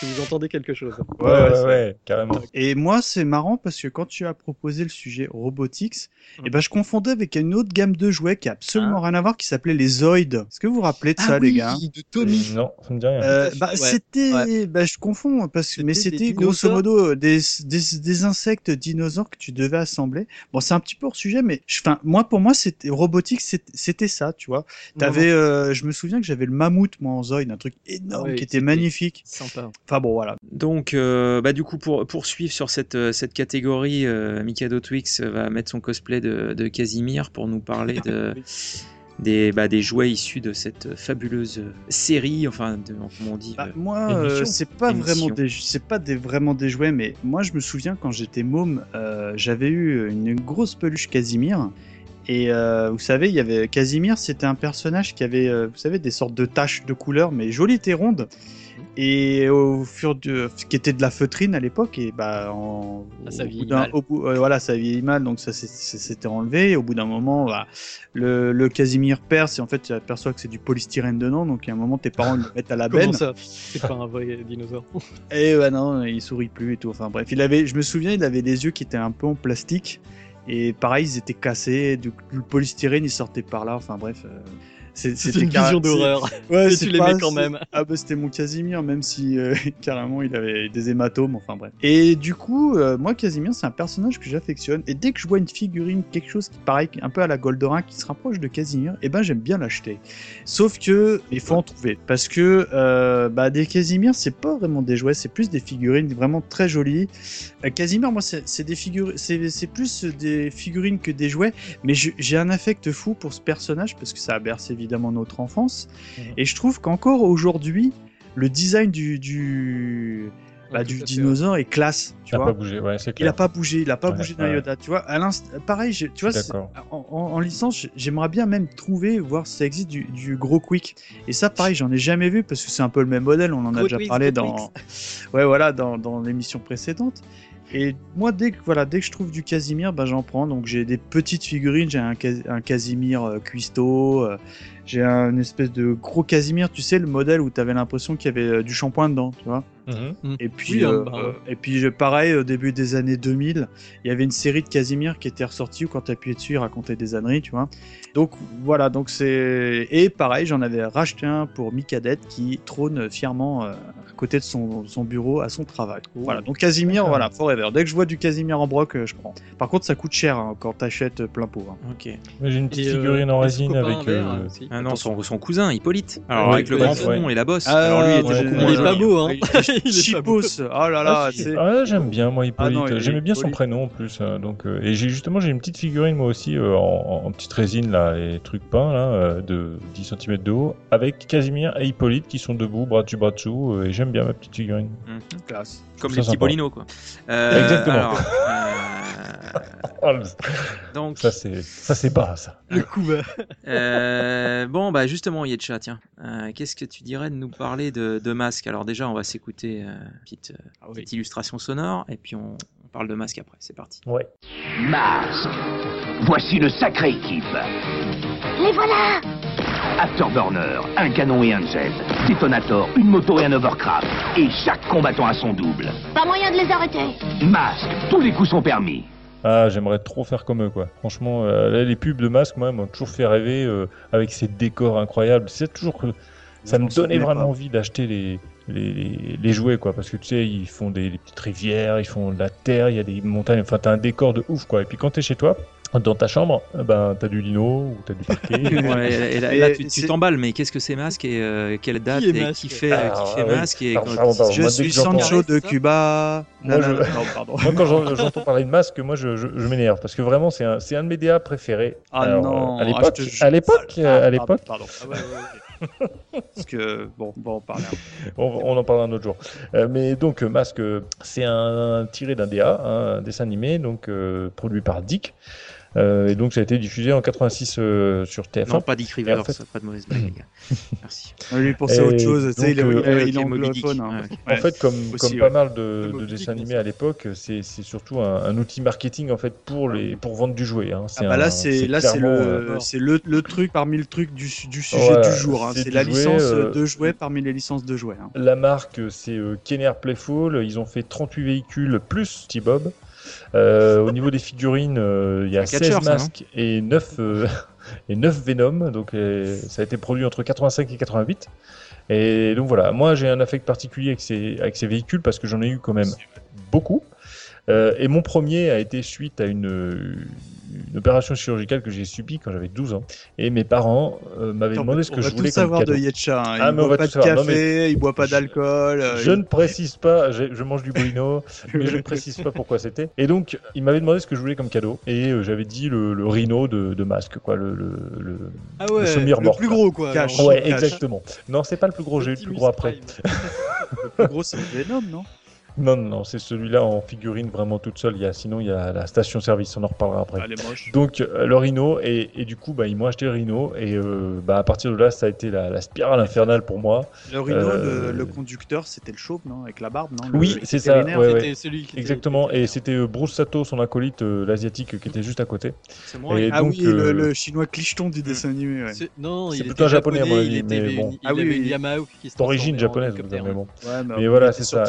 Que vous entendez quelque chose Ouais, ouais, ouais, carrément. Et moi, c'est marrant parce que quand tu as proposé le sujet robotics, Mhm. eh ben, je confondais avec une autre gamme de jouets qui a absolument Ah. rien à voir, qui s'appelait les Zoids. Est-ce que vous vous rappelez de ça, Ah les oui, gars? de Tommy. Non, ça me dit rien. Euh, bah, c'était, bah, je confonds parce que, mais C'était grosso modo des, des, des insectes dinosaures que tu devais assembler. Bon, c'est un petit peu hors sujet, mais enfin, moi, pour moi, c'était robotique, c'était ça, tu vois. T'avais, euh, je me souviens que j'avais le mammouth, moi, en Zoid, un truc énorme qui était magnifique. Sympa. Enfin bon, voilà. Donc, euh, bah, du coup, pour poursuivre sur cette, euh, cette catégorie, euh, Mikado Twix va mettre son cosplay de, de Casimir pour nous parler de, des, bah, des jouets issus de cette fabuleuse série, enfin, de, comment on dit Bah, euh, moi, euh, c'est pas Émission. vraiment des, c'est pas des vraiment des jouets, mais moi, je me souviens quand j'étais môme, j'avais eu une grosse peluche Casimir. Et euh, vous savez, il y avait Casimir, c'était un personnage qui avait, euh, vous savez, des sortes de taches de couleurs, mais jolies et rondes. Et au fur de, qui était de la feutrine à l'époque, et bah, en, Ah, ça au bout d'un- mal. au bout- euh, voilà, ça vieillit mal, donc ça s'était enlevé. Et au bout d'un moment, bah, le, le Casimir perce, et en fait, tu aperçois que c'est du polystyrène dedans, donc à un moment, tes parents le mettent à la benne. Comment ça C'est pas un vrai dinosaure. Et bah non, il sourit plus et tout. Enfin bref, il avait, je me souviens, il avait des yeux qui étaient un peu en plastique. Et pareil, ils étaient cassés. Du, le polystyrène, il sortait par là. Enfin bref. euh, c'est- une vision d'horreur. Ouais, tu l'aimais quand même. Ah bah c'était mon Casimir, même si euh, carrément il avait des hématomes, enfin bref. Et du coup, euh, moi Casimir, c'est un personnage que j'affectionne. Et dès que je vois une figurine, quelque chose qui paraît un peu à la Goldorak, qui se rapproche de Casimir, et ben j'aime bien l'acheter. Sauf que il faut en trouver, parce que euh, bah, des Casimir, c'est pas vraiment des jouets, c'est plus des figurines vraiment très jolies. Euh, Casimir, moi c'est des figurines, c'est plus des figurines que des jouets, mais j'ai un affect fou pour ce personnage parce que ça a bercé évidemment notre enfance. Mhm. Et je trouve qu'encore aujourd'hui, le design du, du, bah, Ouais, du tout à fait, dinosaure est classe. Tu Ça n'a vois pas bougé, ouais, c'est il clair. a pas bougé, il a pas Ouais, bougé ouais. Yoda, tu vois. À pareil, je- tu vois, en, en- en licence, j'aimerais bien même trouver, voir si ça existe du, du gros quick. Et ça, pareil, j'en ai jamais vu parce que c'est un peu le même modèle. On en a déjà parlé dans, ouais, voilà, dans, dans l'émission précédente. Et moi, dès que, voilà, dès que je trouve du Casimir, bah, j'en prends. Donc j'ai des petites figurines, j'ai un Casimir euh, cuistot, euh, j'ai un espèce de gros Casimir, tu sais, le modèle où tu avais l'impression qu'il y avait euh, du shampoing dedans, tu vois. Mhm. Et puis, Oui, hein, euh, bah, euh, et puis je- pareil, au début des années 2000, il y avait une série de Casimir qui était ressortie où quand tu appuyais dessus, il racontait des âneries, tu vois. Donc voilà, donc c'est. Et pareil, j'en avais racheté un pour Micadette qui trône fièrement euh, à côté de son, son bureau à son travail. Voilà, donc Casimir, voilà, forever. Dès que je vois du Casimir en broc, je prends. Par contre, ça coûte cher hein, quand t'achètes plein pot. hein. Ok. J'ai une petite Et, euh, figurine en résine avec. euh. Ah non, son, son cousin, Hippolyte. Alors Ouais, avec le grand front ouais. et la bosse. Ah, Alors lui, il était ouais, beaucoup moins Il est pas beau, hein. Chipos, oh là là, Ah. Ah, j'aime bien moi Hippolyte. Ah J'aimais bien son prénom en plus. hein, donc euh, et j'ai justement j'ai une petite figurine moi aussi euh, en, en petite résine là, les trucs peints là euh, de 10 cm de haut avec Casimir et Hippolyte qui sont debout bras dessus bras dessous euh, et j'aime bien ma petite figurine. Mhm. classe. Comme les petits sympa. Bolino, quoi. Euh, Exactement. alors, euh, donc, ça c'est ça c'est bas ça. Le coup euh, bon, bah justement, Yetcha, tiens, euh, qu'est-ce que tu dirais de nous parler de, de Masque? Alors déjà, on va s'écouter euh, une petite, euh, Ah oui. petite illustration sonore, et puis on, on parle de Masque après. C'est parti. Ouais. Masque. Voici une sacrée équipe. Les voilà Afterburner, un canon et un jet. Detonator, une moto et un overcraft. Et chaque combattant a son double. Pas moyen de les arrêter. Masque, tous les coups sont permis. Ah j'aimerais trop faire comme eux quoi. Franchement euh, là, les pubs de masque moi m'ont toujours fait rêver euh, avec ces décors incroyables. C'est toujours que ça me donnait vraiment pas. envie d'acheter les, les, les, les jouets, quoi. Parce que tu sais, ils font des, des petites rivières, ils font de la terre, il y a des montagnes, enfin, t'as un décor de ouf, quoi. Et puis quand t'es chez toi, dans ta chambre, eh ben, t'as du lino ou t'as du parquet. Ouais, et là, Et là, tu t'emballes, mais qu'est-ce que c'est Masque et euh, quelle date est et qui fait, Alors, qui fait ah oui. Masque et pardon, pardon. Je suis Sancho de. Cuba. Moi, je- Nanana. Non, pardon. Moi, quand j'en- j'entends parler de masque, moi, je, je, je m'énerve parce que vraiment, c'est un, c'est un de mes DA préférés. Ah Alors, non, euh, à ah, l'époque, à l'époque, Ah, à pardon, l'époque, Pardon. Ah ouais, ouais, ouais. Parce que, bon, bon, on parle. on, on en parlera un autre jour. Euh, mais donc, euh, Masque, c'est un, tiré d'un DA, hein, un dessin animé, donc euh, produit par Dick. Euh, et donc, ça a été diffusé en 86 euh, sur TF1. Non, pas Dick Rivers, en fait- ça, pas de mauvaise blague, les gars. Merci. Lui, Et autre chose. Tu sais, il est, donc, il est- euh, il est Moby Dick. anglophone. hein. Ouais, ok. En Ouais. fait, comme, aussi, comme ouais. pas mal de, dessins animés à l'époque, c'est surtout un, un outil marketing en fait pour les pour vendre du jouet. Hein. Ah bah là, c'est là, c'est le, c'est le, le truc parmi le truc du, du sujet du jour. hein. c'est la jouet, licence euh, de jouets parmi les licences de jouets. hein. La marque, c'est euh, Kenner Playful. Ils ont fait 38 véhicules plus T-Bob. Euh, au niveau des figurines, euh, il y a Un catcheur, 16 ça, non masques et 9, euh, et 9 Venom. Donc, ça a été produit entre 85 et 88. Et donc voilà, moi j'ai un affect particulier avec ces, avec ces véhicules parce que j'en ai eu quand même beaucoup. Euh, et mon premier a été suite à une, une opération chirurgicale que j'ai subie quand j'avais 12 ans. Et mes parents euh, m'avaient demandé ce on que va je voulais tout comme savoir cadeau. de Yetcha. hein. Ah, il on boit va pas tout de savoir. Non, café, il boit pas je- d'alcool. euh, Je il- ne précise pas, je, je mange du Bruno, mais je ne précise pas pourquoi c'était. Et donc, il m'avait demandé ce que je voulais comme cadeau, et euh, j'avais dit le, le rhino de, de masque, quoi, le, le, le- Ah ouais, le plus gros quoi. Alors. Ouais, cache. exactement. Non, c'est pas le plus gros, j'ai eu le plus gros après. Le plus gros, c'est Venom, non? Non, non, non, c'est celui-là en figurine vraiment toute seule. Il y a, sinon, il y a la station-service, on en reparlera après. Elle est moche. Donc euh, le Rhino et, et du coup bah, ils m'ont acheté le Rhino et euh, bah, à partir de là ça a été la, la spirale infernale pour moi. Le Rhino, Euh, le, le conducteur, c'était le chauve, non Avec la barbe, non Le- Oui, le c'est ça, ouais, ouais. Celui qui Exactement était- et c'était Bruce Sato son acolyte euh, l'asiatique qui était juste à côté. C'est moi. Et Ah donc, oui, le, euh, le chinois clicheton du dessin animé. Ouais, C'est- Non, C'est il plutôt un japonais, à mon avis, mais bon. Ah oui, qui D'origine japonaise mais bon. Mais voilà, c'est ça.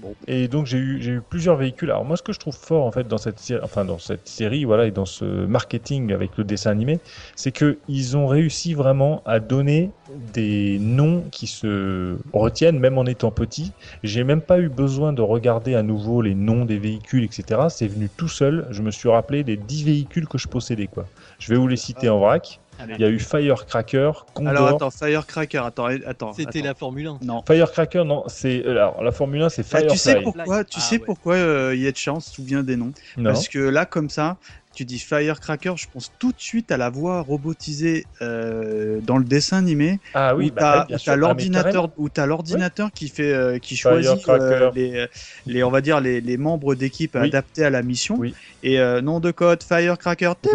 bon. Et donc j'ai eu eu plusieurs véhicules. Alors moi ce que je trouve fort en fait dans cette série, enfin dans cette série voilà et dans ce marketing avec le dessin animé, c'est que ils ont réussi vraiment à donner des noms qui se retiennent même en étant petits. J'ai même pas eu besoin de regarder à nouveau les noms des véhicules etc. C'est venu tout seul. Je me suis rappelé des 10 véhicules que je possédais quoi. Je vais vous les citer en vrac. Allez. Il y a eu Firecracker, Condor. Alors attends, Firecracker, attends, attends. C'était attends. la Formule 1. Non. Firecracker non c'est alors la Formule 1 c'est Ah, Firefly. tu sais pourquoi, tu Ah, sais ouais. pourquoi euh, Yetcha, on se souvient des noms Non. Parce que là, comme ça, tu dis Firecracker, je pense tout de suite à la voix robotisée euh, dans le dessin animé Ah oui, où bah, t'as ouais, où Ah, l'ordinateur où t'as l'ordinateur qui fait euh, qui choisit euh, les, les on va dire les, les membres d'équipe Oui. adaptés à la mission Oui. et euh, nom de code Firecracker tu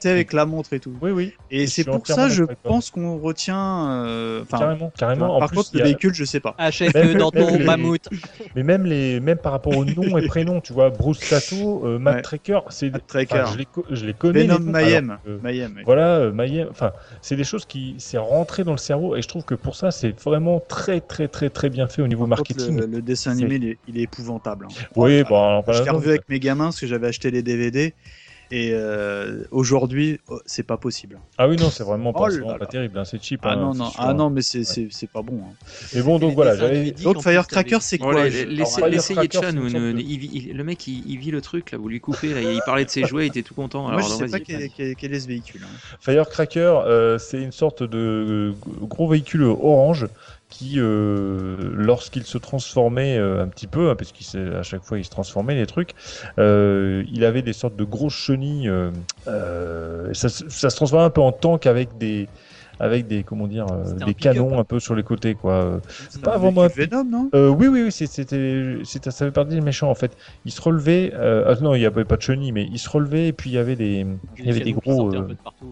sais, avec la montre et tout Oui, oui, et Je c'est pour ça je pense qu'on retient euh, carrément. carrément. En par contre le a- véhicule je sais pas HFE Même- dans ton les- mammouth. Mais même, les, même par rapport aux noms et prénoms, tu vois, Bruce Sato, euh, Matt. Tracker, c'est, Matt Tracker. Enfin, je, les co- je les connais. Venom les Mayhem que- Mayhem oui. Voilà, euh, Mayhem, enfin, c'est des choses qui c'est rentré dans le cerveau et je trouve que pour ça, c'est vraiment très, très, très, très bien fait au niveau contre, marketing. le, le dessin animé il est, il est épouvantable hein. Oui, bon, alors, Je l'ai revu avec mes gamins parce que j'avais acheté les DVD. Et euh, aujourd'hui, oh, c'est pas possible. Ah oui, non, c'est vraiment pas, Oh vraiment pas terrible, hein, c'est cheap. Ah hein, non, non, ah hein. non, mais c'est c'est- c'est pas bon. hein. Mais bon, donc voilà, Donc Firecracker, c'est quoi les- je- les- laissez, Alors, laissez Firecracker, Yetchan, c'est nous- une sorte nous- de- il, il- le mec il, vit le truc là, vous lui coupez là, il parlait de ses jouets, il était tout content. Moi, Alors, je sais pas quel, vas-y. quel- quel est ce véhicule. hein. Firecracker, euh, c'est une sorte de euh, gros véhicule orange qui, euh, lorsqu'il se transformait euh, un petit peu, hein, parce qu'à chaque fois il se transformait les trucs, euh, il avait des sortes de grosses chenilles. euh, euh, ça, se- ça se transformait un peu en tank avec des avec des comment dire euh, des pick-up, canons hein. un peu sur les côtés quoi. C'est pas vraiment Venom, non? Euh, oui, oui, oui, c'était, ça fait partie des méchants en fait. Il se relevait, euh, ah, non, il n'y avait pas de chenilles, mais il se relevait et puis il y avait des, il y avait des gros, partout.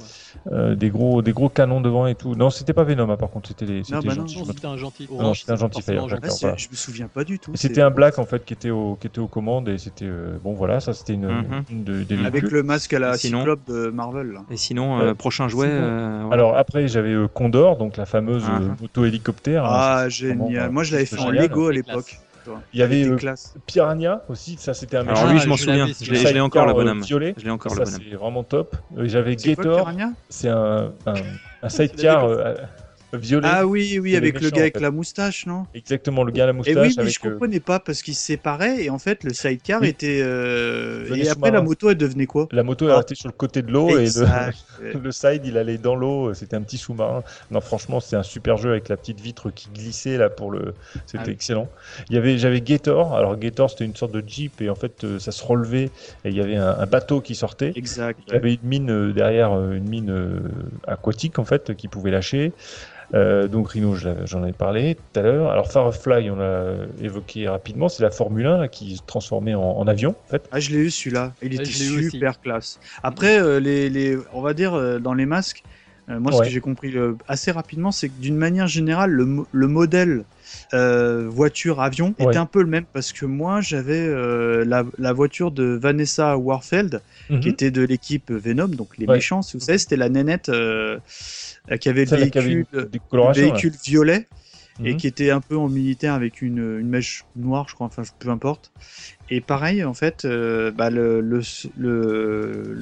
Euh, des gros, des gros canons devant et tout. Non, c'était pas Venom, hein, par contre, c'était les, c'était bah non. Non, c'était un gentil. Non, Orange, c'était un gentil Firecracker. Ah, voilà. Je me souviens pas du tout. C'était un black en fait qui était au, qui était aux commandes et c'était, euh, bon voilà, ça c'était une, Mhm. une de- des Avec véhicules. le masque à la Sinon- cyclope de Marvel. là. Et sinon, Euh, euh, prochain jouet. euh, voilà. Alors après j'avais euh, Condor, donc la fameuse euh, moto hélicoptère. hein, Ah, génial. euh, Moi, je l'avais fait en. Lego à C'est l'époque. Il y avait euh. Piranha aussi, ça c'était un Alors méchant. lui, je m'en souviens, je l'ai encore le bonhomme. violet. Je l'ai encore Ça le bonhomme. c'est vraiment top. Euh, J'avais Gator. C'est un, un, un sidecar violet. Ah oui, oui, avec le gars en avec fait. la moustache, non? Exactement, le gars à la Et moustache. oui, mais avec, je euh, comprenais pas parce qu'ils se séparaient et en fait le sidecar Oui. était. euh, Et après la moto elle devenait quoi? La moto est Ah. restée sur le côté de l'eau et le, side il allait dans l'eau. C'était un petit sous-marin. Non, franchement, c'était un super jeu avec la petite vitre qui glissait là pour le. C'était Ah oui. excellent. Il y avait, j'avais Gator. Alors Gator, c'était une sorte de jeep et en fait, euh, ça se relevait et il y avait un, un bateau qui sortait. Exact. Il y avait une mine euh, derrière, une mine aquatique en fait, qui pouvait lâcher. Euh, donc Rhino, j'en ai parlé tout à l'heure. Alors Firefly, on l'a évoqué rapidement, c'est la Formule 1 là, qui se transformait en, en avion en fait. Ah, je l'ai eu celui-là. Il Ah, était super classe. Après, euh, les, les, on va dire euh, dans les masques, euh, moi ce que j'ai compris euh, assez rapidement, c'est que d'une manière générale, le, le modèle euh, voiture-avion Ouais. était un peu le même parce que moi j'avais euh, la, la voiture de Vanessa Warfeld Mhm. qui était de l'équipe Venom, donc les Ouais. méchants. Si vous savez, c'était la nénette euh, qui avait le avait véhicule, véhicule violet et Mhm. qui était un peu en militaire avec une, une mèche noire, je crois, enfin peu importe. Et pareil, en fait, euh, bah, le, le, le-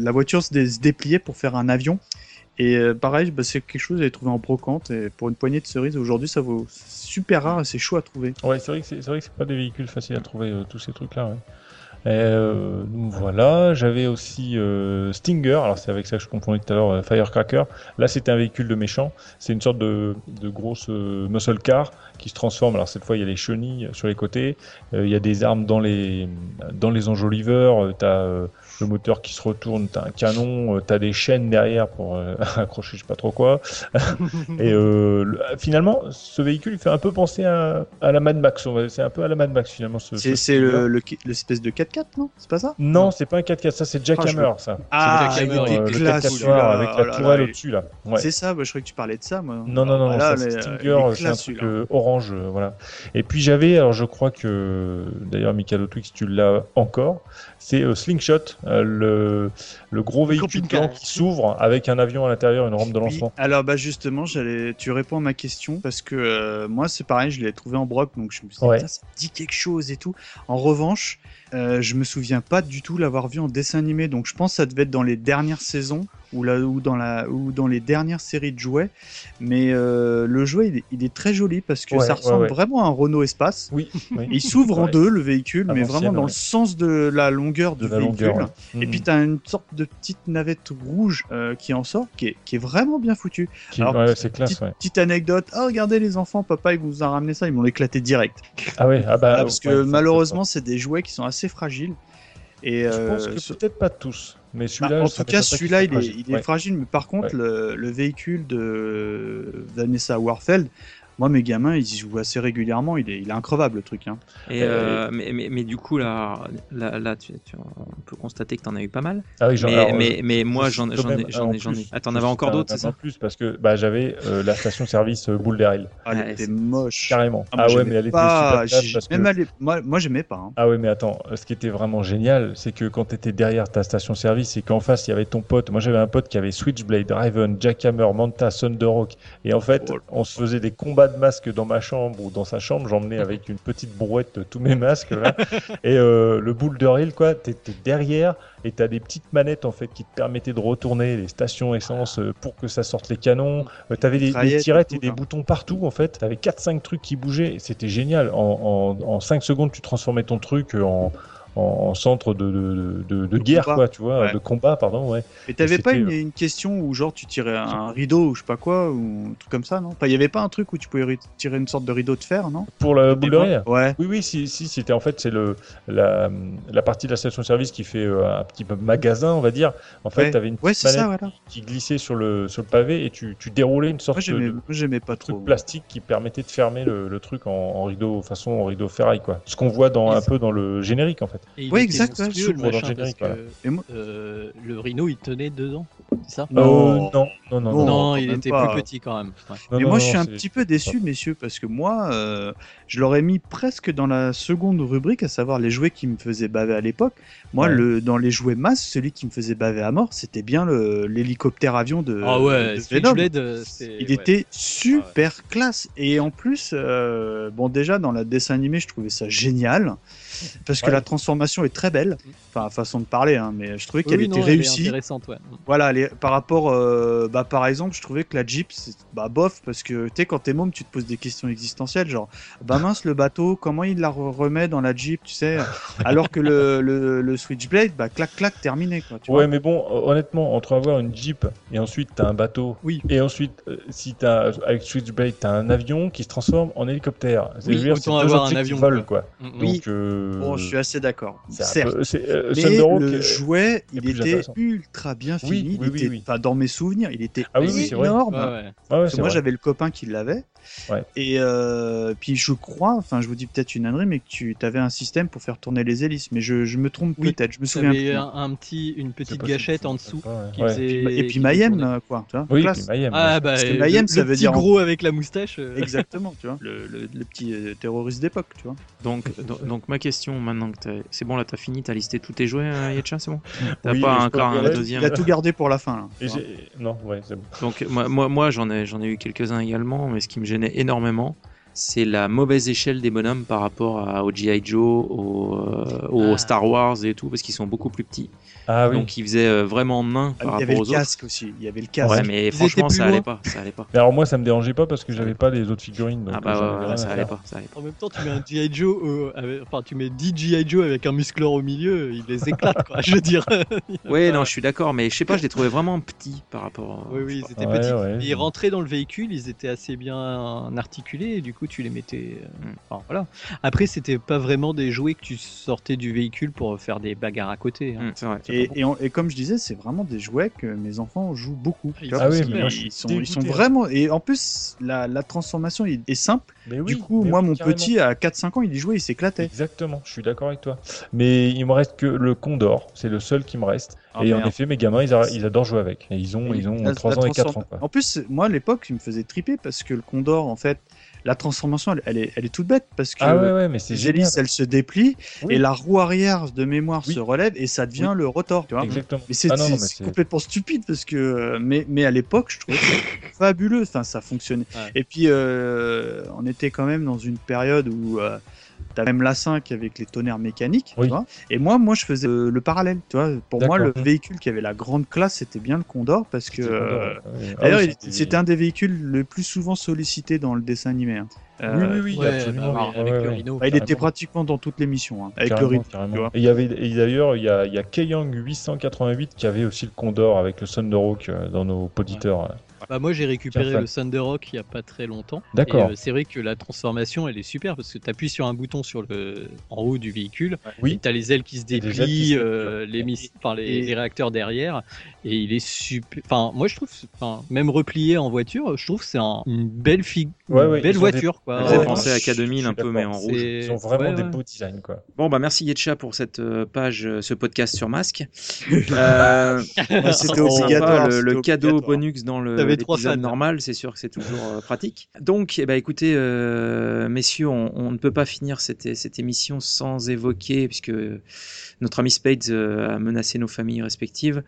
la voiture se, dé- se dépliait pour faire un avion. Et euh, pareil, bah, c'est quelque chose que j'avais trouvé en brocante. Et pour une poignée de cerises, aujourd'hui, ça vaut super rare et c'est chaud à trouver. Ouais, c'est vrai que c'est pas des véhicules faciles à trouver euh, tous ces trucs-là. Ouais. Euh, voilà, j'avais aussi euh, Stinger. Alors c'est avec ça que je comprenais tout à l'heure Firecracker. Là, c'était un véhicule de méchant. C'est une sorte de, de grosse muscle car qui se transforme. Alors cette fois, il y a les chenilles sur les côtés. Il y a des armes dans les dans les enjoliveurs. T'as le moteur qui se retourne. T'as un canon. Euh, T'as des chaînes derrière pour euh, accrocher, je sais pas trop quoi. Et euh, le- finalement, ce véhicule il fait un peu penser à, à la Mad Max. C'est un peu à la Mad Max finalement. Ce, C'est ce le, le, l'espèce de 4x4, non? C'est pas ça? Non, c'est pas un 4x4, ça c'est Jack Ah, Hammer, ça. Ah, Jack Hammer, Euh, le classe 4x4 celui-là. noir avec Oh la tourelle au-dessus là. Ouais. C'est ça, bah, je croyais que tu parlais de ça, moi. Non, non, non, c'est Stinger, c'est un truc orange, voilà. Et puis j'avais, alors je crois que, d'ailleurs, Mikado Twix, tu l'as encore, c'est euh, Slingshot, euh, le, le gros véhicule blanc qui s'ouvre avec un avion à l'intérieur, une rampe de Oui, lancement. alors bah justement, j'allais, tu réponds à ma question parce que euh, moi c'est pareil, je l'ai trouvé en broc, donc je me suis dit Ouais. Ça dit quelque chose et tout. En revanche, je me souviens pas du tout l'avoir vu en dessin animé, donc je pense que ça devait être dans les dernières saisons ou là ou dans la ou dans les dernières séries de jouets. Mais euh, le jouet il est, il est très joli parce que Ouais, ça ressemble ouais. vraiment à un Renault Espace. Oui, oui. Il s'ouvre en deux le véhicule, mais vraiment dans le sens de la longueur de du la véhicule. longueur. Et Mhm. puis tu as une sorte de petite navette rouge euh, qui en sort, qui est, qui est vraiment bien foutue. Qui- alors, ouais, c'est classe, Petite, anecdote, ah regardez les enfants, papa il vous a ramené ça, ils m'ont éclaté direct. Ah ouais, ah bah, Ah, parce que malheureusement c'est des jouets qui sont assez fragiles. Et Je euh, pense que ce- peut-être pas tous, mais bah, en tout cas, celui-là, il est, fragile. est. Mais par contre, Ouais. le, le véhicule de Vanessa Warfeld, moi, mes gamins, ils y jouent assez régulièrement. Il est, il est increvable, le truc. Hein. Et, Euh, euh, mais, mais, mais du coup, là, là, là tu, tu- on peut constater que tu en as eu pas mal. Ah oui, j'en- Mais, alors, mais, mais moi, je j'en ai, j'en en ai, j'en ai. plus. Ah, t'en avais encore d'autres, c'est ça En plus, parce que bah, j'avais euh, la station-service euh, Boule d'Airil, Ah, elle était c'est- moche. carrément. Ah, moi, Ah, ouais, mais elle était pas, super parce. Même l'é- moi, moi j'aimais pas. hein. Ah ouais, mais attends, ce qui était vraiment génial, c'est que quand tu étais derrière ta station-service et qu'en face il y avait ton pote, moi j'avais un pote qui avait Switchblade, Raven, Jackhammer, Manta, Thunderhawk, et en fait Oh on se faisait des combats de masques dans ma chambre ou dans sa chambre, j'emmenais avec une petite brouette tous mes masques là, et euh, le boule de rail quoi, t'étais derrière et t'as des petites manettes en fait qui te permettaient de retourner les stations essence euh, pour que ça sorte les canons, Euh, t'avais des, des Mitraillettes et tirettes et, des là. boutons partout en fait, t'avais 4-5 trucs qui bougeaient, c'était génial, en, en, en 5 secondes tu transformais ton truc en en, en centre de, de, de, de guerre, combat. quoi, tu vois, Ouais. de combat, pardon, ouais. Et t'avais pas une, une question où genre tu tirais un rideau ou je sais pas quoi ou un truc comme ça non? Il y avait pas un truc où tu pouvais tirer une sorte de rideau de fer non? Pour la boule de Ouais. Oui, oui, si, si, c'était en fait, c'est le, la, la partie de la station-service qui fait euh, un petit magasin, on va dire. En fait, Ouais. tu avais une Ouais, petite ça, voilà. qui glissait sur le, sur le pavé et tu, tu déroulais une sorte de, pas trop. truc plastique qui permettait de fermer le, le truc en, en rideau, façon en rideau ferraille, quoi. Ce qu'on voit dans, un peu dans le générique, en fait. Et il Ouais, exact, ouais, le machin, parce que, Et euh, le Rhino, il tenait dedans, c'est ça? Non. Euh, non, non, non, Non, il était pas. plus petit quand même. ouais. Non, Mais non, moi, non, je suis un petit peu déçu, messieurs, parce que moi, euh, je l'aurais mis presque dans la seconde rubrique, à savoir les jouets qui me faisaient baver à l'époque. Moi, Ouais. le, dans les jouets masse, celui qui me faisait baver à mort, c'était bien l'hélicoptère avion de, Ah ouais, de Venom. Switchblade, euh. Il ouais. était super classe. Et en plus, euh, bon, déjà, dans le dessin animé, je trouvais ça génial. Parce que Ouais. la transformation est très belle. Enfin, façon de parler, hein, mais je trouvais Oui, qu'elle oui, était non, elle est réussie. intéressante, ouais. Voilà, les- par rapport, euh, bah, par exemple, je trouvais que la Jeep, c'est bah, bof, parce que tu sais, quand t'es môme, tu te poses des questions existentielles, genre, bah mince, le bateau, comment il la re- remet dans la Jeep, tu sais, alors que le, le, le Switchblade, bah clac clac, terminé, quoi. Tu Ouais, vois. mais bon, honnêtement, entre avoir une Jeep et ensuite t'as un bateau, Oui. et ensuite, euh, si t'as avec Switchblade, t'as un avion qui se transforme en hélicoptère. C'est- Oui, autant avoir un avion, volent, quoi. Mm, mm. Oui. Donc, euh, Bon, je suis assez d'accord. Certes. peu- euh, Mais le euh, jouet, est il était ultra bien Oui, fini. oui, il oui, était, oui. enfin, dans mes souvenirs, il était Ah oui, oui, c'est vrai. énorme. Ouais. ouais, c'est que moi, j'avais le copain qui l'avait. Ouais. Et euh, puis je crois, enfin, je vous dis peut-être une ânerie, mais que tu avais un système pour faire tourner les hélices. Mais je, je me trompe Oui, peut-être. Je me souviens plus. un, un petit, une petite gâchette en dessous ça, ouais. qui Ouais. faisait. Et puis Mayhem, quoi. Tu vois Oui, Classe. Mayhem. Ah ouais. bah, Parce que le- Mayhem, le ça veut petit dire en- gros avec la moustache. euh, Exactement, tu vois. Le, le, le petit euh, terroriste d'époque, tu vois. Donc, donc, donc ma question maintenant que c'est bon là, t'as fini, t'as listé tous tes jouets, euh, Yetcha, c'est bon T'as Oui, pas encore un que- Il deuxième a tout gardé pour la fin. Là, Non, ouais, c'est bon. Donc moi, moi, moi, j'en ai, j'en ai eu quelques-uns également, mais ce qui me gênait énormément, c'est la mauvaise échelle des bonhommes par rapport à, au G.I. Joe, au, euh, au Ah. Star Wars et tout, parce qu'ils sont beaucoup plus petits. Ah oui. Donc ils faisaient euh, vraiment nain Ah, par il y avait rapport le aux autres. casque aussi. Il y avait le casque. Ouais, mais Ils franchement, ça allait pas, ça allait pas. Mais alors moi, ça me dérangeait pas parce que j'avais pas les autres figurines. Donc Ah bah j'en ouais, ça allait pas, ça allait pas. En même temps, tu mets un G.I. Joe, avec- enfin, tu mets 10 G.I. Joe avec un muscleur au milieu, il les éclate, quoi, je veux dire. Ouais, non, je suis d'accord, mais je sais pas, je les trouvais vraiment petits par rapport. Oui, oui, ils étaient Ouais, petits. ils rentraient dans le véhicule, ils étaient assez bien articulés, et du coup, tu les mettais. euh, Mm. enfin, voilà. Après, c'était pas vraiment des jouets que tu sortais du véhicule pour faire des bagarres à côté. hein. Hum, c'est vrai. Et, et, on- et comme je disais, c'est vraiment des jouets que mes enfants jouent beaucoup. Ah, vois, ah oui, mais moi, je suis ils, sont, ils sont dégoûté, hein. vraiment. Et en plus, la, la transformation est, est simple. Mais oui, du coup, mais moi, oui, mon carrément. petit, à 4-5 ans, il y jouait, il s'éclatait. Exactement, je suis d'accord avec toi. Mais il me reste que le Condor, c'est le seul qui me reste. Ah, et en effet, mes gamins, ils, a- ils adorent jouer avec. Et ils ont, Et ils ont la- 3 la ans et 4 transform- ans. Quoi. En plus, moi, à l'époque, il me faisait triper parce que le Condor, en fait, la transformation, elle, elle est, elle est toute bête parce que Ah ouais, ouais, mais c'est les génial. hélices, elles se déplient Oui. et la roue arrière de mémoire Oui. se relève et ça devient le rotor, tu vois. Exactement. Mais c'est Ah mais c'est complètement stupide parce que euh, mais mais à l'époque je trouvais ça fabuleux enfin ça fonctionnait Ouais. et puis euh, on était quand même dans une période où euh, t'as même la 5 avec les tonnerres mécaniques Oui. tu vois et moi moi je faisais le, le parallèle tu vois pour moi le véhicule qui avait la grande classe c'était bien le Condor parce que Condor, euh, ouais. Ah oui, c'était un des véhicules le plus souvent sollicité dans le dessin animé hein. Oui, Euh, oui, oui, Ouais, absolument. bah oui, avec Ouais, le ouais. Rhino. bah, il était pratiquement dans toutes les missions hein, avec Carrément, le il y avait, d'ailleurs, il y a, il y a Keyang 888 qui avait aussi le Condor avec le Thunderhawk euh, dans nos poditeurs. Bah, moi j'ai récupéré le Thunderhawk il y a pas très longtemps. D'accord. Euh, c'est vrai que la transformation elle est super parce que tu appuies sur un bouton sur le en haut du véhicule. Oui. Tu as les ailes qui se qui déplient, se euh, les, miss- enfin, les, Et- les réacteurs derrière. Et il est super. Enfin, moi je trouve, enfin, même replié en voiture, je trouve que c'est un- une belle fig... Ouais, une ouais, belle voiture. des- quoi. Ouais, ouais, à je- K2000 je suis un peu, mais en rouge. Ils ont vraiment ouais, des beaux designs, quoi. Bon, bah merci Yetcha pour cette euh, page, ce podcast sur Masque. Euh, c'était obligatoire. le, cadeau obligatoire. bonus dans le trois fans. normal, c'est sûr que c'est toujours euh, pratique. Donc, eh ben, écoutez, euh, messieurs, on, on ne peut pas finir cette, cette émission sans évoquer, puisque notre ami Spades euh, a menacé nos familles respectives.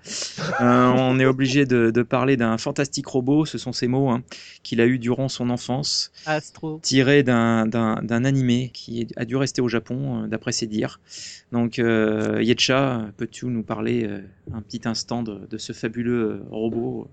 Euh, on est obligé de, de parler d'un fantastique robot, ce sont ces mots, hein, qu'il a eu durant son enfance Astro. tiré d'un animé qui a dû rester au Japon, d'après ses dires. Donc, euh, Yetcha, peux-tu nous parler euh, un petit instant de, de ce fabuleux robot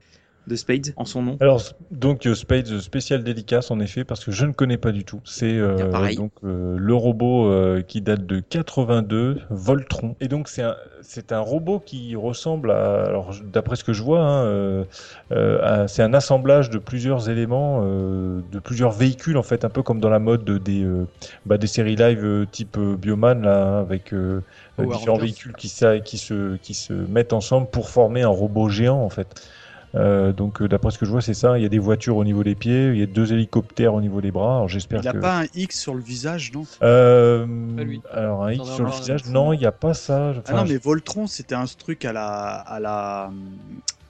de Spades en son nom Alors, donc euh, Spades spécial dédicace en effet, parce que je ne connais pas du tout. C'est euh, donc euh, le robot euh, qui date de 82, Voltron. Et donc c'est un, c'est un robot qui ressemble à, alors d'après ce que je vois, hein, euh, euh, c'est un assemblage de plusieurs éléments, euh, de plusieurs véhicules en fait, un peu comme dans la mode de- des, euh, bah, des séries live euh, type euh, Bioman là, hein, avec euh, différents Rangers. véhicules qui, qui se qui se mettent ensemble pour former un robot géant en fait. Euh, donc euh, d'après ce que je vois, c'est ça. Il y a des voitures au niveau des pieds, il y a deux hélicoptères au niveau des bras. Alors j'espère Il a que. pas un X sur le visage, non? Euh, alors un X sur le visage, non, il n'y a pas ça. Ah non, mais Voltron, c'était un truc à la, à la,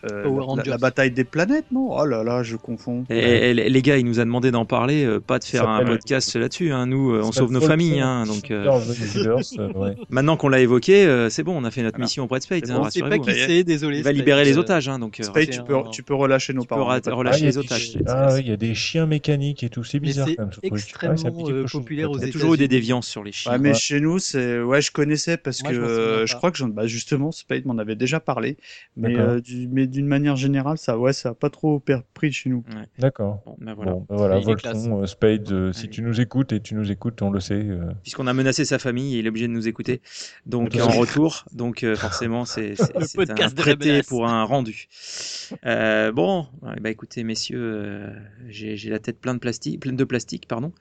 la- la, la bataille des planètes, non? Oh là là, je confonds. Et, les gars, il nous a demandé d'en parler, euh, pas de faire un podcast là-dessus. Hein. Nous, euh, on sauve nos familles. Hein. Donc, euh, euh, ouais. maintenant qu'on l'a évoqué, euh, c'est bon, on a fait notre Voilà. mission auprès de Spades. C'est hein, bon, On sait pas qui c'est, désolé. Il va libérer les euh, otages. Hein, donc, euh, Spade, tu peux, tu peux relâcher nos parents. relâcher Ah, il y a les otages. Ah, c'est- oui, il y a des chiens mécaniques et tout, c'est bizarre c'est extrêmement, euh, populaire peut-être. Il y a aux toujours eu des déviances sur les chiens. Mais chez nous, c'est ouais, je connaissais parce que je euh, crois que bah, justement Spade m'en avait déjà parlé, mais D'une manière générale, ça ouais, ça a pas trop pris chez nous. D'accord. Bon, ben voilà. Bon, ben voilà, il. Voltron, euh, Spade, euh, si tu nous écoutes et tu nous écoutes, on le sait. euh, puisqu'on a menacé sa famille, il est obligé de nous écouter. Donc en retour, donc euh, forcément c'est un prêté pour un rendu. Euh, bon, bah écoutez messieurs, euh, j'ai la tête pleine de plastique, pleine de plastique, pardon.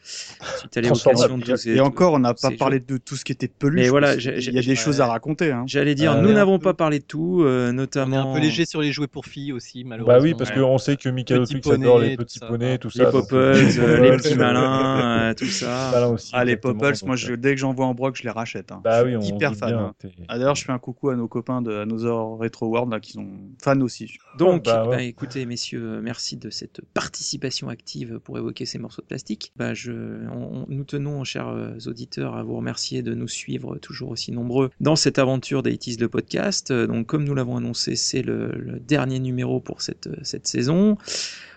Suite à l'évocation de tous ces- Et encore, on n'a pas parlé de tout ce qui était peluche. Mais voilà, qu'il y a des choses à raconter. Hein. J'allais dire, nous n'avons pas parlé de tout, On est notamment un peu léger sur les jouets pour filles aussi, malheureusement. Bah oui, parce qu'on sait que Michael adore les petits tout ça. poneys, tout les ça. donc, popples, euh, euh, les Popples, petits malins, euh, tout ça. aussi, Ah, les Popples, moi, euh, je, dès que j'en vois en broc, je les rachète. Hein. Bah Je oui, on hyper fan. bien, hein. Ah, D'ailleurs, je fais un coucou à nos copains de Another Retro World là, qui sont fans aussi. Donc, Bah ouais. bah, écoutez, messieurs, merci de cette participation active pour évoquer ces morceaux de plastique. Bah, je, on- on- nous tenons, chers euh, auditeurs, à vous remercier de nous suivre toujours aussi nombreux dans cette aventure d'Aitis de podcast. Euh, Donc, comme nous l'avons annoncé, c'est le, le dernier numéro pour cette, cette saison.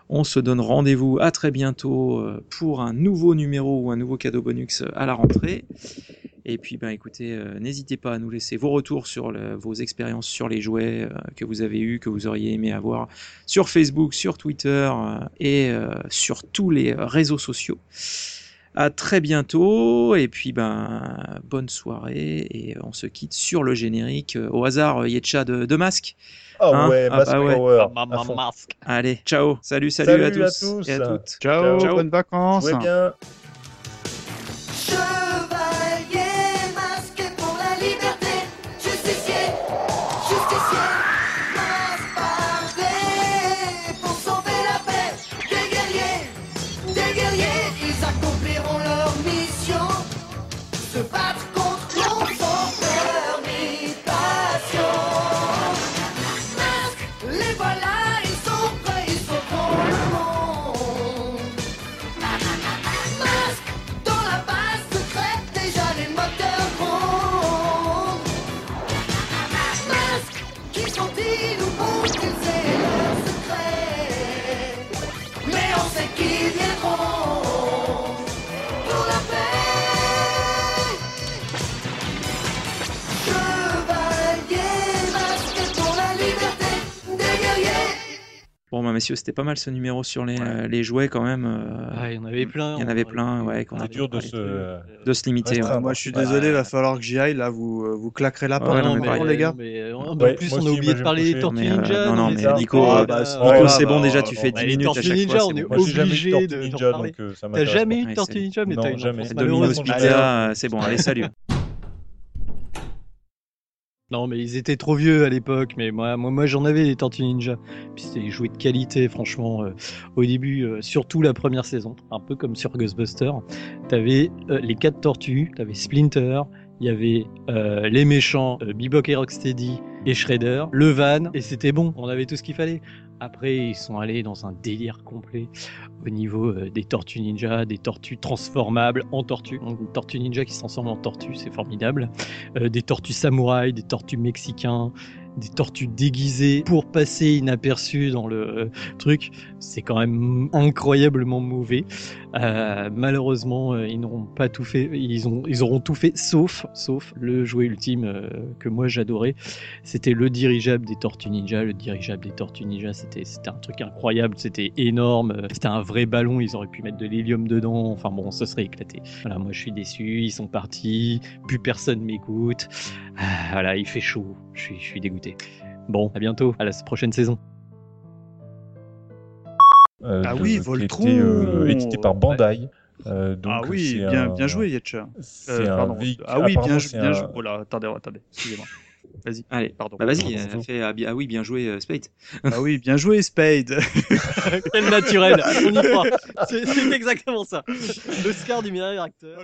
On se donne rendez-vous à très bientôt euh, pour un nouveau numéro ou un nouveau cadeau bonus à la rentrée. Et puis, ben, écoutez, euh, n'hésitez pas à nous laisser vos retours sur vos expériences sur les jouets euh, que vous avez eus, que vous auriez aimé avoir sur Facebook, sur Twitter euh, et euh, sur tous les euh, réseaux sociaux. À très bientôt et puis ben bonne soirée et on se quitte sur le générique au hasard euh, Yetcha de, de masque. Ah Hein ouais, Ah Mask bah ouais. Power. Ma- ma- à fond. masque. Allez, ciao, salut, salut, Salut à, à tous tous. et à toutes. Ciao, Ciao. bonnes vacances. Jouez bien. Bon, bah, messieurs, c'était pas mal ce numéro sur les, euh, les jouets quand même. euh, Ah, il y en avait plein. Il y en avait plein, ouais, aurait dur de se- parler de se limiter. Ouais. Moi, je suis Ouais. désolé, va falloir que j'y aille. Là, vous, euh, vous claquerez la Ouais, porte. non, en mais les gars. Mais, euh, en Ouais, plus, on a oublié de parler des Tortues euh, Ninja. non, non, mais Nico, euh, c'est bon, déjà, tu fais bah, 10 les minutes à Tortues chaque Ninja, fois, on c'est est de obligé de- euh, T'as jamais eu de Ouais, Tortue c'est- Ninja, mais Non, t'as une. Pizza, euh, c'est bon, allez, salut. Non, mais ils étaient trop vieux à l'époque, mais moi, moi, j'en avais des Tortues Ninja. Puis c'était jouets de qualité, franchement. euh, au début, euh, surtout la première saison, un peu comme sur Ghostbusters. T'avais euh, les quatre tortues, t'avais Splinter, il y avait les méchants, euh, Bebop et Rocksteady et Shredder, le van, et c'était bon, on avait tout ce qu'il fallait. Après, ils sont allés dans un délire complet au niveau euh, des tortues ninja, des tortues transformables en tortues. Donc, une tortue ninja qui se en tortue, c'est formidable. Euh, des tortues samouraïs, des tortues mexicains, des tortues déguisées pour passer inaperçues dans le euh, truc. C'est quand même incroyablement mauvais. Euh, malheureusement, euh, ils n'auront pas tout fait. Ils, ont, ils auront tout fait sauf, sauf le jouet ultime que moi j'adorais. C'était le dirigeable des Tortues Ninja. Le dirigeable des Tortues Ninja, c'était un truc incroyable. C'était énorme. C'était un vrai ballon. Ils auraient pu mettre de l'hélium dedans. Enfin bon, ça serait éclaté. Voilà, moi je suis déçu. Ils sont partis. Plus personne m'écoute. Ah, voilà, il fait chaud. Je suis, je suis dégoûté. Bon, à bientôt. À la prochaine saison. Euh, Ah de- oui, Voltron. euh, édité par Bandai. Euh, donc ah oui, bien, un- bien joué, Yetcha. Euh, véhicule- Ah oui, bien, jou- bien un- joué. Oh là, attendez, attendez, excusez-moi. Vas-y. Allez, Pardon. bah vas-y, ah, oui, bien joué, euh, Spade. Ah oui, bien joué, Spade. Quel naturel On y croit. C'est c'est exactement ça. L'Oscar du meilleur acteur.